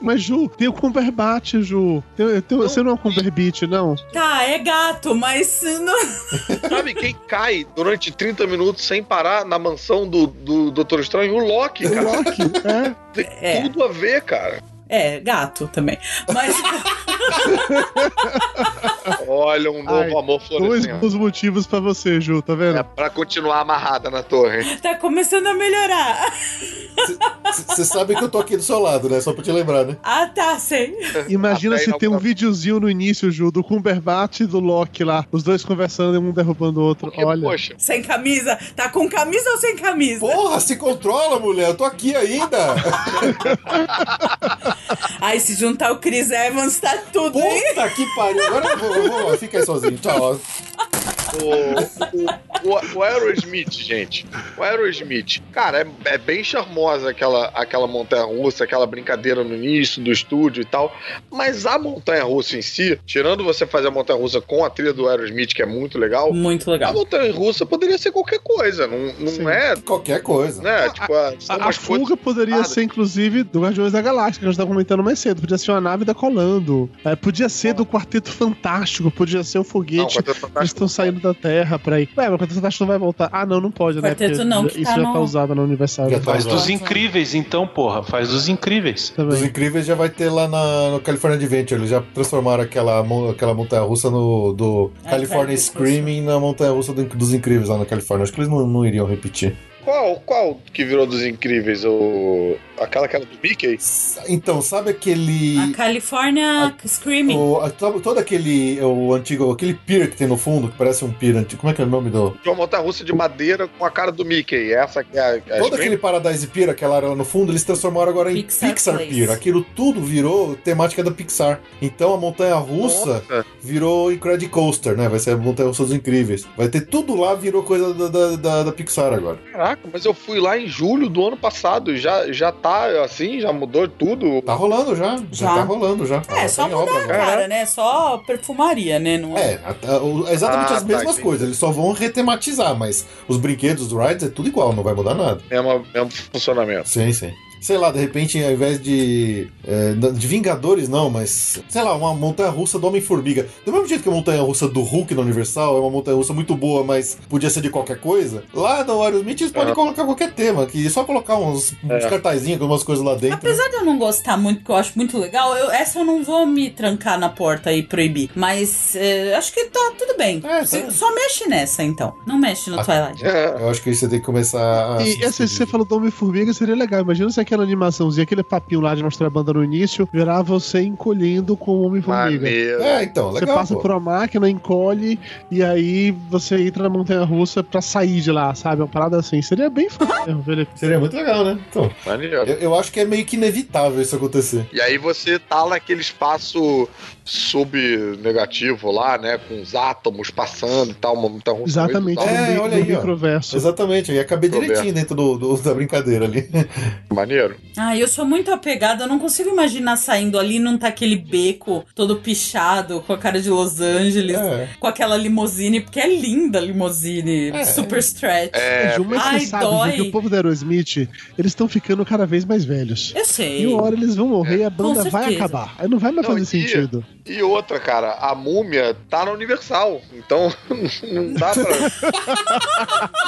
Mas, Ju, tem o Cumberbatch, Ju. Tem, tem, você não é um Cumberbatch, não? Tá, é gato, mas. Não... *laughs* Sabe quem cai durante 30 minutos sem parar na mansão do, do Doutor Estranho? O Loki, cara. O Loki, é. Tem É. tudo a ver, cara. É, gato também. Mas. *laughs* Olha, um novo Ai, amor Dois florescendo. bons motivos pra você, Ju, tá vendo? É pra continuar amarrada na torre. tá começando a melhorar. Você sabe que eu tô aqui do seu lado, né? Só pra te lembrar, né? Ah, tá, sei. Imagina se tem um não- videozinho no início, Ju, do Cumberbatch e do Loki lá. Os dois conversando e um derrubando o outro. Porque, Olha. poxa, Sem camisa? Tá com camisa ou sem camisa? Porra, se controla, mulher. Eu tô aqui ainda. *laughs* Aí se juntar o Chris Evans, tá tudo, hein? Puta que pariu. Agora eu vou, eu vou. Fica aí sozinho. Tchau. O, o, o Aerosmith, gente. O Aerosmith. Cara, é, é bem charmosa aquela, aquela montanha-russa, aquela brincadeira no início do estúdio e tal. Mas a montanha-russa em si, tirando você fazer a montanha-russa com a trilha do Aerosmith, que é muito legal, Muito a legal. montanha-russa poderia ser qualquer coisa. Não, não Sim. é, Qualquer coisa. né? Tipo, a, são A, a umas fuga poderia nada. ser, inclusive, do Guardiões da Galáxia, que a gente tava comentando mais cedo. Podia ser uma nave da Colando. É, podia ser do Quarteto Fantástico. Podia ser o Não, foguete. Quarteto Eles Fantástico estão saindo da Terra pra ir. Ué, mas o Quarteto Fantástico não vai voltar. Ah, não, não pode, né? Quarteto não, que isso tá já no- tá usado na Universal. Já tá Faz usado. dos incríveis, então, porra. Faz dos incríveis. Também. Os Incríveis já vai ter lá na, no California Adventure. Eles já transformaram aquela, aquela montanha-russa no, do Ah, California Screaming na montanha-russa do- dos Incríveis lá na Califórnia. Acho que eles não, não iriam repetir. Qual, qual que virou dos incríveis? O, aquela que era do Mickey? Então, sabe aquele... A California Screaming. O, a- todo aquele o antigo, aquele pier que tem no fundo, que parece um pier antigo. Como é que é o nome do. De uma montanha-russa de madeira com a cara do Mickey. Essa que é a, a Todo Scream? aquele Paradise Pier, aquela área lá no fundo, eles transformaram agora em Pixar Pixar, Place. Pier. Aquilo tudo virou temática da Pixar. Então a montanha russa Nossa. virou Incredicoaster, né? Vai ser a montanha russa dos incríveis. Vai ter tudo lá, virou coisa da, da, da- da Pixar agora. Caraca, mas eu fui lá em julho do ano passado e já, já tá assim, já mudou tudo. Tá rolando já. Já, Já. tá rolando já. É, Tá só obra mudar a agora. cara, né? Só perfumaria, né? Não É, o- exatamente Ah, as tá, mesmas entendi. coisas. Eles só vão retematizar, mas os brinquedos, os rides, é tudo igual, não vai mudar nada. Mesmo, mesmo funcionamento. Sim, sim. Sei lá, de repente, ao invés de. é, de Vingadores, não, mas. Sei lá, uma montanha russa do Homem-Formiga. Do mesmo jeito que a montanha russa do Hulk na Universal é uma montanha russa muito boa, mas podia ser de qualquer coisa. Lá no Aerosmith eles podem Aham. colocar qualquer tema, que é só colocar uns, uns É. cartazinhos com umas coisas lá dentro. Apesar de eu não gostar muito, que eu acho muito legal, eu- essa eu não vou me trancar na porta e proibir. Mas é, acho que tá tudo bem. É, tá. Só mexe nessa, então. Não mexe no Ah, Twilight. Eu acho que você tem que começar a. E essa, você falou do Homem-Formiga, seria legal. Imagina se aquela animaçãozinha, aquele papinho lá de mostrar a banda no início, virar você encolhendo com o Homem-Formiga. É, então, Você legal. passa pô. por uma máquina, encolhe, e aí você entra na montanha russa pra sair de lá, sabe? Uma parada assim. Seria bem fácil, *laughs* Felipe. Seria muito legal, né? Então, eu, eu acho que é meio que inevitável isso acontecer. E aí você tá naquele espaço subnegativo lá, né? Com os átomos passando e tal, uma. Exatamente, É, mi- olha aí, microverso. Exatamente, aí acabei Roberto. direitinho dentro do, do- da brincadeira ali. *laughs* Maneiro. Ah, eu sou muito apegada, eu não consigo imaginar saindo ali, não tá aquele beco todo pichado, com a cara de Los Angeles, É. com aquela limusine, porque é linda a limusine, É. super stretch. É, Ju, mas Ai, você sabe dói. Ju, que o povo da Aerosmith, eles estão ficando cada vez mais velhos. Eu sei. E uma hora eles vão morrer e a banda vai acabar. Aí não vai mais Não, fazer e- sentido. E outra, cara, a múmia tá na Universal. Então *laughs* não dá pra.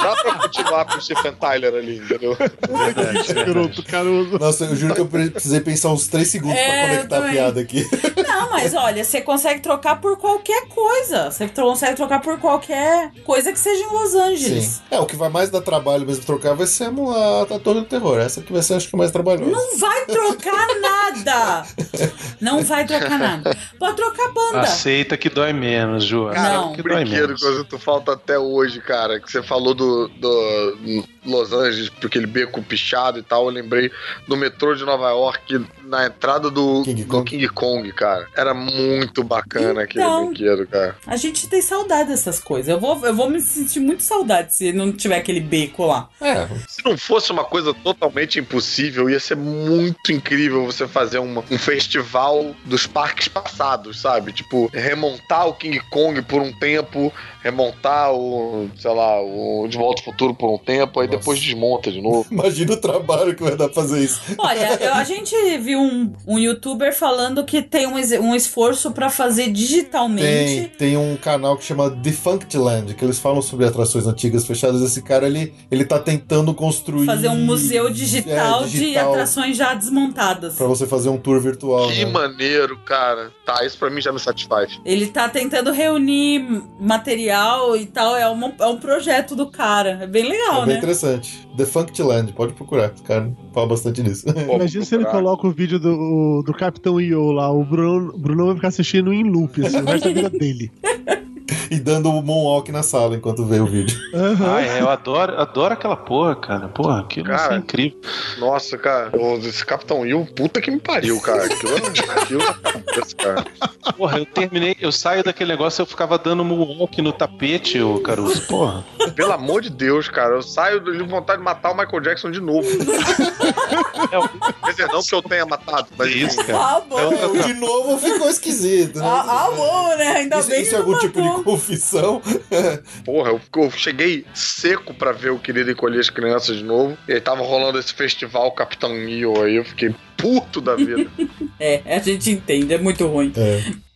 dá pra continuar com o Stephen Tyler ali, entendeu? Escroto, caroso. Nossa, eu juro que eu precisei pensar uns 3 segundos É, pra conectar a piada aqui. *laughs* Não, mas olha, você consegue trocar por qualquer coisa. Você consegue trocar por qualquer coisa que seja em Los Angeles. Sim. É, o que vai mais dar trabalho mesmo trocar vai ser a, a, a Torre do Terror. Essa que vai ser, acho que, mais trabalhosa. Não vai trocar nada! *laughs* Não vai trocar nada. Pode trocar banda. Aceita que dói menos, Ju. Cara, Não. um que dói brinquedo menos. que eu sinto falta até hoje, cara, que você falou do, do Los Angeles, porque aquele beco pichado e tal, eu lembrei do metrô de Nova York, na entrada do King do Kong. King Kong, cara. Era muito bacana aquele Então. brinquedo, cara. A gente tem saudade dessas coisas. Eu vou, eu vou me sentir muito saudade se não tiver aquele beco lá. É, Se não fosse uma coisa totalmente impossível, ia ser muito incrível você fazer uma- um festival dos parques passados, sabe? Tipo, remontar o King Kong por um tempo, remontar o, sei lá, o De Volta ao Futuro por um tempo, aí Nossa. depois desmonta de novo. *laughs* imagina o trabalho que vai dar pra fazer isso. Olha, *laughs* eu- a gente viu um, um youtuber falando que tem um, um esforço pra fazer Tem, digitalmente. tem um canal que chama Defunctland, que eles falam sobre atrações antigas fechadas. Esse cara, ele, ele tá tentando construir... Fazer um museu digital, É, de atrações já desmontadas. Pra você fazer um tour virtual, Que né? maneiro, cara. Tá, isso pra mim já me satisfaz. Ele tá tentando reunir material e tal. É, uma- é um projeto do cara. É bem legal, É bem né? interessante. Defunctland, pode procurar. Esse cara fala bastante nisso. Imagina se ele coloca o vídeo do, do Capitão Io lá. O Bruno, o Bruno vai ficar assistindo em loop, assim, o resto da vida dele. *laughs* *laughs* e dando o moonwalk na sala enquanto vê o vídeo. Aham. Ah, é, eu adoro, adoro aquela porra, cara. Porra, aquilo Cara. é incrível. Nossa, cara, esse Capitão Will, puta que me pariu, cara. Aquilo, aquilo na cabeça, cara. Porra, eu terminei, eu saio daquele negócio, eu ficava dando moonwalk no tapete, ô Caruso. Porra. Pelo amor de Deus, cara. Eu saio de vontade de matar o Michael Jackson de novo. Quer dizer, não que eu tenha matado, mas É isso, cara. Ah, bom. É outra- De novo ficou esquisito, né? Ah, ah, bom, né? Ainda Isso, bem isso que é algum tipo de *laughs* confissão? Porra, eu, eu cheguei seco pra ver o Querido Encolher as Crianças de novo. E aí tava rolando esse festival Capitão Neo aí, eu fiquei puto da vida. *laughs* É, a gente entende, é muito ruim. É.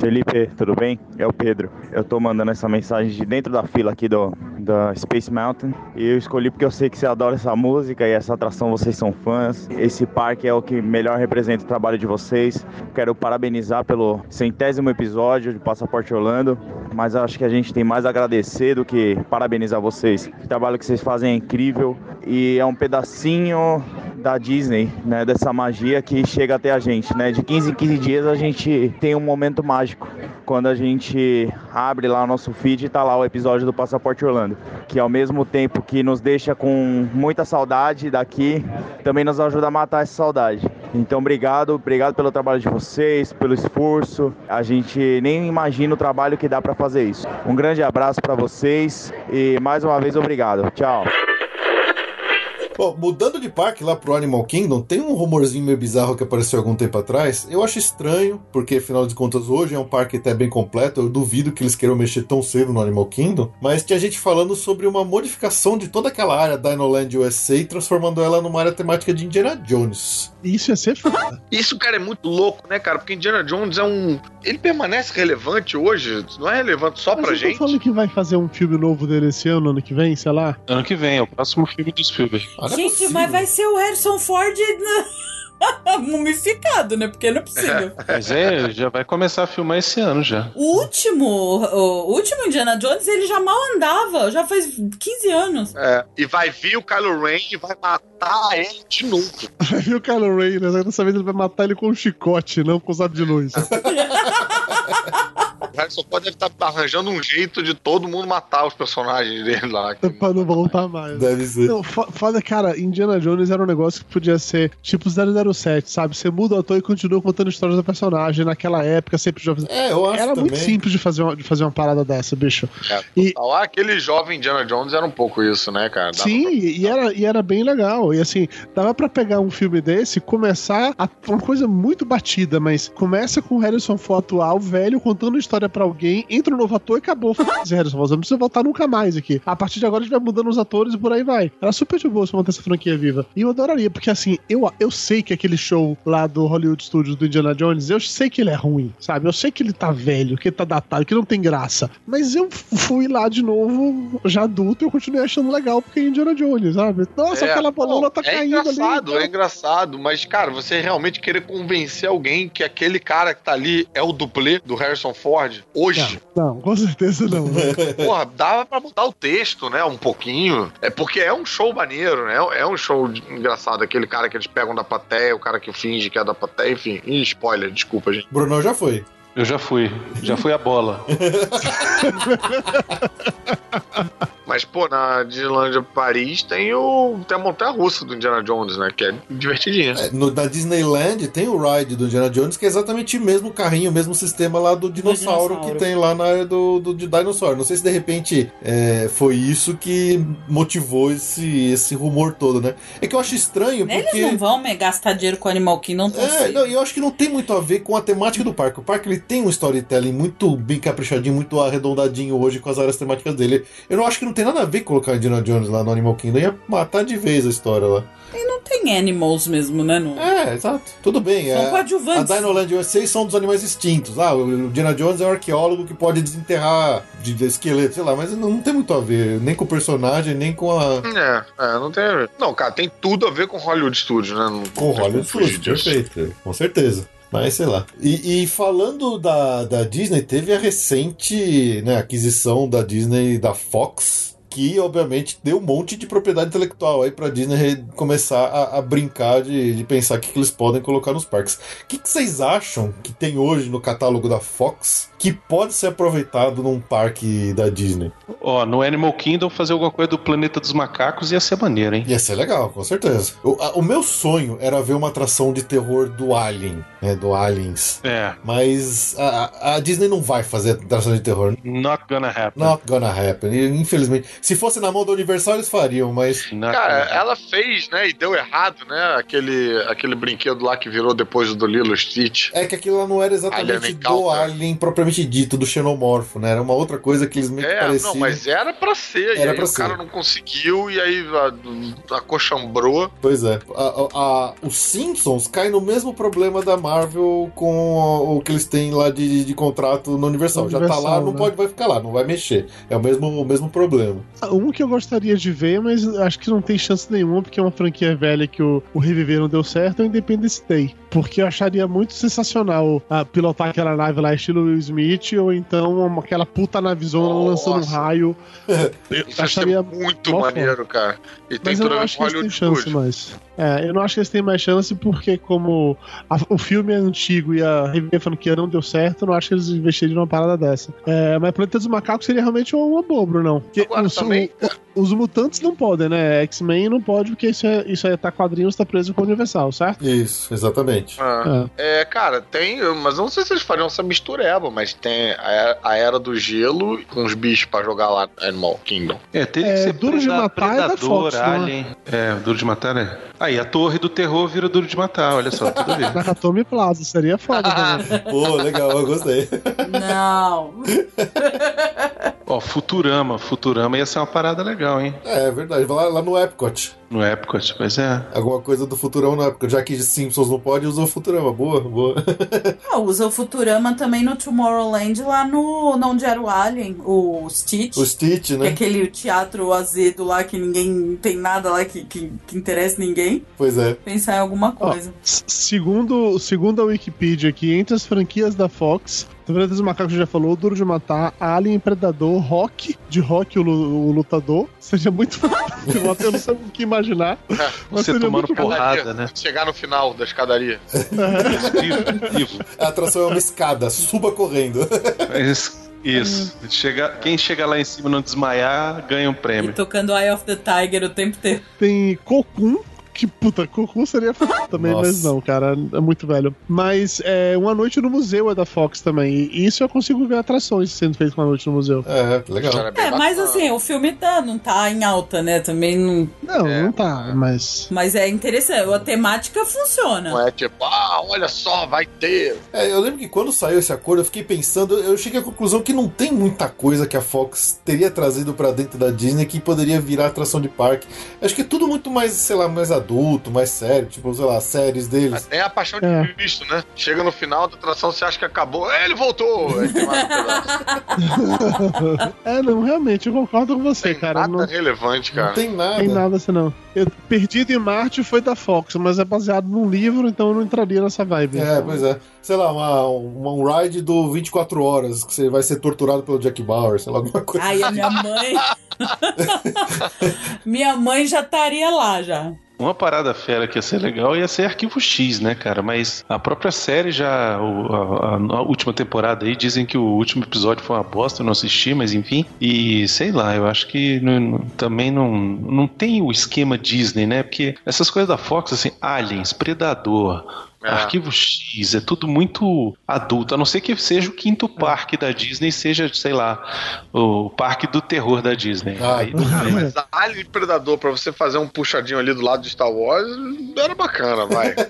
Felipe, tudo bem? É o Pedro. Eu tô mandando essa mensagem de dentro da fila aqui do da Space Mountain. E eu escolhi porque eu sei que você adora essa música e essa atração vocês são fãs. Esse parque é o que melhor representa o trabalho de vocês. Quero parabenizar pelo centésimo episódio de Passaporte Orlando, mas acho que a gente tem mais a agradecer do que parabenizar vocês. O trabalho que vocês fazem é incrível e é um pedacinho da Disney, né, dessa magia que chega até a gente, né? De 15 em 15 dias a gente tem um momento mágico quando a gente abre lá o nosso feed e tá lá o episódio do Passaporte Orlando, que ao mesmo tempo que nos deixa com muita saudade daqui, também nos ajuda a matar essa saudade. Então, obrigado, obrigado pelo trabalho de vocês, pelo esforço. A gente nem imagina o trabalho que dá para fazer isso. Um grande abraço para vocês e mais uma vez obrigado. Tchau. Bom, mudando de parque lá pro Animal Kingdom, tem um rumorzinho meio bizarro que apareceu algum tempo atrás. Eu acho estranho, porque afinal de contas hoje é um parque até bem completo. Eu duvido que eles queiram mexer tão cedo no Animal Kingdom. Mas tinha gente falando sobre uma modificação de toda aquela área Dinoland USA, transformando ela numa área temática de Indiana Jones. Isso ia ser foda. Isso, cara, é muito louco, né, cara? Porque Indiana Jones é um. Ele permanece relevante hoje, não é relevante só Mas pra gente. falando que vai fazer um filme novo dele esse ano, ano que vem, sei lá. Ano que vem, é o próximo filme do Spielberg. É Gente, possível. mas vai ser o Harrison Ford na- *laughs* mumificado, né? Porque não é possível. *laughs* Mas é, já vai começar a filmar esse ano já. O último, o último Indiana Jones, ele já mal andava, já faz 15 anos. É, e vai vir o Kylo Ren e vai matar ele de novo. *laughs* Vai vir o Kylo Ren, né? Dessa vez ele vai matar ele com um chicote, não com o sabre de luz. O Harrison Ford deve estar arranjando um jeito de todo mundo matar os personagens dele lá. *laughs* pra não voltar mais. Deve ser. Não, fo- foda, cara, Indiana Jones era um negócio que podia ser tipo 007, sabe? Você muda o ator e continua contando histórias do personagem naquela época, sempre jovem. É, eu acho Era muito também. simples de fazer, uma, de fazer uma parada dessa, bicho. É, E-. Ah, aquele jovem Indiana Jones era um pouco isso, né, cara? Dava Sim, e era, e era bem legal. E assim, dava pra pegar um filme desse, começar a, uma coisa muito batida, mas começa com o Harrison Ford atual, velho, contando história pra alguém, entra um novo ator e acabou. Harrison *laughs* Ford, não precisa voltar nunca mais aqui. A partir de agora a gente vai mudando os atores e por aí vai. Era super de boa se manter essa franquia viva. E eu adoraria, porque assim, eu, eu sei que aquele show lá do Hollywood Studios do Indiana Jones, eu sei que ele é ruim, sabe? Eu sei que ele tá velho, que ele tá datado, que não tem graça. Mas eu fui lá de novo, já adulto, e eu continuei achando legal, porque é Indiana Jones, sabe? Nossa, É, aquela bolona tá é caindo engraçado, ali. é engraçado, mas, cara, você realmente querer convencer alguém que aquele cara que tá ali é o dublê do Harrison Ford hoje. Não, com certeza não. *laughs* Porra, dava pra mudar o texto, né? Um pouquinho. É porque é um show maneiro, né? É um show engraçado. Aquele cara que eles pegam da plateia, o cara que finge que é da plateia, enfim. Ih, spoiler, desculpa, gente. Brunão já foi. Eu já fui. Já fui a bola. *laughs* Mas, pô, na Disneylandia Paris tem, o, tem a montanha russa do Indiana Jones, né? Que é divertidinha. É, no- na Disneyland tem o ride do Indiana Jones, que é exatamente o mesmo carrinho, o mesmo sistema lá do dinossauro, dinossauro. que tem lá na área do, do de Dinosaur. Não sei se de repente é, foi isso que motivou esse, esse rumor todo, né? É que eu acho estranho porque. Eles não vão me gastar dinheiro com Animal Kingdom É, não, e eu acho que não tem muito a ver com a temática do parque. O parque ele tem um storytelling muito bem caprichadinho, muito arredondadinho hoje com as áreas temáticas dele. Eu não acho que não tem nada a ver com colocar Indiana Jones lá no Animal Kingdom. Ia matar de vez a história lá. E não tem animals mesmo, né? No... É, exato. Tudo bem. São é, a coadjuvantes. Dinoland USA são dos animais extintos. Ah, o Indiana Jones é um arqueólogo que pode desenterrar de, de esqueleto, sei lá, mas não, não tem muito a ver, nem com o personagem, nem com a. É, é, não tem a ver. Não, cara, tem tudo a ver com Hollywood Studios, né? Não, Com Hollywood Studios, perfeito. Com certeza. Mas sei lá. E, e falando da, da Disney, teve a recente né, aquisição da Disney da Fox. Que obviamente deu um monte de propriedade intelectual aí pra Disney começar a, a brincar de, de pensar o que, que eles podem colocar nos parques. O que, que vocês acham que tem hoje no catálogo da Fox que pode ser aproveitado num parque da Disney? Ó, no Animal Kingdom fazer alguma coisa do Planeta dos Macacos ia ser maneiro, hein? Ia ser legal, com certeza. O, a- o meu sonho era ver uma atração de terror do Alien, né? Do Aliens. É. Mas a, a Disney não vai fazer atração de terror. Not gonna happen. Not gonna happen. Infelizmente. Se fosse na mão da Universal, eles fariam, mas. Cara, ela fez, né? E deu errado, né? Aquele, aquele brinquedo lá que virou depois do Lilo Stitch. É que aquilo lá não era exatamente Alien do Encounter. Alien propriamente dito, do xenomorfo, né? Era uma outra coisa que eles meio que É, pareciam. não, mas era pra ser. e Era aí pra o ser. cara não conseguiu e aí a- acochambrou. Pois é. A- a- a- os Simpsons caem no mesmo problema da Marvel com o que eles têm lá de, de contrato no Universal. Já tá lá, Universal, não né? pode, vai ficar lá, não vai mexer. É o mesmo, o mesmo problema. Um que eu gostaria de ver, mas acho que não tem chance nenhuma, porque é uma franquia velha que o, o Reviver não deu certo, é o Independence Day. Porque eu acharia muito sensacional ah, pilotar aquela nave lá, estilo Will Smith, ou então uma- aquela puta navezona lançando um raio. *laughs* Eu Isso ia acharia muito maneiro, cara. E tem Mas a não Hollywood chance mais. É, eu não acho que eles têm mais chance porque, como a- o filme é antigo e a reviver franquia não deu certo, eu não acho que eles investiriam numa parada dessa. É, mas Planeta dos Macacos seria realmente uma boa, Brunão. Porque Agora os, também- o- os mutantes não podem, né? X-Men não pode, porque isso é, isso é tá quadrinhos, tá preso com o Universal, certo? Isso, exatamente. Ah, É, cara, tem. Mas eu não sei se eles fariam essa mistureba, mas tem a, a Era do Gelo com os bichos pra jogar lá no Animal Kingdom. É, teria É, que ser Duro de Matar é da Predador, Fox, não é? Alien. É, Duro de Matar é. Aí, a Torre do Terror vira Duro de Matar, olha só, tudo a ver. Nakatomi Plaza, seria foda também. *laughs* Pô, legal, eu gostei. Não. Ó, Futurama, Futurama ia ser uma parada legal, hein? É, verdade. Vai lá, lá no Epcot. No Epcot, pois é. Alguma coisa do Futurama no Epcot. Já que Simpsons não pode, usou Futurama. Boa, boa. *laughs* Ah, usa o Futurama também no Tomorrowland, lá no. Não onde era o Alien, o Stitch. O Stitch, Que é né? aquele teatro azedo lá que ninguém tem nada lá que, que, que interessa ninguém. Pois é. Pensar em alguma coisa. Segundo, segundo a Wikipedia aqui, entre as franquias da Fox, Planeta dos Macacos já falou, Duro de Matar, Alien, Predador, Rock, de Rock o, o lutador. *laughs* Seria muito. Eu não sei o que imaginar. mas Você tomando bom. porrada, né? Chegar no final da escadaria. A atração é uma escada, suba correndo. Isso. Isso. Chega, quem chega lá em cima e não desmaiar, ganha um prêmio. Tocando Eye of the Tiger o tempo inteiro. Tem Cocum. Que puta, Cocum seria foda também, Nossa. mas não, cara, é muito velho. Mas é, Uma Noite no Museu é da Fox também. E isso eu consigo ver atrações sendo feitas com Uma Noite no Museu. É, legal. É, mas assim, o filme tá, não tá em alta, né? Também não. Não, não tá, mas. Mas é interessante, a temática funciona. Não é tipo, ah, olha só, vai ter. É, eu lembro que quando saiu esse acordo, eu fiquei pensando, eu cheguei à conclusão que não tem muita coisa que a Fox teria trazido pra dentro da Disney que poderia virar atração de parque. Acho que é tudo muito mais, sei lá, mais adulto, mais sério, tipo, sei lá, séries deles. Tem a paixão de É. Cristo, né? Chega no final da atração, você acha que acabou. É, ele voltou! Tem *laughs* é, não, realmente, eu concordo com você, cara. Nada Não relevante, cara. Não tem nada. tem nada assim, não. Eu, Perdido em Marte foi da Fox, mas é baseado num livro, então eu não entraria nessa vibe. É, pois é. Sei lá, uma, uma- um ride do 24 horas, que você vai ser torturado pelo Jack Bauer, sei lá, alguma coisa. Ai, a minha mãe. *laughs* *laughs* minha mãe já estaria lá já. Uma parada fera que ia ser legal ia ser Arquivo X, né, cara? Mas a própria série já, a, a- última temporada aí, dizem que o último episódio foi uma bosta, eu não assisti, mas enfim. E sei lá, eu acho que não- também não, não tem o esquema Disney, né? Porque essas coisas da Fox, assim, Aliens, Predador. Arquivo X, é tudo muito adulto, a não ser que seja o quinto parque da Disney, seja, sei lá, o parque do terror da Disney. Aí tudo *laughs* bem. Mas Alien Predador, pra você fazer um puxadinho ali do lado de Star Wars, era bacana, vai. *laughs*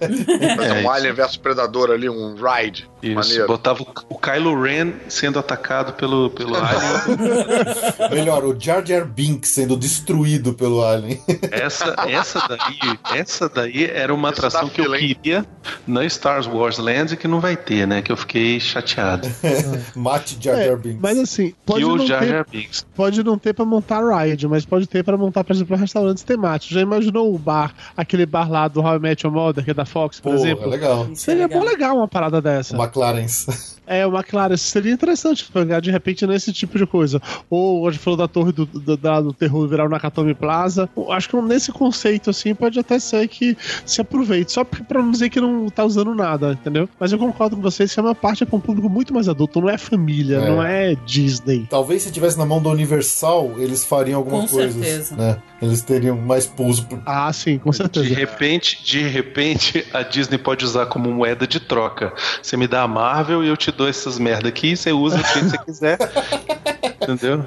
Fazer É, um Alien versus Predador ali, um ride. Isso, Maneiro. botava o- o Kylo Ren sendo atacado pelo, pelo *laughs* Alien. Melhor, o Jar Jar Binks sendo destruído pelo Alien. Essa, essa daí, essa daí era uma atração que eu queria na Star Wars Land que não vai ter, né? Que eu fiquei chateado. *laughs* Mate Jar É, Jar Binks. mas assim, pode não, Jar ter, Jar Binks. pode não ter pra montar ride, mas pode ter pra montar, por exemplo, restaurantes temáticos. Já imaginou o bar, aquele bar lá do How I Met Your Mother, que é da Fox, por Porra, exemplo? legal. Seria bom legal uma parada dessa. McLaren's. É, uma clara, seria interessante pegar de repente nesse tipo de coisa. Ou a gente falou da torre do, do, da- do terror virar o Nakatomi Plaza. Acho que nesse conceito, assim, pode até ser que se aproveite. Só pra pra não dizer que não tá usando nada, entendeu? Mas eu concordo com vocês que é uma parte pra um público muito mais adulto. Não é família, É. não é Disney. Talvez se tivesse na mão da Universal, eles fariam alguma Com coisa. certeza. Né? Eles teriam mais pulso. Por... Ah, sim, com certeza. De repente, de repente, a Disney pode usar como moeda de troca. Você me dá a Marvel e eu te dou essas merda aqui, você usa do jeito que você quiser. *laughs* Entendeu?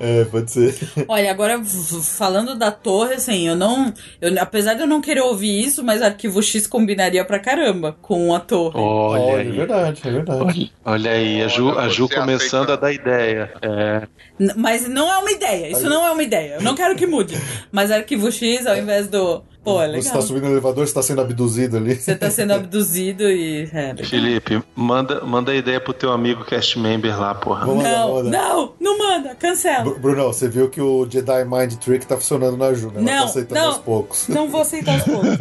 É, pode ser. Olha, agora falando da torre, assim, eu não. Eu, apesar de eu não querer ouvir isso, mas Arquivo X combinaria pra caramba com a torre. Olha, Olha, aí. é verdade, é verdade. Olha aí, a Ju, a Ju começando aceita. a dar ideia. É. Mas não é uma ideia, isso não é uma ideia. Eu não quero que mude. Mas Arquivo X, ao invés do. Pô, é Você legal. tá subindo no elevador, você tá sendo abduzido ali. Você tá sendo abduzido e. É. Felipe, manda, manda a ideia pro teu amigo cast member lá, porra. Vamos Não, lá. não, não manda, cancela. Br- Brunão, você viu que o Jedi Mind Trick tá funcionando na Ju, né? Ela Não, tá aceitando não. aos poucos. Não vou aceitar os poucos. *laughs*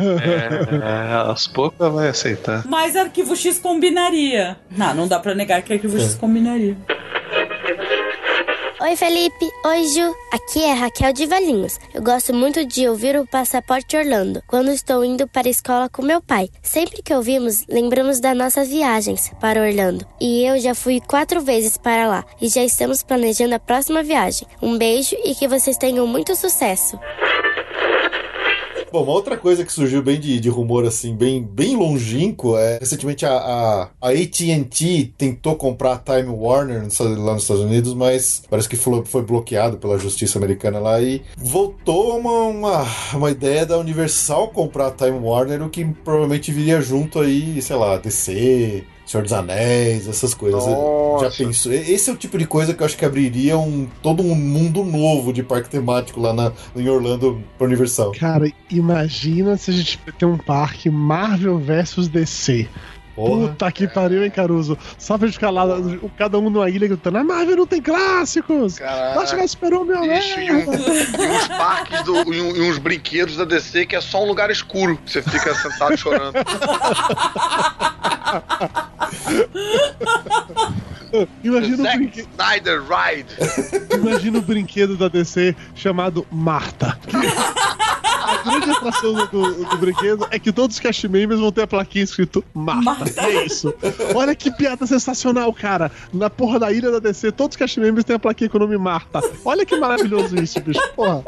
É, aos poucos ela vai aceitar. Mas Arquivo X combinaria. Não, não dá pra negar que Arquivo X combinaria. Oi, Felipe. Oi, Ju. Aqui é Raquel de Valinhos. Eu gosto muito de ouvir o Passaporte Orlando quando estou indo para a escola com meu pai. Sempre que ouvimos, lembramos das nossas viagens para Orlando. E eu já fui quatro vezes para lá e já estamos planejando a próxima viagem. Um beijo e que vocês tenham muito sucesso. Uma outra coisa que surgiu bem de, de rumor, assim, bem, bem longínquo, é recentemente a, a, a AT&T tentou comprar a Time Warner lá nos Estados Unidos, mas parece que foi, foi bloqueado pela justiça americana lá e voltou uma, uma, uma ideia da Universal comprar a Time Warner, o que provavelmente viria junto aí, sei lá, DC... Senhor dos Anéis, essas coisas. Já pensou? E- Esse é o tipo de coisa que eu acho que abriria um, todo um mundo novo de parque temático lá na, em Orlando pra Universal. Cara, imagina se a gente tem um parque Marvel versus DC. Porra. Puta que pariu, hein, Caruso? Só pra gente ficar lá, o- cada um numa ilha gritando: A Marvel não tem clássicos! Caraca. Super homem Bicho, e, um- e uns parques do- e, um- e uns brinquedos da DC que é só um lugar escuro. Você fica sentado chorando. *laughs* Imagina o, Zack brinque... Snyder Ride. Imagina o brinquedo da DC chamado Marta. A grande atração do, do- do brinquedo é que todos os cast members vão ter a plaquinha escrito Marta. *laughs* É isso. Olha que piada sensacional, cara. Na porra da ilha da DC, todos os cast members têm a plaquinha com o nome Marta. Olha que maravilhoso isso, bicho. Porra.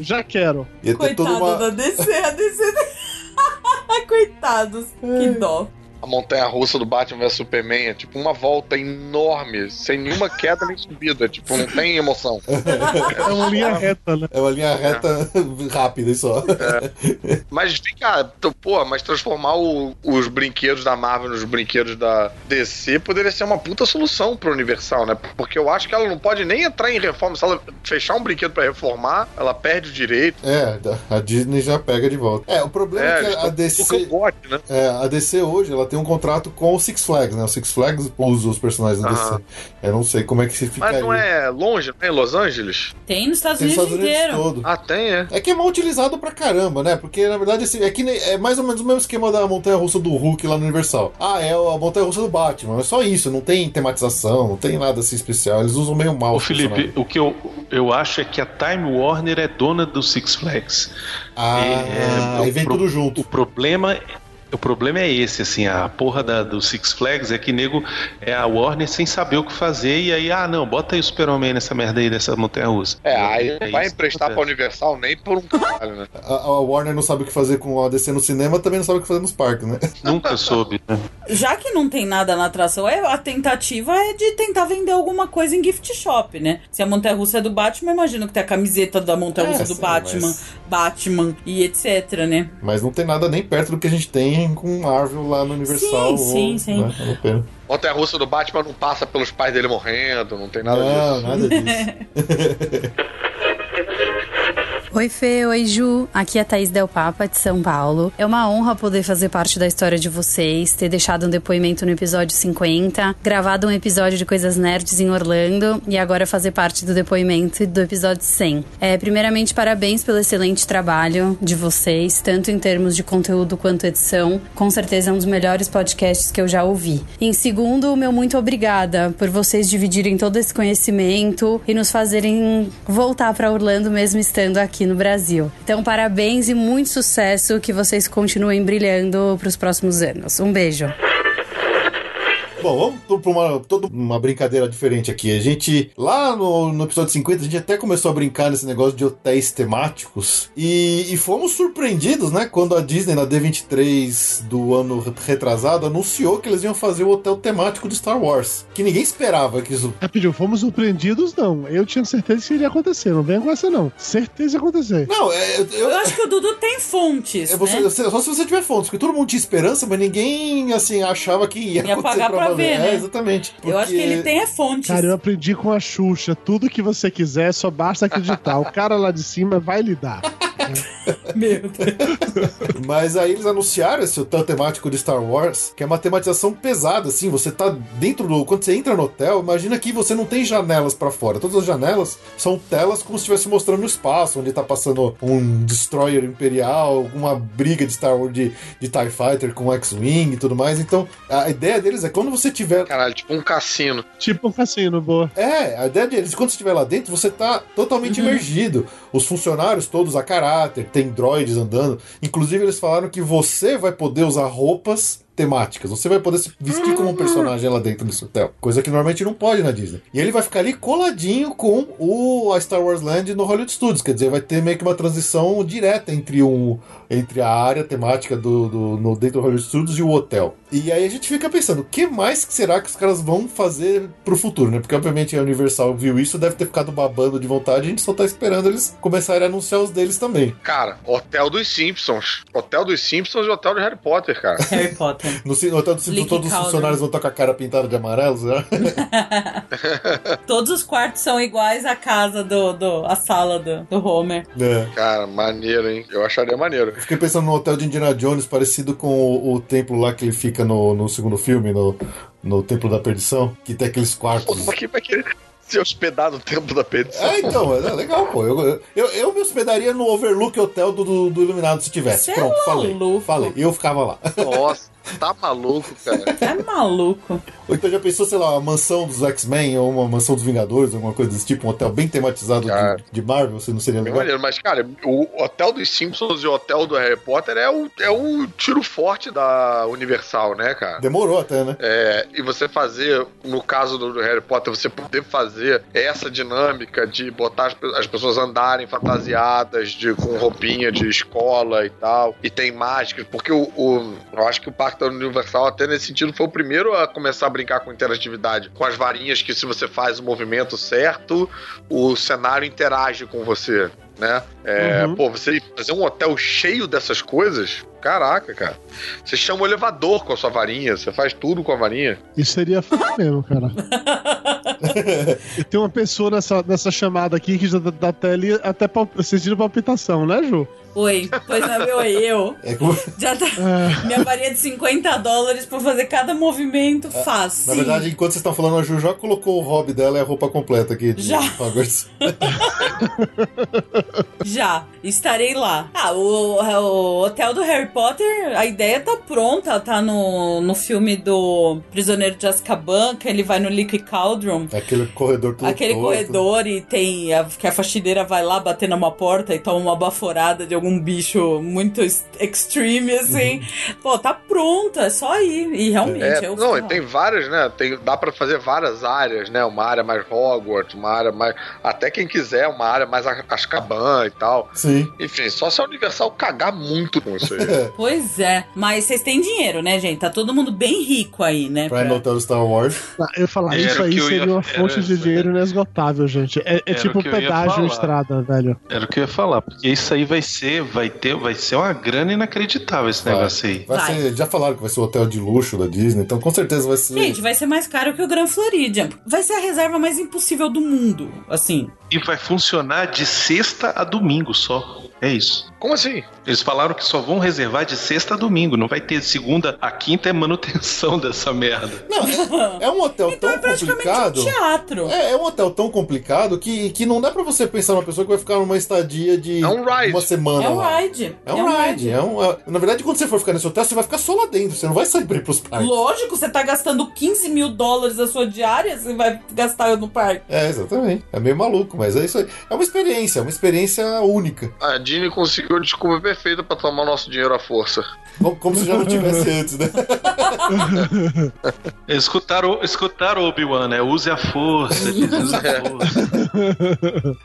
Já quero. Coitado uma. da DC, a DC. *laughs* Coitados, que dó. A montanha russa do Batman vs Superman é tipo uma volta enorme, sem nenhuma queda nem subida. Tipo, não tem emoção. É uma linha reta, né? É uma linha reta rápida e só. Mas vem cá, pô, mas transformar o- os brinquedos da Marvel nos brinquedos da DC poderia ser uma puta solução pro Universal, né? Porque eu acho que ela não pode nem entrar em reforma. Se ela fechar um brinquedo pra reformar, ela perde o direito. É, a Disney já pega de volta. É, o problema é, eles que a DC. o bote, né? É, a DC hoje ela tem um contrato com o Six Flags, né? O Six Flags usa os personagens da. DC. Eu não sei como é que se ficaria. Mas não é longe, não é em Los Angeles? Tem nos Estados Tem Unidos Estados Unidos inteiro. todo. Ah, tem, é. É que é mal utilizado pra caramba, né? Porque na verdade assim, é que nem- é mais ou menos o mesmo esquema da montanha russa do Hulk lá no Universal. Ah, é a montanha russa do Batman. É só isso, não tem tematização, não tem nada assim especial. Eles usam meio mal. Ô os Felipe, o que eu, eu acho é que a Time Warner é dona do Six Flags. Ah, É, aí o vem pro- tudo junto. O problema o problema é esse, assim, a porra da, do Six Flags é que nego é a Warner sem saber o que fazer e aí, ah, não, bota aí o Super-Homem nessa merda aí dessa montanha russa. É, aí É não vai emprestar pra. Universal nem por um caralho, né? A, a Warner não sabe o que fazer com a DC no cinema, também não sabe o que fazer nos parques, né? *laughs* Nunca soube, né? Já que não tem nada na atração, é- a tentativa é de tentar vender alguma coisa em gift shop, né? Se a montanha russa é do Batman, imagino que tem a camiseta da montanha russa É, do sim, Batman, mas- Batman e etc, né? Mas não tem nada nem perto do que a gente tem com Marvel lá no Universal. Sim, sim, ou, sim. Né? Vale a pena. Russa do Batman não passa pelos pais dele morrendo, não tem nada Não, disso. nada disso. *laughs* Oi, Fê, oi, Ju. Aqui é Thaís Del Papa, de São Paulo. É uma honra poder fazer parte da história de vocês, ter deixado um depoimento no episódio 50, gravado um episódio de Coisas Nerds em Orlando e agora fazer parte do depoimento do episódio 100. É, primeiramente, parabéns pelo excelente trabalho de vocês, tanto em termos de conteúdo quanto edição. Com certeza é um dos melhores podcasts que eu já ouvi. Em segundo, meu muito obrigada por vocês dividirem todo esse conhecimento e nos fazerem voltar para Orlando mesmo estando aqui no Brasil. Então, parabéns e muito sucesso, que vocês continuem brilhando para os próximos anos. Um beijo. Bom, vamos para uma, toda uma brincadeira diferente aqui. A gente, lá no, no episódio 50, a gente até começou a brincar nesse negócio de hotéis temáticos. E, e fomos surpreendidos, né? Quando a Disney, na D23 do ano retrasado, anunciou que eles iam fazer o hotel temático de Star Wars. Que ninguém esperava que isso. Rapidinho, fomos surpreendidos, não. Eu tinha certeza que iria acontecer. Não venha com essa, não. Certeza ia acontecer. Não, é, eu, Eu acho que o Dudu tem fontes, É você- né? você- só se você tiver fontes, porque todo mundo tinha esperança, mas ninguém assim achava que ia, Ia acontecer pagar pra. Ver, né? É, exatamente. Eu acho que Porque- ele tem é fontes. Cara, eu aprendi com a Xuxa. Tudo que você quiser, só basta acreditar. O cara lá de cima vai lhe dar. *laughs* Meu Deus. Mas aí eles anunciaram esse hotel temático de Star Wars, que é uma tematização pesada, assim. Você tá dentro do. Quando você entra no hotel, imagina que você não tem janelas pra fora. Todas as janelas são telas como se estivesse mostrando o espaço, onde tá passando um destroyer imperial, uma briga de Star Wars de, de TIE Fighter com X-Wing e tudo mais. Então, a ideia deles é quando você tiver. Caralho, tipo um cassino. Tipo um cassino, boa. É, a ideia deles, quando você estiver lá dentro, você tá totalmente Uhum. imergido. Os funcionários todos a caráter, tem droids andando. Inclusive, eles falaram que você vai poder usar roupas temáticas. Você vai poder se vestir como um personagem lá dentro desse hotel. Coisa que normalmente não pode na Disney. E ele vai ficar ali coladinho com o a Star Wars Land no Hollywood Studios. Quer dizer, vai ter meio que uma transição direta entre, um, entre a área temática do, do, no, dentro do Hollywood Studios e o hotel. E aí a gente fica pensando, o que mais que será que os caras vão fazer pro futuro, né? Porque obviamente a Universal viu isso, deve ter ficado babando de vontade, a gente só tá esperando eles começarem a anunciar os deles também. Cara, Hotel dos Simpsons. Hotel dos Simpsons e Hotel de Harry Potter, cara. *laughs* Harry Potter. No, no Hotel do Simpsons, Leaky todos os Cauldron. funcionários vão estar com a cara pintada de amarelo, né? *laughs* Todos os quartos são iguais à casa do. do a sala do, do Homer. É. Cara, maneiro, hein? Eu acharia maneiro. Fiquei pensando no hotel de Indiana Jones, parecido com o, o templo lá que ele fica no, no segundo filme, no, no Templo da Perdição, que tem aqueles quartos. Pô, quem vai querer se hospedar no tempo da petição? É, então, é legal, pô. Eu, eu, eu me hospedaria no Overlook Hotel do, do, do Iluminado se tivesse. Cê é Pronto, falei. maluco. Falei. Eu ficava lá. Nossa. Tá maluco, cara. É maluco. Ou então já pensou, sei lá, a mansão dos X-Men ou uma mansão dos Vingadores, alguma coisa desse tipo, um hotel bem tematizado de, de Marvel, você não seria legal? maneiro, mas, cara, o hotel dos Simpsons e o hotel do Harry Potter é o, é o tiro forte da Universal, né, cara? Demorou até, né? É, e você fazer, no caso do Harry Potter, você poder fazer essa dinâmica de botar as, as pessoas andarem fantasiadas de, com roupinha de escola e tal, e tem mágicas, porque o, o- eu acho que o Parque Universal, até nesse sentido, foi o primeiro a começar a brincar com interatividade, com as varinhas que se você faz o movimento certo, o cenário interage com você. Né? É, Uhum. Pô, você fazer um hotel cheio dessas coisas, caraca, cara. Você chama o elevador com a sua varinha, você faz tudo com a varinha. Isso seria f mesmo, cara. *laughs* e tem uma pessoa nessa, nessa chamada aqui que já dá até ali, até pal- sentindo palpitação, né, Ju? Oi, pois não, meu, eu. É como- Já tá. Minha varinha de 50 dólares pra fazer cada movimento faz. Na sim. verdade, enquanto vocês estão falando, a Ju já colocou o hobby dela e a roupa completa aqui de Já. Hogwarts. *laughs* Já, estarei lá. Ah, o, o hotel do Harry Potter, a ideia tá pronta, tá no, no filme do Prisioneiro de Azkaban, que ele vai no Liquid Cauldron. Aquele corredor tudo Aquele torto. corredor e tem a, que a faxineira vai lá bater numa porta e toma uma baforada de algum bicho muito ex- extreme, assim. Pô, tá pronto, é só ir. E realmente, É, eu não, e tem várias, né? Tem, dá pra fazer várias áreas, né? Uma área mais Hogwarts, uma área mais. Até quem quiser, uma área mais A- Azkaban e tal. Sim. Enfim, só se a Universal cagar muito com isso aí. *laughs* Pois é, mas vocês têm dinheiro, né, gente? Tá todo mundo bem rico aí, né? Pra ir no hotel Star Wars. *laughs* Ah, Eu ia falar, Era isso o aí seria ia- uma fonte era- de dinheiro inesgotável, gente. É, é tipo o pedágio estrada, velho. Era o que eu ia falar, porque isso aí vai ser, vai ter, vai ser uma grana inacreditável esse negócio aí. Vai ser, já falaram que vai ser o hotel de luxo da Disney, então com certeza vai ser. Gente, vai ser mais caro que o Grand Floridian. Vai ser a reserva mais impossível do mundo, assim. E vai funcionar de sexta a domingo só. É isso. Como assim? Eles falaram que só vão reservar de sexta a domingo. Não vai ter segunda a quinta é manutenção *laughs* dessa merda. *laughs* É um hotel Então tão complicado. teatro. É, é um hotel tão complicado que, que não dá pra você pensar numa pessoa que vai ficar numa estadia de É um ride. uma semana. É um lá. ride. É um ride. É um, é- Na verdade, quando você for ficar nesse hotel, você vai ficar só lá dentro. Você não vai sair pra ir pros parques. Lógico, você tá gastando 15 mil dólares da sua diária, você vai gastar no parque. É, exatamente. É meio maluco, mas é isso aí. É uma experiência, é uma experiência única. A Disney conseguiu a desculpa perfeita pra tomar nosso dinheiro à força. Como, como se já não tivesse antes, né? *laughs* Escutaram, escutaram o Obi-Wan, né? Use a força. diz, use a *laughs* força.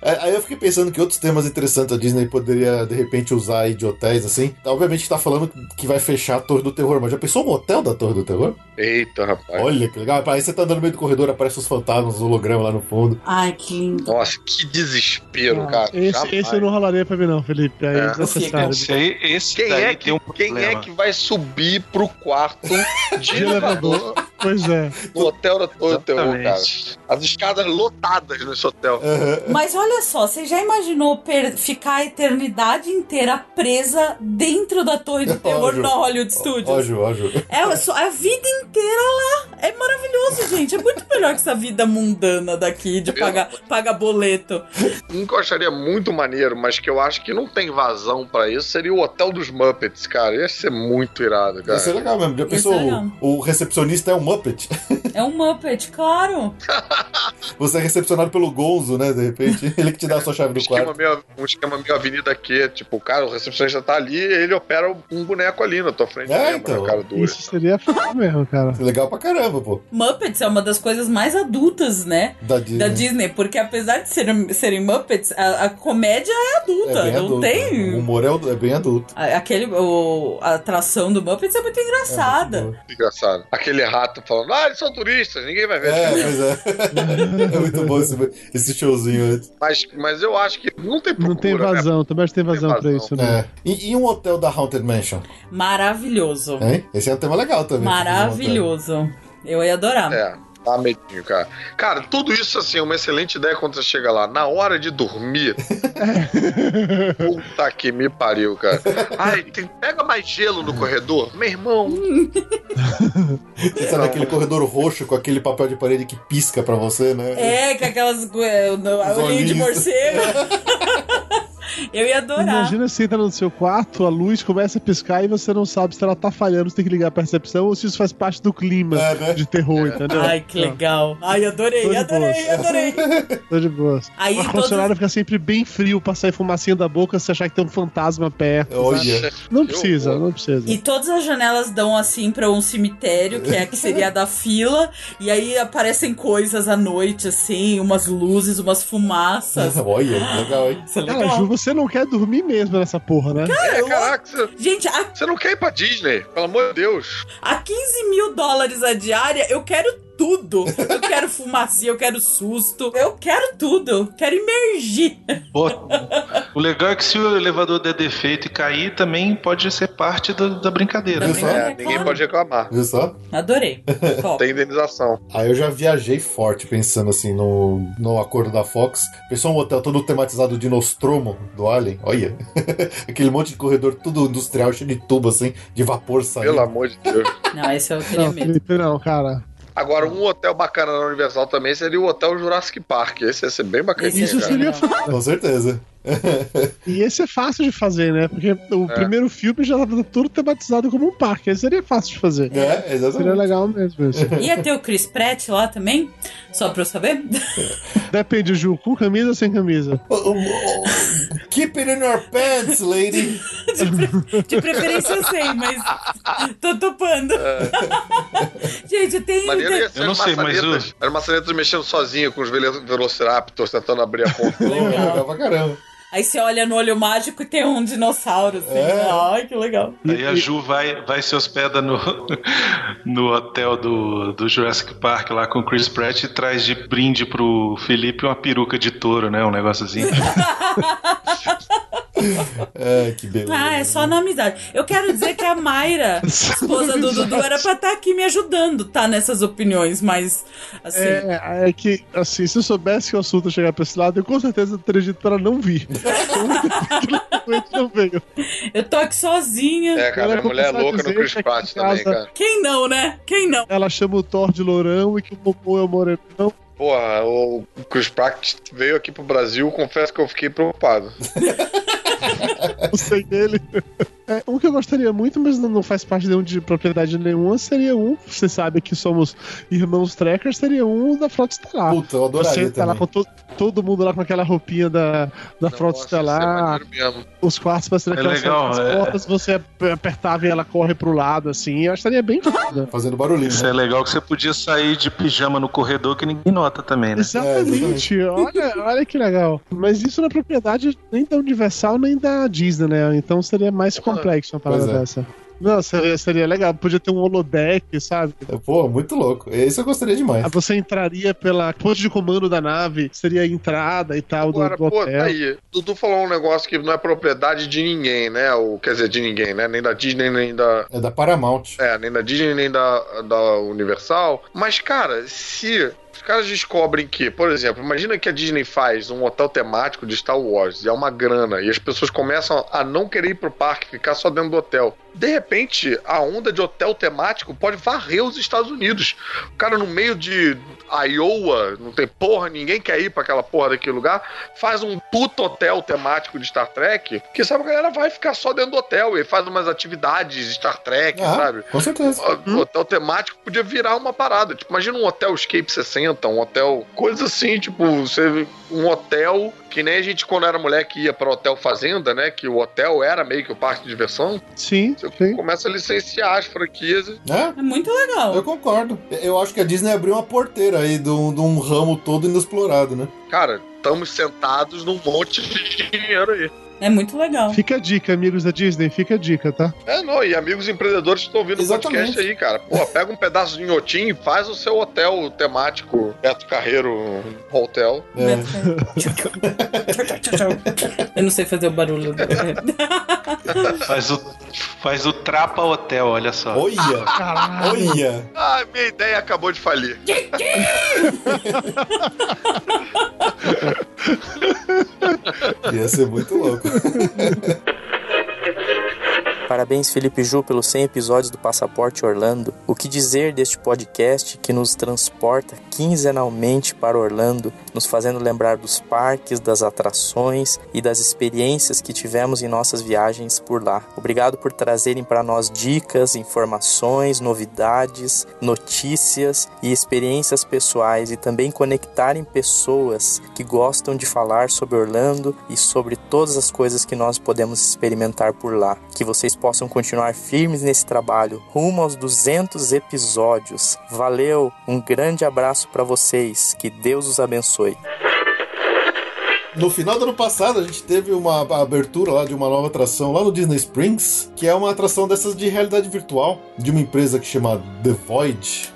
É, Aí eu fiquei pensando que outros temas interessantes a Disney poderia, de repente, usar aí de hotéis, assim. Obviamente tá falando que vai fechar a Torre do Terror, mas já pensou um hotel da Torre do Terror? Eita, rapaz. Olha que legal. Aí você tá andando no meio do corredor, aparece os fantasmas, os hologramas lá no fundo. Ai, que lindo. Nossa, que desespero, cara. Esse, esse não rolaria pra mim, não, Felipe. Aí é, É. Esse, esse Quem daí é, que, tem um quem problema. é que vai subir pro quarto de *laughs* elevador. Pois é. no hotel da Torre do Terror, cara? As escadas lotadas nesse hotel. Mas olha só, você já imaginou ficar a eternidade inteira presa dentro da Torre do *laughs* Terror na Hollywood Studios? Ó, Ju, ó, Ju. É só a vida inteira lá. É maravilhoso, gente. É muito melhor que essa vida mundana daqui de pagar, pagar boleto. Um que eu acharia muito maneiro, mas que eu acho que não tem vazão pra isso, seria o Hotel dos Muppets, cara. Ia ser muito irado, cara. Isso é legal mesmo. Já pensou? É o, o recepcionista é um Muppet. É um Muppet, claro. *laughs* Você é recepcionado pelo Gonzo, né? De repente, *laughs* ele que te dá a sua chave Um do quarto. meio, um esquema meio Avenida Q, tipo, o cara, o recepcionista tá ali e ele opera um boneco ali na tua frente É, mesmo, então. cara dura. Isso seria f mesmo, cara. Legal pra caramba, pô. Muppets é uma das coisas mais adultas, né? Da Disney. Da Disney, porque apesar de serem, serem Muppets, a, a comédia é adulta. É não adulto. tem. O humor é, é bem adulto. A- Aquele, o, a atração do Muppets é muito engraçada. Engraçado. Aquele rato falando, ah, eles são turistas, ninguém vai ver. É, pois é. *laughs* é muito bom esse, esse showzinho antes. Mas, mas eu acho que não tem procura, Não tem né? vazão, também acho que tem vazão pra vazão. isso, né? É. E, e um hotel da Haunted Mansion? Maravilhoso. Hein? Esse é um tema legal também. Maravilhoso. Eu ia adorar. É, dá medinho, cara. Cara, tudo isso, assim, é uma excelente ideia quando você chega lá. Na hora de dormir. *laughs* Puta que me pariu, cara. Ai, tem- pega mais gelo no corredor. Meu irmão. Você sabe aquele corredor roxo com aquele papel de parede que pisca pra você, né? É, com aquelas. é, no- Os olhinho de morcego. *laughs* *laughs* Eu ia adorar. Imagina você entra no seu quarto, a luz começa a piscar e você não sabe se ela tá falhando, você tem que ligar a percepção ou se isso faz parte do clima de terror, entendeu? Ai, que legal. Ai, adorei, adorei, adorei. Tô de boa. *laughs* Aí o todos- ar-condicionado fica sempre bem frio pra sair fumacinha da boca se achar que tem um fantasma perto. Olha. sabe? Não precisa, não precisa. E todas as janelas dão assim pra um cemitério, que é a que seria a da fila, e aí aparecem coisas à noite, assim, umas luzes, umas fumaças. Olha, legal, hein? Isso é Cara, legal. Ju, você não quer dormir mesmo nessa porra, né? Cara, eu- Caraca, você, Gente, a, você não quer ir pra Disney, pelo amor de Deus. a 15 mil dólares a diária, eu quero tudo. Eu quero fumacinha, eu quero susto, eu quero tudo. Quero imergir. Pô, o legal é que se o elevador der defeito e cair, também pode ser parte da, da brincadeira. Viu só? É, ninguém pode reclamar. Viu só? Adorei. *laughs* Top. Tem indenização. Aí eu já viajei forte pensando assim no, no acordo da Fox. Pensou um hotel todo tematizado de Nostromo do Alien. Olha. *laughs* Aquele monte de corredor tudo industrial, cheio de tubo assim, de vapor saindo. Pelo amor de Deus. Não, esse eu queria Não, mesmo. Felipe, não, cara. Agora, um hotel bacana na Universal também seria o Hotel Jurassic Park. Esse ia ser bem bacaninho, Isso cara. seria. Com certeza. *laughs* E esse é fácil de fazer, né? Porque o É. primeiro filme já tava tudo tematizado como um parque. Esse seria fácil de fazer. É, exatamente. Seria legal mesmo isso. *laughs* Ia ter o Chris Pratt lá também? Só pra eu saber? *laughs* Depende, Ju, com camisa ou sem camisa? Keep it in your pants, lady. De preferência eu sei, mas tô topando. Gente, tem. Maneiro ia tem... ser maçanetas. Era maçanetas mexendo sozinho com os velo- Velociraptors tentando abrir a porta. Legal pra caramba. Aí você olha no olho mágico e tem um dinossauro, assim. É. Ai, que legal. Aí a Ju vai, vai se hospeda no, no hotel do, do Jurassic Park lá com o Chris Pratt e traz de brinde pro Felipe uma peruca de touro, né? Um negócio assim. *laughs* É, que beleza. Ah, é só na amizade. Eu quero dizer que a Mayra, *laughs* esposa do Dudu, era pra estar aqui me ajudando, tá? Nessas opiniões, mas assim. É, é que, assim, se eu soubesse que o assunto ia chegar pra esse lado, eu com certeza teria dito pra ela não vir. *laughs* não veio. Eu tô aqui sozinha. É, cara, a mulher é louca no Chris Pratt também, cara. Quem não, né? Quem não? Ela chama o Thor de lourão e que o Popô é o morenão. Porra, o Chris Pratt veio aqui pro Brasil, confesso que eu fiquei preocupado. *laughs* Não sei dele. É, um que eu gostaria muito, mas não, não faz parte de, um de propriedade nenhuma, seria um. Você sabe que somos irmãos Trekkers, seria um da Frota Estelar. Puta, eu adoraria Você tá lá com to- todo mundo lá com aquela roupinha da, da Frota Nossa, isso é Estelar, os quartos pra ser É aquelas legal, as é. portas, você ap- apertava e ela corre pro lado, assim. Eu acharia bem foda. Fazendo barulhinho. Isso né? é legal que você podia sair de pijama no corredor que ninguém nota também, né? Exatamente. olha, olha que legal. Mas isso não é propriedade nem da Universal nem da Disney, né? Então seria mais complexo uma parada é. dessa. Não, seria, seria legal. Podia ter um holodeck, sabe? Pô, muito louco. Esse eu gostaria demais. Aí Você entraria pela ponte de comando da nave, seria a entrada e tal do, Agora, do pô, hotel. tá aí. Dudu falou um negócio que não é propriedade de ninguém, né? O, quer dizer, de ninguém, né? Nem da Disney, nem da. É da Paramount. É, nem da Disney, nem da, da Universal. Mas, cara, se os caras descobrem que, por exemplo, imagina que a Disney faz um hotel temático de Star Wars e é uma grana, e as pessoas começam a não querer ir pro parque, ficar só dentro do hotel. De repente, a onda de hotel temático pode varrer os Estados Unidos. O cara no meio de Iowa, não tem porra, ninguém quer ir pra aquela porra daquele lugar, faz um puto hotel temático de Star Trek, que sabe a galera vai ficar só dentro do hotel e faz umas atividades de Star Trek, Ah, sabe? Com certeza. O hotel temático podia virar uma parada. Tipo, imagina um hotel Escape 60, um hotel. Coisa assim, tipo, você. Um hotel que nem a gente, quando era mulher, que ia para hotel fazenda, né? Que o hotel era meio que o parque de diversão. Sim, Você começa a licenciar as franquias. É? É muito legal. Eu concordo. Eu acho que a Disney abriu uma porteira aí de um, de um ramo todo inexplorado, né? Cara, estamos sentados num monte de dinheiro aí. É muito legal. Fica a dica, amigos da Disney, fica a dica, tá? É, não, e amigos empreendedores que estão ouvindo o podcast aí, cara. Porra, pega um pedaço de inhotim e faz o seu hotel temático Beto Carreiro Hotel. É. Eu não sei fazer o barulho. do- *laughs* Faz o, faz o Trapa Hotel, olha só. Olha! Caralho. Olha! Ah, minha ideia acabou de falir. *laughs* Ia ser muito louco. *laughs* Parabéns, Felipe Ju, pelos 100 episódios do Passaporte Orlando. O que dizer deste podcast que nos transporta quinzenalmente para Orlando nos fazendo lembrar dos parques, das atrações e das experiências que tivemos em nossas viagens por lá. Obrigado por trazerem para nós dicas, informações, novidades, notícias e experiências pessoais e também conectarem pessoas que gostam de falar sobre Orlando e sobre todas as coisas que nós podemos experimentar por lá. Que vocês possam continuar firmes nesse trabalho rumo aos 200 episódios. Valeu, um grande abraço para vocês. Que Deus os abençoe. No final do ano passado, a gente teve uma abertura lá de uma nova atração lá no Disney Springs, que é uma atração dessas de realidade virtual, de uma empresa que chama The Void,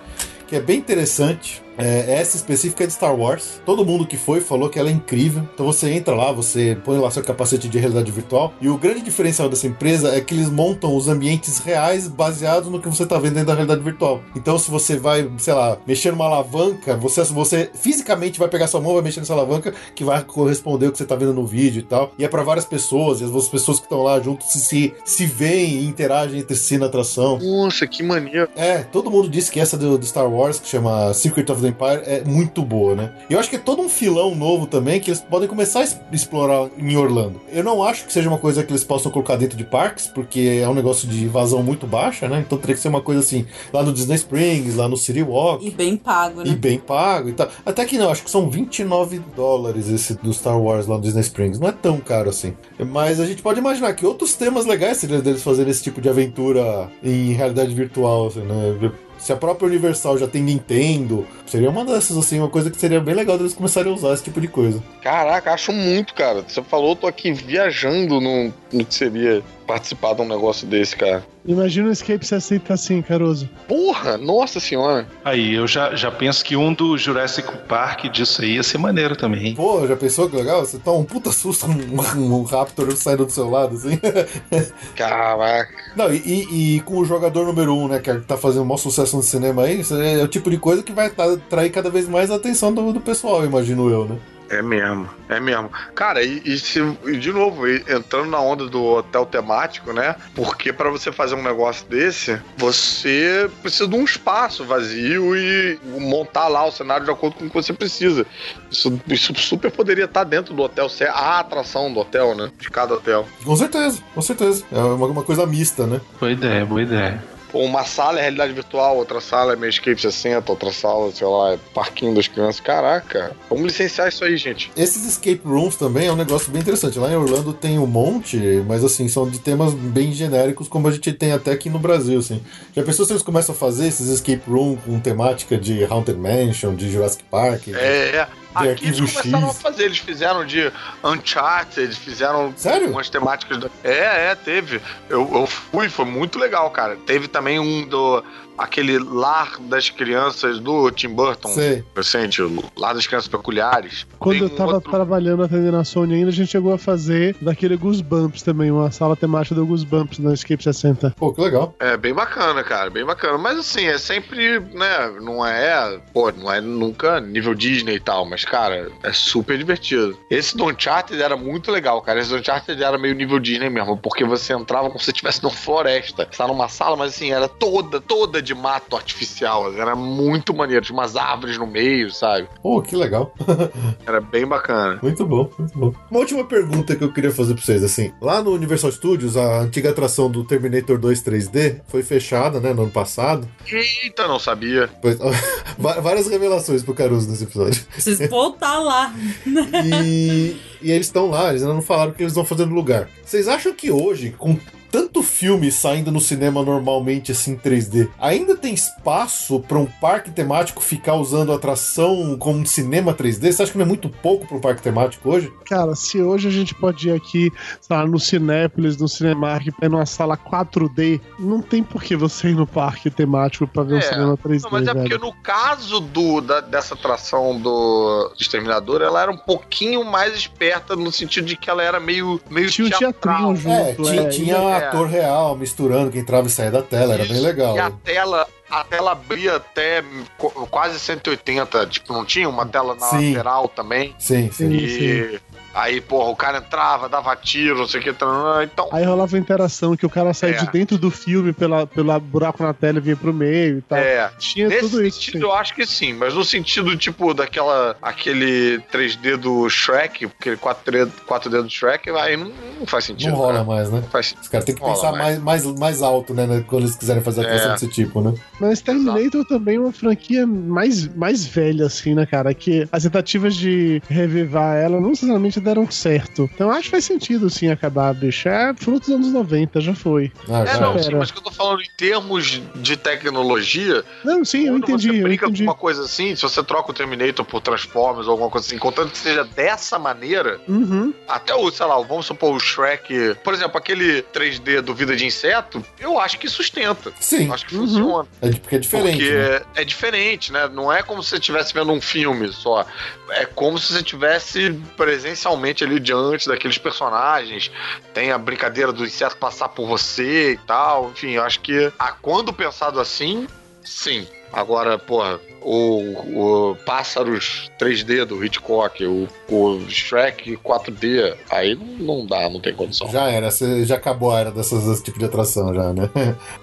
que é bem interessante. É, essa específica é de Star Wars. Todo mundo que foi falou que ela é incrível. Então você entra lá, você põe lá seu capacete de realidade virtual. E o grande diferencial dessa empresa é que eles montam os ambientes reais baseados no que você está vendo dentro da realidade virtual. Então se você vai, sei lá, mexer numa alavanca, você, você fisicamente vai pegar sua mão, vai mexer nessa alavanca, que vai corresponder ao que você está vendo no vídeo e tal. E é para várias pessoas, e as pessoas que estão lá juntos se, se, se veem e interagem entre si na atração. Nossa, que maneiro. É, todo mundo disse que essa do, do Star Wars, que chama Secret of the Empire é muito boa, né? E eu acho que é todo um filão novo também que eles podem começar a explorar em Orlando. Eu não acho que seja uma coisa que eles possam colocar dentro de parques, porque é um negócio de vazão muito baixa, né? Então teria que ser uma coisa assim, lá no Disney Springs, lá no City Walk. E bem pago, né? E bem pago e tal. Até que não, acho que são 29 dólares esse do Star Wars lá no Disney Springs. Não é tão caro assim. Mas a gente pode imaginar que outros temas legais seriam deles fazerem esse tipo de aventura em realidade virtual, assim, né? Se a própria Universal já tem Nintendo, seria uma dessas, assim, uma coisa que seria bem legal deles começarem a usar esse tipo de coisa. Caraca, acho muito, cara. Você falou, eu tô aqui viajando no, no que seria participar de um negócio desse, cara. Imagina o Escape 60 assim, Caruso. Porra, nossa senhora. Aí, eu já, já penso que um do Jurassic Park disso aí ia ser maneiro também. hein? Pô, já pensou que legal? Você toma um puta susto um, *laughs* um Raptor saindo do seu lado, assim. *laughs* Caraca. Não, e, e- e com o jogador número um, né, que tá fazendo o maior sucesso no cinema aí, isso é o tipo de coisa que vai tá- atrair cada vez mais a atenção do, do pessoal, imagino eu, né? É mesmo, é mesmo. Cara, e, e se, e de novo, entrando na onda do hotel temático, né? Porque pra você fazer um negócio desse, você precisa de um espaço vazio e montar lá o cenário de acordo com o que você precisa. Isso, isso super poderia estar dentro do hotel, ser a atração do hotel, né? De cada hotel. Com certeza, com certeza. É uma, uma coisa mista, né? Boa ideia, boa ideia. Uma sala é realidade virtual, outra sala é meio escape 60, outra sala, sei lá, é parquinho das crianças. Caraca, vamos licenciar isso aí, gente. Esses escape rooms também é um negócio bem interessante. Lá em Orlando tem um monte, mas assim, são de temas bem genéricos, como a gente tem até aqui no Brasil, assim. Já pensou se eles começam a fazer esses escape room com temática de Haunted Mansion, de Jurassic Park? É, é. Aqui eles Arquivo começaram X. a fazer, eles fizeram de Uncharted, fizeram Sério? umas temáticas. Do... É, é, teve. Eu, eu fui, foi muito legal, cara. Teve também um do. Aquele lar das crianças do Tim Burton. Sei. Recente, o lar das crianças peculiares. Quando Tem eu um tava outro- trabalhando atendendo a Sony ainda, a gente chegou a fazer daquele Goosebumps também, uma sala temática do Goosebumps na Escape 60. Pô, que legal. É bem bacana, cara, bem bacana. Mas assim, é sempre, né? Não é, pô, não é nunca nível Disney e tal, mas cara, é super divertido. Esse do Uncharted era muito legal, cara. Esse do Uncharted era meio nível Disney mesmo, porque você entrava como se estivesse numa floresta. Você tá numa sala, mas assim, era toda, toda de mato artificial. Era muito maneiro, tinha umas árvores no meio, sabe? Pô, que legal. *laughs* Era bem bacana. Muito bom, muito bom. Uma última pergunta que eu queria fazer pra vocês, assim. Lá no Universal Studios, a antiga atração do Terminator 2 3D foi fechada, né, no ano passado. Eita, não sabia. Pois- *laughs* várias revelações pro Caruso nesse episódio. Preciso *laughs* voltar lá. E, e eles estão lá, eles ainda não falaram o que eles vão fazer no lugar. Vocês acham que hoje, com tanto filme saindo no cinema normalmente assim em 3D, ainda tem espaço pra um parque temático ficar usando atração como um cinema 3D? Você acha que não é muito pouco pra um parque temático hoje? Cara, se hoje a gente pode ir aqui, sei lá, no Cinépolis, no Cinemark, pra ir numa sala 4D, não tem por que você ir no parque temático pra ver um É. cinema 3D, Não, mas é velho. porque no caso do, da- dessa atração do Exterminador, ela era um pouquinho mais esperta no sentido de que ela era meio, meio Tinha um teatral. teatrinho É, junto, tinha, é, tinha é. Ator real misturando que entrava e saía da tela, era bem legal. E a tela, a tela abria até qu- quase 180, tipo, não tinha uma tela na Sim. lateral também? Sim, sim. E Aí, porra, o cara entrava, dava tiro, não sei o que. Então. Aí rolava interação que o cara saía É. de dentro do filme pela, pela buraco na tela e vinha pro meio e tal. É, Tinha nesse tudo isso. sentido eu acho que sim, mas no sentido, tipo, daquela, aquele 3D do Shrek, aquele 4D, 4D do Shrek, aí não, não faz sentido. Não rola cara. mais, né? Faz- Os caras têm que pensar mais. mais, mais, mais alto, né, né, Quando eles quiserem fazer atração É. desse tipo, né? Mas Terminator também é uma franquia mais, mais velha, assim, né, cara? Que as tentativas de revivar ela não necessariamente deram certo. Então acho que faz sentido, sim, acabar, bicho. É fruto dos anos 90, já foi. É, não, sim, mas que eu tô falando em termos de tecnologia. Não, sim, eu entendi, Você eu brinca entendi. com uma coisa assim, se você troca o Terminator por Transformers ou alguma coisa assim, contanto que seja dessa maneira, Uhum. até o, sei lá, vamos supor o Shrek, por exemplo, aquele 3D do Vida de Inseto, eu acho que sustenta. Sim. Acho que funciona. É porque é diferente. Porque né? é diferente, né? Não é como se você estivesse vendo um filme só. É como se você estivesse presencialmente ali diante daqueles personagens. Tem a brincadeira do inseto passar por você e tal. Enfim, eu acho que a, quando pensado assim, sim. Agora, porra, o, o Pássaros 3D do Hitchcock, o, o Shrek 4D, aí não, não dá, não tem condição. Já era, já acabou a era dessas, desse tipo de atração, já, né?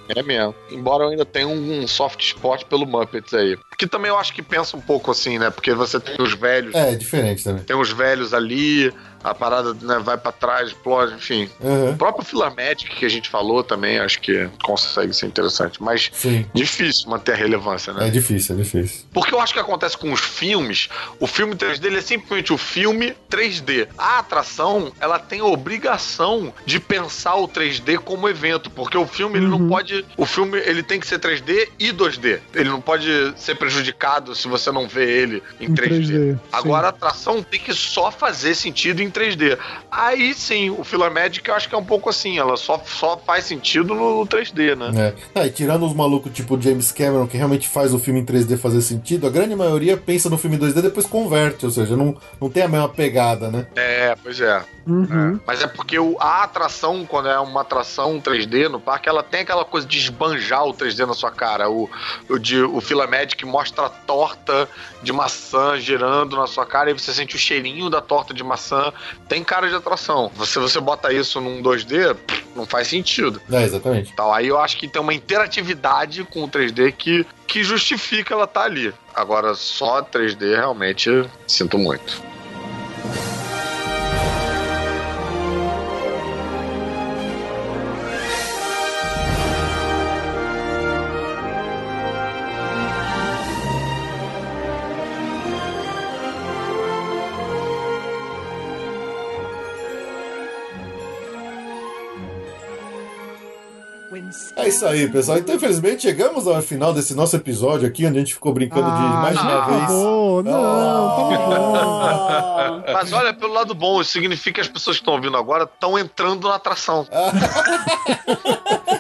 É mesmo. Embora eu ainda tenha um, um soft spot pelo Muppets aí. Que também eu acho que pensa um pouco assim, né? Porque você tem os velhos. É, diferente também. Tem os velhos ali, a parada né, vai pra trás, explode, enfim. Uhum. O próprio Filler Magic que a gente falou também, acho que consegue ser interessante. Mas Sim. difícil manter a relevância, né? É difícil, é difícil. Porque eu acho que acontece com os filmes, o filme 3D ele é simplesmente o filme 3D. A atração, ela tem a obrigação de pensar o 3D como evento, porque o filme ele não pode, o filme ele tem que ser 3D e 2D. Ele não pode ser prejudicado se você não vê ele em, Em 3D. 3D, Agora a atração tem que só fazer sentido em 3D. Aí sim, o Philomedic eu acho que é um pouco assim, ela só, só faz sentido no 3D, né? É. Ah, e tirando os malucos tipo James Cameron, que realmente faz o filme em 3D fazer sentido, a grande maioria pensa no filme em 2D e depois converte, ou seja, não, não tem a mesma pegada, né? É, pois é. Uhum. Mas é porque o- a atração, quando é uma atração 3D no parque, ela tem aquela coisa de esbanjar o 3D na sua cara. O, o, de, o Philomedic mostra a torta de maçã girando na sua cara e você sente o cheirinho da torta de maçã. Tem cara de atração. Se você bota isso num 2D, pff, não faz sentido. É, exatamente. Então, aí eu acho que tem uma interatividade com o 3D que, que justifica ela estar ali. Agora, só 3D, realmente, sinto muito. É isso aí, pessoal. Então, infelizmente, chegamos ao final desse nosso episódio aqui, onde a gente ficou brincando de mais de uma Ah, vez. acabou, não, tá. Mas olha, pelo lado bom, isso significa que as pessoas que estão ouvindo agora estão entrando na atração. *laughs*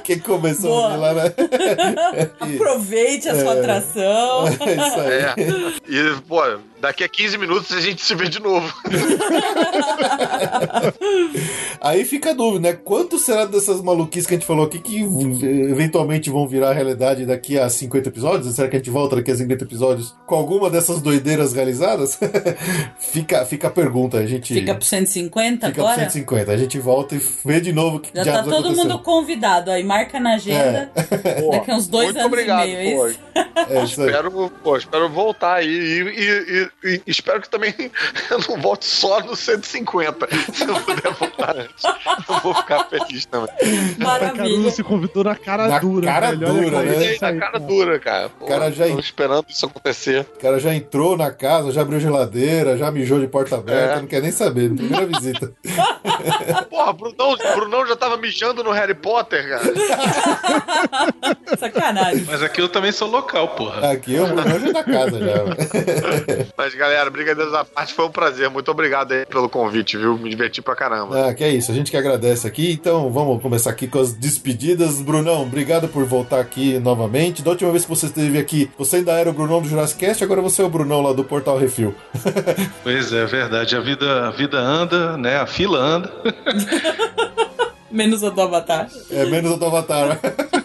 Quem começou Boa. a ouvir lá, né? *laughs* Aproveite a sua É. atração. *laughs* É isso aí. É. E, pô, daqui a 15 minutos a gente se vê de novo. Aí fica a dúvida, né? Quanto será dessas maluquices que a gente falou aqui que eventualmente vão virar realidade daqui a 50 episódios? Será que a gente volta daqui a 50 episódios com alguma dessas doideiras realizadas? *laughs* fica, fica a pergunta. A gente Fica pro 150 fica pro agora? 150. A gente volta e vê de novo o que Já tá todo aconteceu. mundo convidado aí, marca na agenda. *laughs* Daqui a uns dois Muito anos obrigado, e meio, é pô. isso? É isso aí. Espero, pô, espero voltar aí e, e- e- e espero que também eu *laughs* não volte só no 150. Se eu puder voltar antes, eu vou ficar feliz também. Caruso se convidou na cara Na dura, cara velho. Dura, né? é aí, Na cara dura, cara. Pô, cara já tô esperando isso acontecer. O cara já entrou na casa, já abriu geladeira, já mijou de porta aberta, É. não quer nem saber, primeira visita. *laughs* Porra, Brunão, Brunão já tava mijando no Harry Potter, cara. *laughs* Sacanagem. Mas aqui eu também sou local, porra. Aqui eu Bruno já na casa já. *laughs* Mas, galera, brincadeiras à parte, foi um prazer. Muito obrigado aí pelo convite, viu? Me diverti pra caramba. Ah, que é isso, a gente que agradece aqui. Então vamos começar aqui com as despedidas. Brunão, obrigado por voltar aqui novamente. Da última vez que você esteve aqui, você ainda era o Brunão do Jurassic Cast, agora você é o Brunão lá do Portal Refil. *laughs* Pois é, verdade. A vida, a vida anda, né? A fila anda. *laughs* Menos a do Avatar. É menos o do Avatar. *laughs*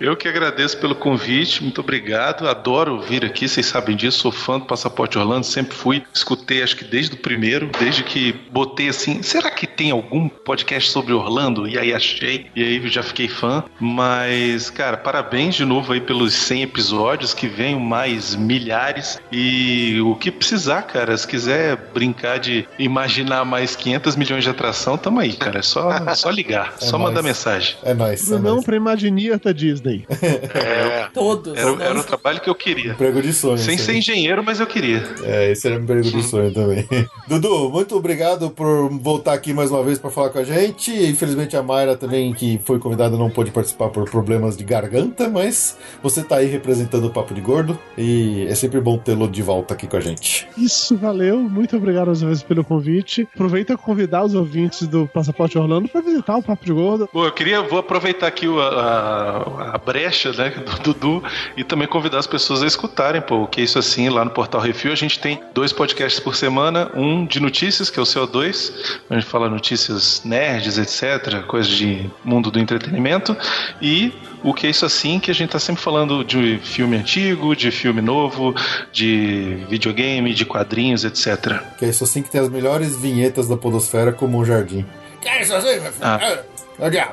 Eu que agradeço pelo convite, muito obrigado. Adoro vir aqui, vocês sabem disso, sou fã do Passaporte Orlando, sempre fui. Escutei, acho que desde o primeiro, desde que botei assim, será que tem algum podcast sobre Orlando? E aí achei, e aí já fiquei fã. Mas, cara, parabéns de novo aí pelos 100 episódios, que venham mais milhares. E o que precisar, cara, se quiser brincar de imaginar mais 500 milhões de atração, tamo aí, cara. É só, só ligar, *laughs* É só nóis. mandar mensagem. É nóis. É Não nóis. pra Imagineer Disney. É, Todos. era, era o trabalho que eu queria. Emprego de sonho. Sem ser engenheiro, mas eu queria. É, esse era o emprego do sonho também. *laughs* Dudu, muito obrigado por voltar aqui mais uma vez para falar com a gente. Infelizmente a Mayra também, que foi convidada, não pôde participar por problemas de garganta, mas você tá aí representando o Papo de Gordo e é sempre bom tê-lo de volta aqui com a gente. Isso, valeu. Muito obrigado mais uma vez pelo convite. Aproveita convidar os ouvintes do Passaporte Orlando para visitar o Papo de Gordo. Bom, eu queria, vou aproveitar aqui o- a, a brecha, né, do Dudu e também convidar as pessoas a escutarem, pô, o que é isso assim, lá no Portal Refil a gente tem dois podcasts por semana, um de notícias, que é o CO2, a gente fala notícias nerds, etc, coisas de mundo do entretenimento, e o que é isso assim, que a gente tá sempre falando de filme antigo, de filme novo, de videogame, de quadrinhos, etc. Que é isso assim que tem as melhores vinhetas da Podosfera, como o Jardim. Que é isso assim, meu filho? Ah. É.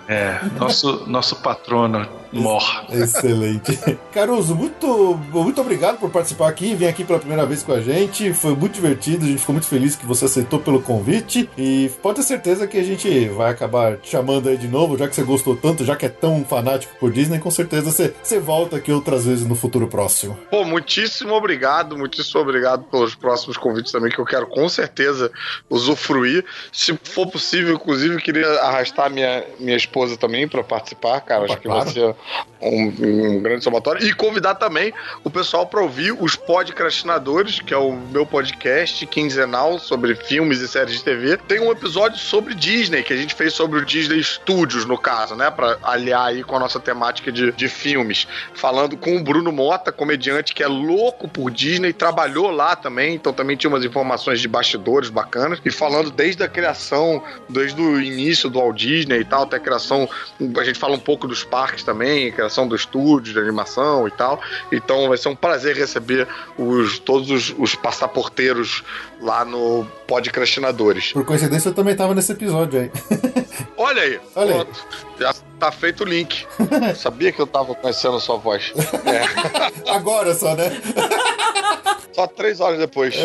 É, nosso, nosso patrono mor. Excelente. *laughs* Caruso, muito, muito obrigado por participar aqui, vir aqui pela primeira vez com a gente. Foi muito divertido, a gente ficou muito feliz que você aceitou pelo convite. E pode ter certeza que a gente vai acabar te chamando aí de novo, já que você gostou tanto, já que é tão fanático por Disney, com certeza você, você volta aqui outras vezes no futuro próximo. Pô, muitíssimo obrigado, muitíssimo obrigado pelos próximos convites também, que eu quero com certeza usufruir. Se for possível, inclusive, eu queria arrastar minha, minha esposa também para participar, cara. Opa, Acho que claro. vai ser um, um grande somatório. E convidar também o pessoal para ouvir os Podcrastinadores, que é o meu podcast quinzenal sobre filmes e séries de TV. Tem um episódio sobre Disney, que a gente fez sobre o Disney Studios, no caso, né? Para aliar aí com a nossa temática de, de filmes. Falando com o Bruno Mota, comediante que é louco por Disney, trabalhou lá também, então também tinha umas informações de bastidores bacanas. E falando desde a criação, desde o início do Walt Disney e tal, até a criação. A gente fala um pouco dos parques também, a criação do estúdio, de animação e tal. Então vai ser um prazer receber os, todos os, os passaporteiros lá no Podcrastinadores. Por coincidência, eu também tava nesse episódio aí. *laughs* Olha aí, Olha aí. Já tá feito o link. Eu *laughs* sabia que eu tava conhecendo a sua voz. É. *laughs* Agora só, né? Só três horas depois.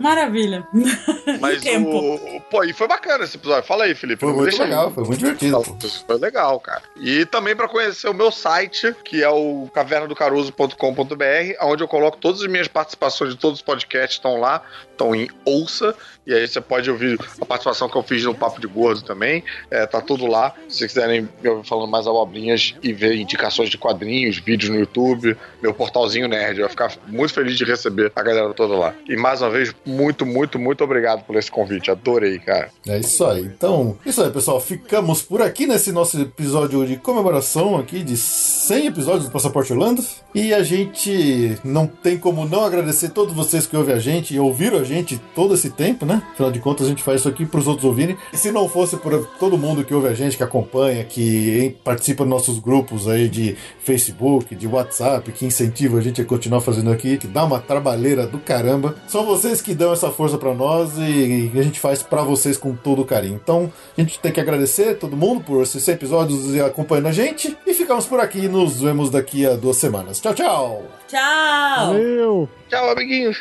Maravilha. *laughs* Mas tempo. o. Pô, e foi bacana esse episódio. Fala aí, Felipe. Foi muito deixa aí. legal, foi muito divertido. Foi legal, cara. E também pra conhecer o meu site, que é o cavernadocaruso.com.br, onde eu coloco todas as minhas participações de todos os podcasts estão lá, estão em ouça. E aí você pode ouvir a participação que eu fiz no Papo de Gordo também. É, tá tudo lá. Se quiserem me ouvir falando mais abobrinhas e ver indicações de quadrinhos, vídeos no YouTube, meu portalzinho nerd. Eu vou ficar muito feliz de receber a galera toda lá. E mais uma vez, muito, muito, muito obrigado por esse convite. Adorei, cara. É isso aí. Então, isso aí, pessoal. Ficamos por aqui nesse nosso episódio de comemoração aqui de 100 episódios do Passaporte Orlando. E a gente não tem como não agradecer todos vocês que ouvem a gente e ouviram a gente todo esse tempo, né? Afinal de contas, a gente faz isso aqui para os outros ouvirem. E se não fosse por todo mundo que ouve a gente, que acompanha, que participa dos nossos grupos aí de Facebook, de WhatsApp, que incentiva a gente a continuar fazendo aqui, que dá uma trabalheira do caramba, são vocês que dão essa força para nós e a gente faz para vocês com todo carinho. Então, a gente tem que agradecer todo mundo por esses 100 episódios e acompanhando a gente. E ficamos por aqui nos vemos daqui a duas semanas. Tchau, tchau! Tchau! Valeu! Tchau, amiguinhos!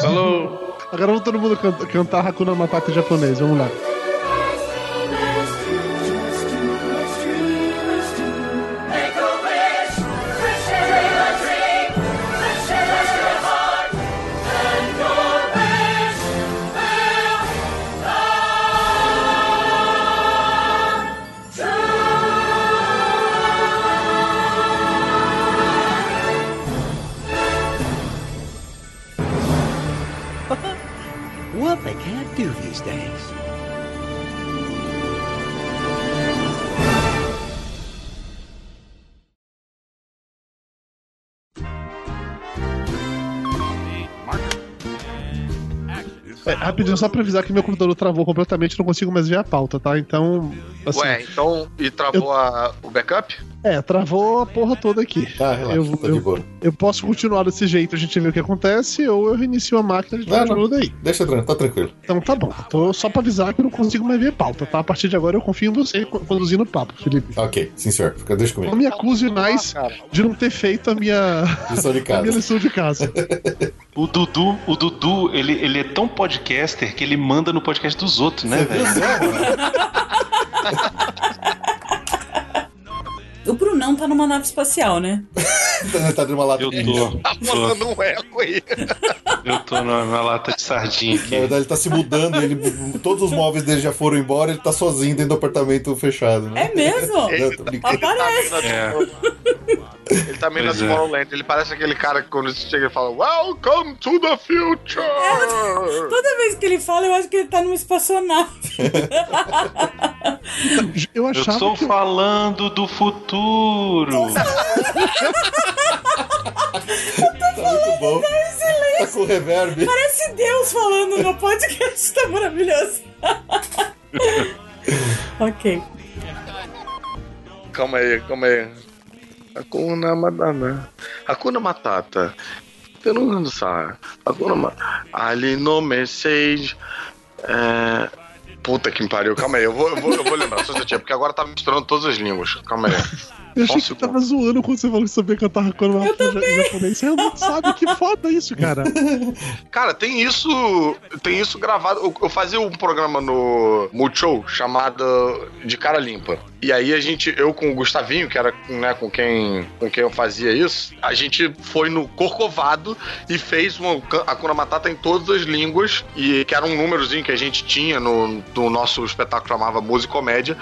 Falou! Agora vamos todo mundo can- cantar Hakuna Matata japonês, vamos lá. É, rapidinho, só pra avisar que meu computador travou completamente, não consigo mais ver a pauta, tá? Então, Assim, Ué, então. E travou a- o backup? É, travou a porra toda aqui. Ah, relaxa, eu, tá de boa. eu, eu posso continuar desse jeito, a gente vê o que acontece, ou eu reinicio a máquina e a gente continua daí. Deixa tranquilo, tá tranquilo. Então tá bom. Tô só pra avisar que eu não consigo mais ver pauta, tá? A partir de agora eu confio em você co- conduzindo o papo, Felipe. Ok, sim senhor. Fica, deixa comigo. Não me acuse mais de não ter feito a minha *laughs* Lição de casa. a minha lição de casa. *laughs* O Dudu, o Dudu, ele, ele é tão podcaster que ele manda no podcast dos outros, né, velho? *laughs* O Brunão tá numa nave espacial, né? *laughs* tá numa lata Eu de tô. Tá mandando um eco aí. Eu tô na, na lata de sardinha aqui. Na verdade, ele tá se mudando, ele, todos os móveis dele já foram embora, ele tá sozinho dentro do apartamento fechado. Né? É mesmo? Não. Aparece. É. Ele tá meio Pois na é. Tomorrowland. Ele parece aquele cara que quando você chega e fala Welcome to the future! Toda vez que ele fala, eu acho que ele tá numa espaçonave. Eu *laughs* Eu achava estou que. falando do futuro. Tá muito bom. Tá com reverb. Parece Deus falando no podcast, tá maravilhoso. *laughs* ok. Calma aí, calma aí. Hakuna Matata. Hakuna Matata. Eu não sei. Hakuna Matata. Ali no message. É... Puta que pariu. Calma aí, eu vou, eu vou, eu vou lembrar. Só porque agora tá misturando todas as línguas. Calma aí. *laughs* Eu achei um que você tava zoando quando você falou que sabia cantar Hakuna Matata em japonês. Você realmente sabe que foda isso, cara. *laughs* Cara, tem isso. Tem isso gravado. Eu, eu fazia um programa no Multishow chamado De Cara Limpa. E aí a gente, eu com o Gustavinho, que era né, com, quem, com quem eu fazia isso, a gente foi no Corcovado e fez uma Hakuna Matata em todas as línguas, e que era um númerozinho que a gente tinha no, no nosso espetáculo que chamava Música e Comédia.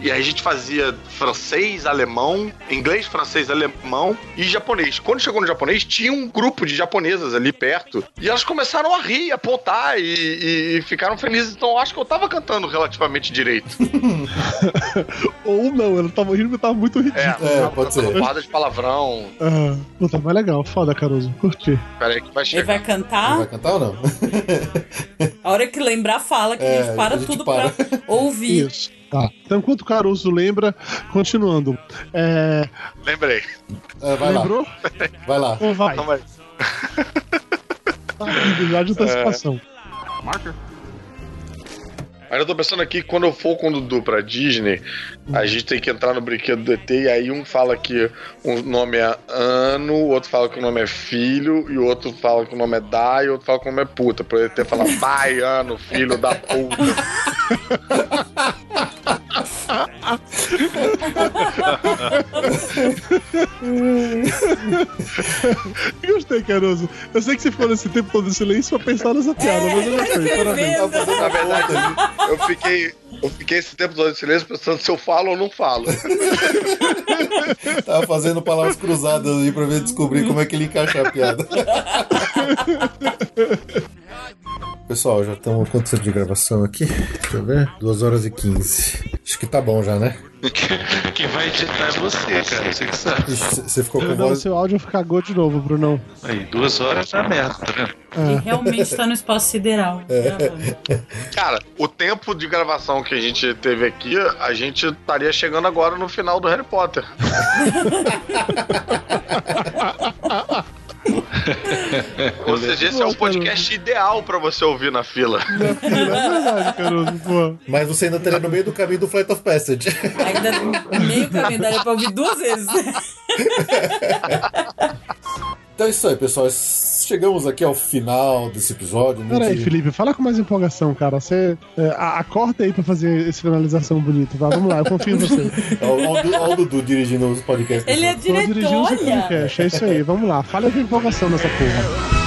E aí a gente fazia francês, alemão, inglês, francês, alemão e japonês. Quando chegou no japonês, tinha um grupo de japonesas ali perto. E elas começaram a rir, apontar e, e- e ficaram felizes. Então eu acho que eu tava cantando relativamente direito. *laughs* Ou não, ela tava rindo, mas tava muito ridículo. É, pode ser. Porrada de palavrão. Ah, puta, mas legal, foda, Caruso. Curti. Pera aí que vai Ele chegar. vai cantar? Vai cantar ou não? *laughs* A hora que lembrar, fala que a É, gente para a gente tudo para. pra ouvir. Isso. Tá. Então, enquanto o Caruso lembra, continuando. É, Lembrei. É, vai lembrou? lá. Vai lá. Ou vai? Calma aí. Tá, já de antecipação. Marker. Aí eu tô pensando aqui, quando eu for com o Dudu pra Disney, a gente tem que entrar no brinquedo do ET, e aí um fala que o nome é ano, o outro fala que o nome é filho, e o outro fala que o nome é Dai, e o outro fala que o nome é puta. Pro ET falar *laughs* pai, ano, filho da puta. *laughs* Gostei, Caruso. Eu sei que você ficou nesse tempo todo em silêncio pra pensar nessa piada, mas eu gostei. Parabéns. Na verdade, eu fiquei, eu fiquei esse tempo todo em silêncio pensando se eu falo ou não falo. Tava fazendo palavras cruzadas aí pra ver descobrir como é que ele encaixar a piada. *laughs* Pessoal, já estamos quanto tempo de gravação aqui? Deixa eu ver. 2 horas e 15. Acho que tá bom já, né? *laughs* Quem vai editar é você, cara. Você que sabe. Você ficou com Não, voz. seu áudio cagou de novo, Brunão. Aí, duas horas na merda, tá vendo? Ele realmente tá no espaço sideral. Cara, o tempo de gravação que a gente teve aqui, a gente estaria chegando agora no final do Harry Potter. *laughs* Ou seja, esse é o podcast ideal pra você ouvir na fila. É verdade, Caruso, pô. Mas você ainda teria no meio do caminho do Flight of Passage. Ainda meio caminho daria pra ouvir duas vezes. *laughs* Então é isso aí, pessoal. Chegamos aqui ao final desse episódio. Pera aí, Muito- Felipe, fala com mais empolgação, cara. Você é, acorda aí pra fazer essa finalização bonita. Vai, vamos lá, eu confio em você. *laughs* Olha o Du- olha o Dudu dirigindo os podcasts. Ele é diretor, olha. é isso aí. Vamos lá, fala com empolgação nessa porra.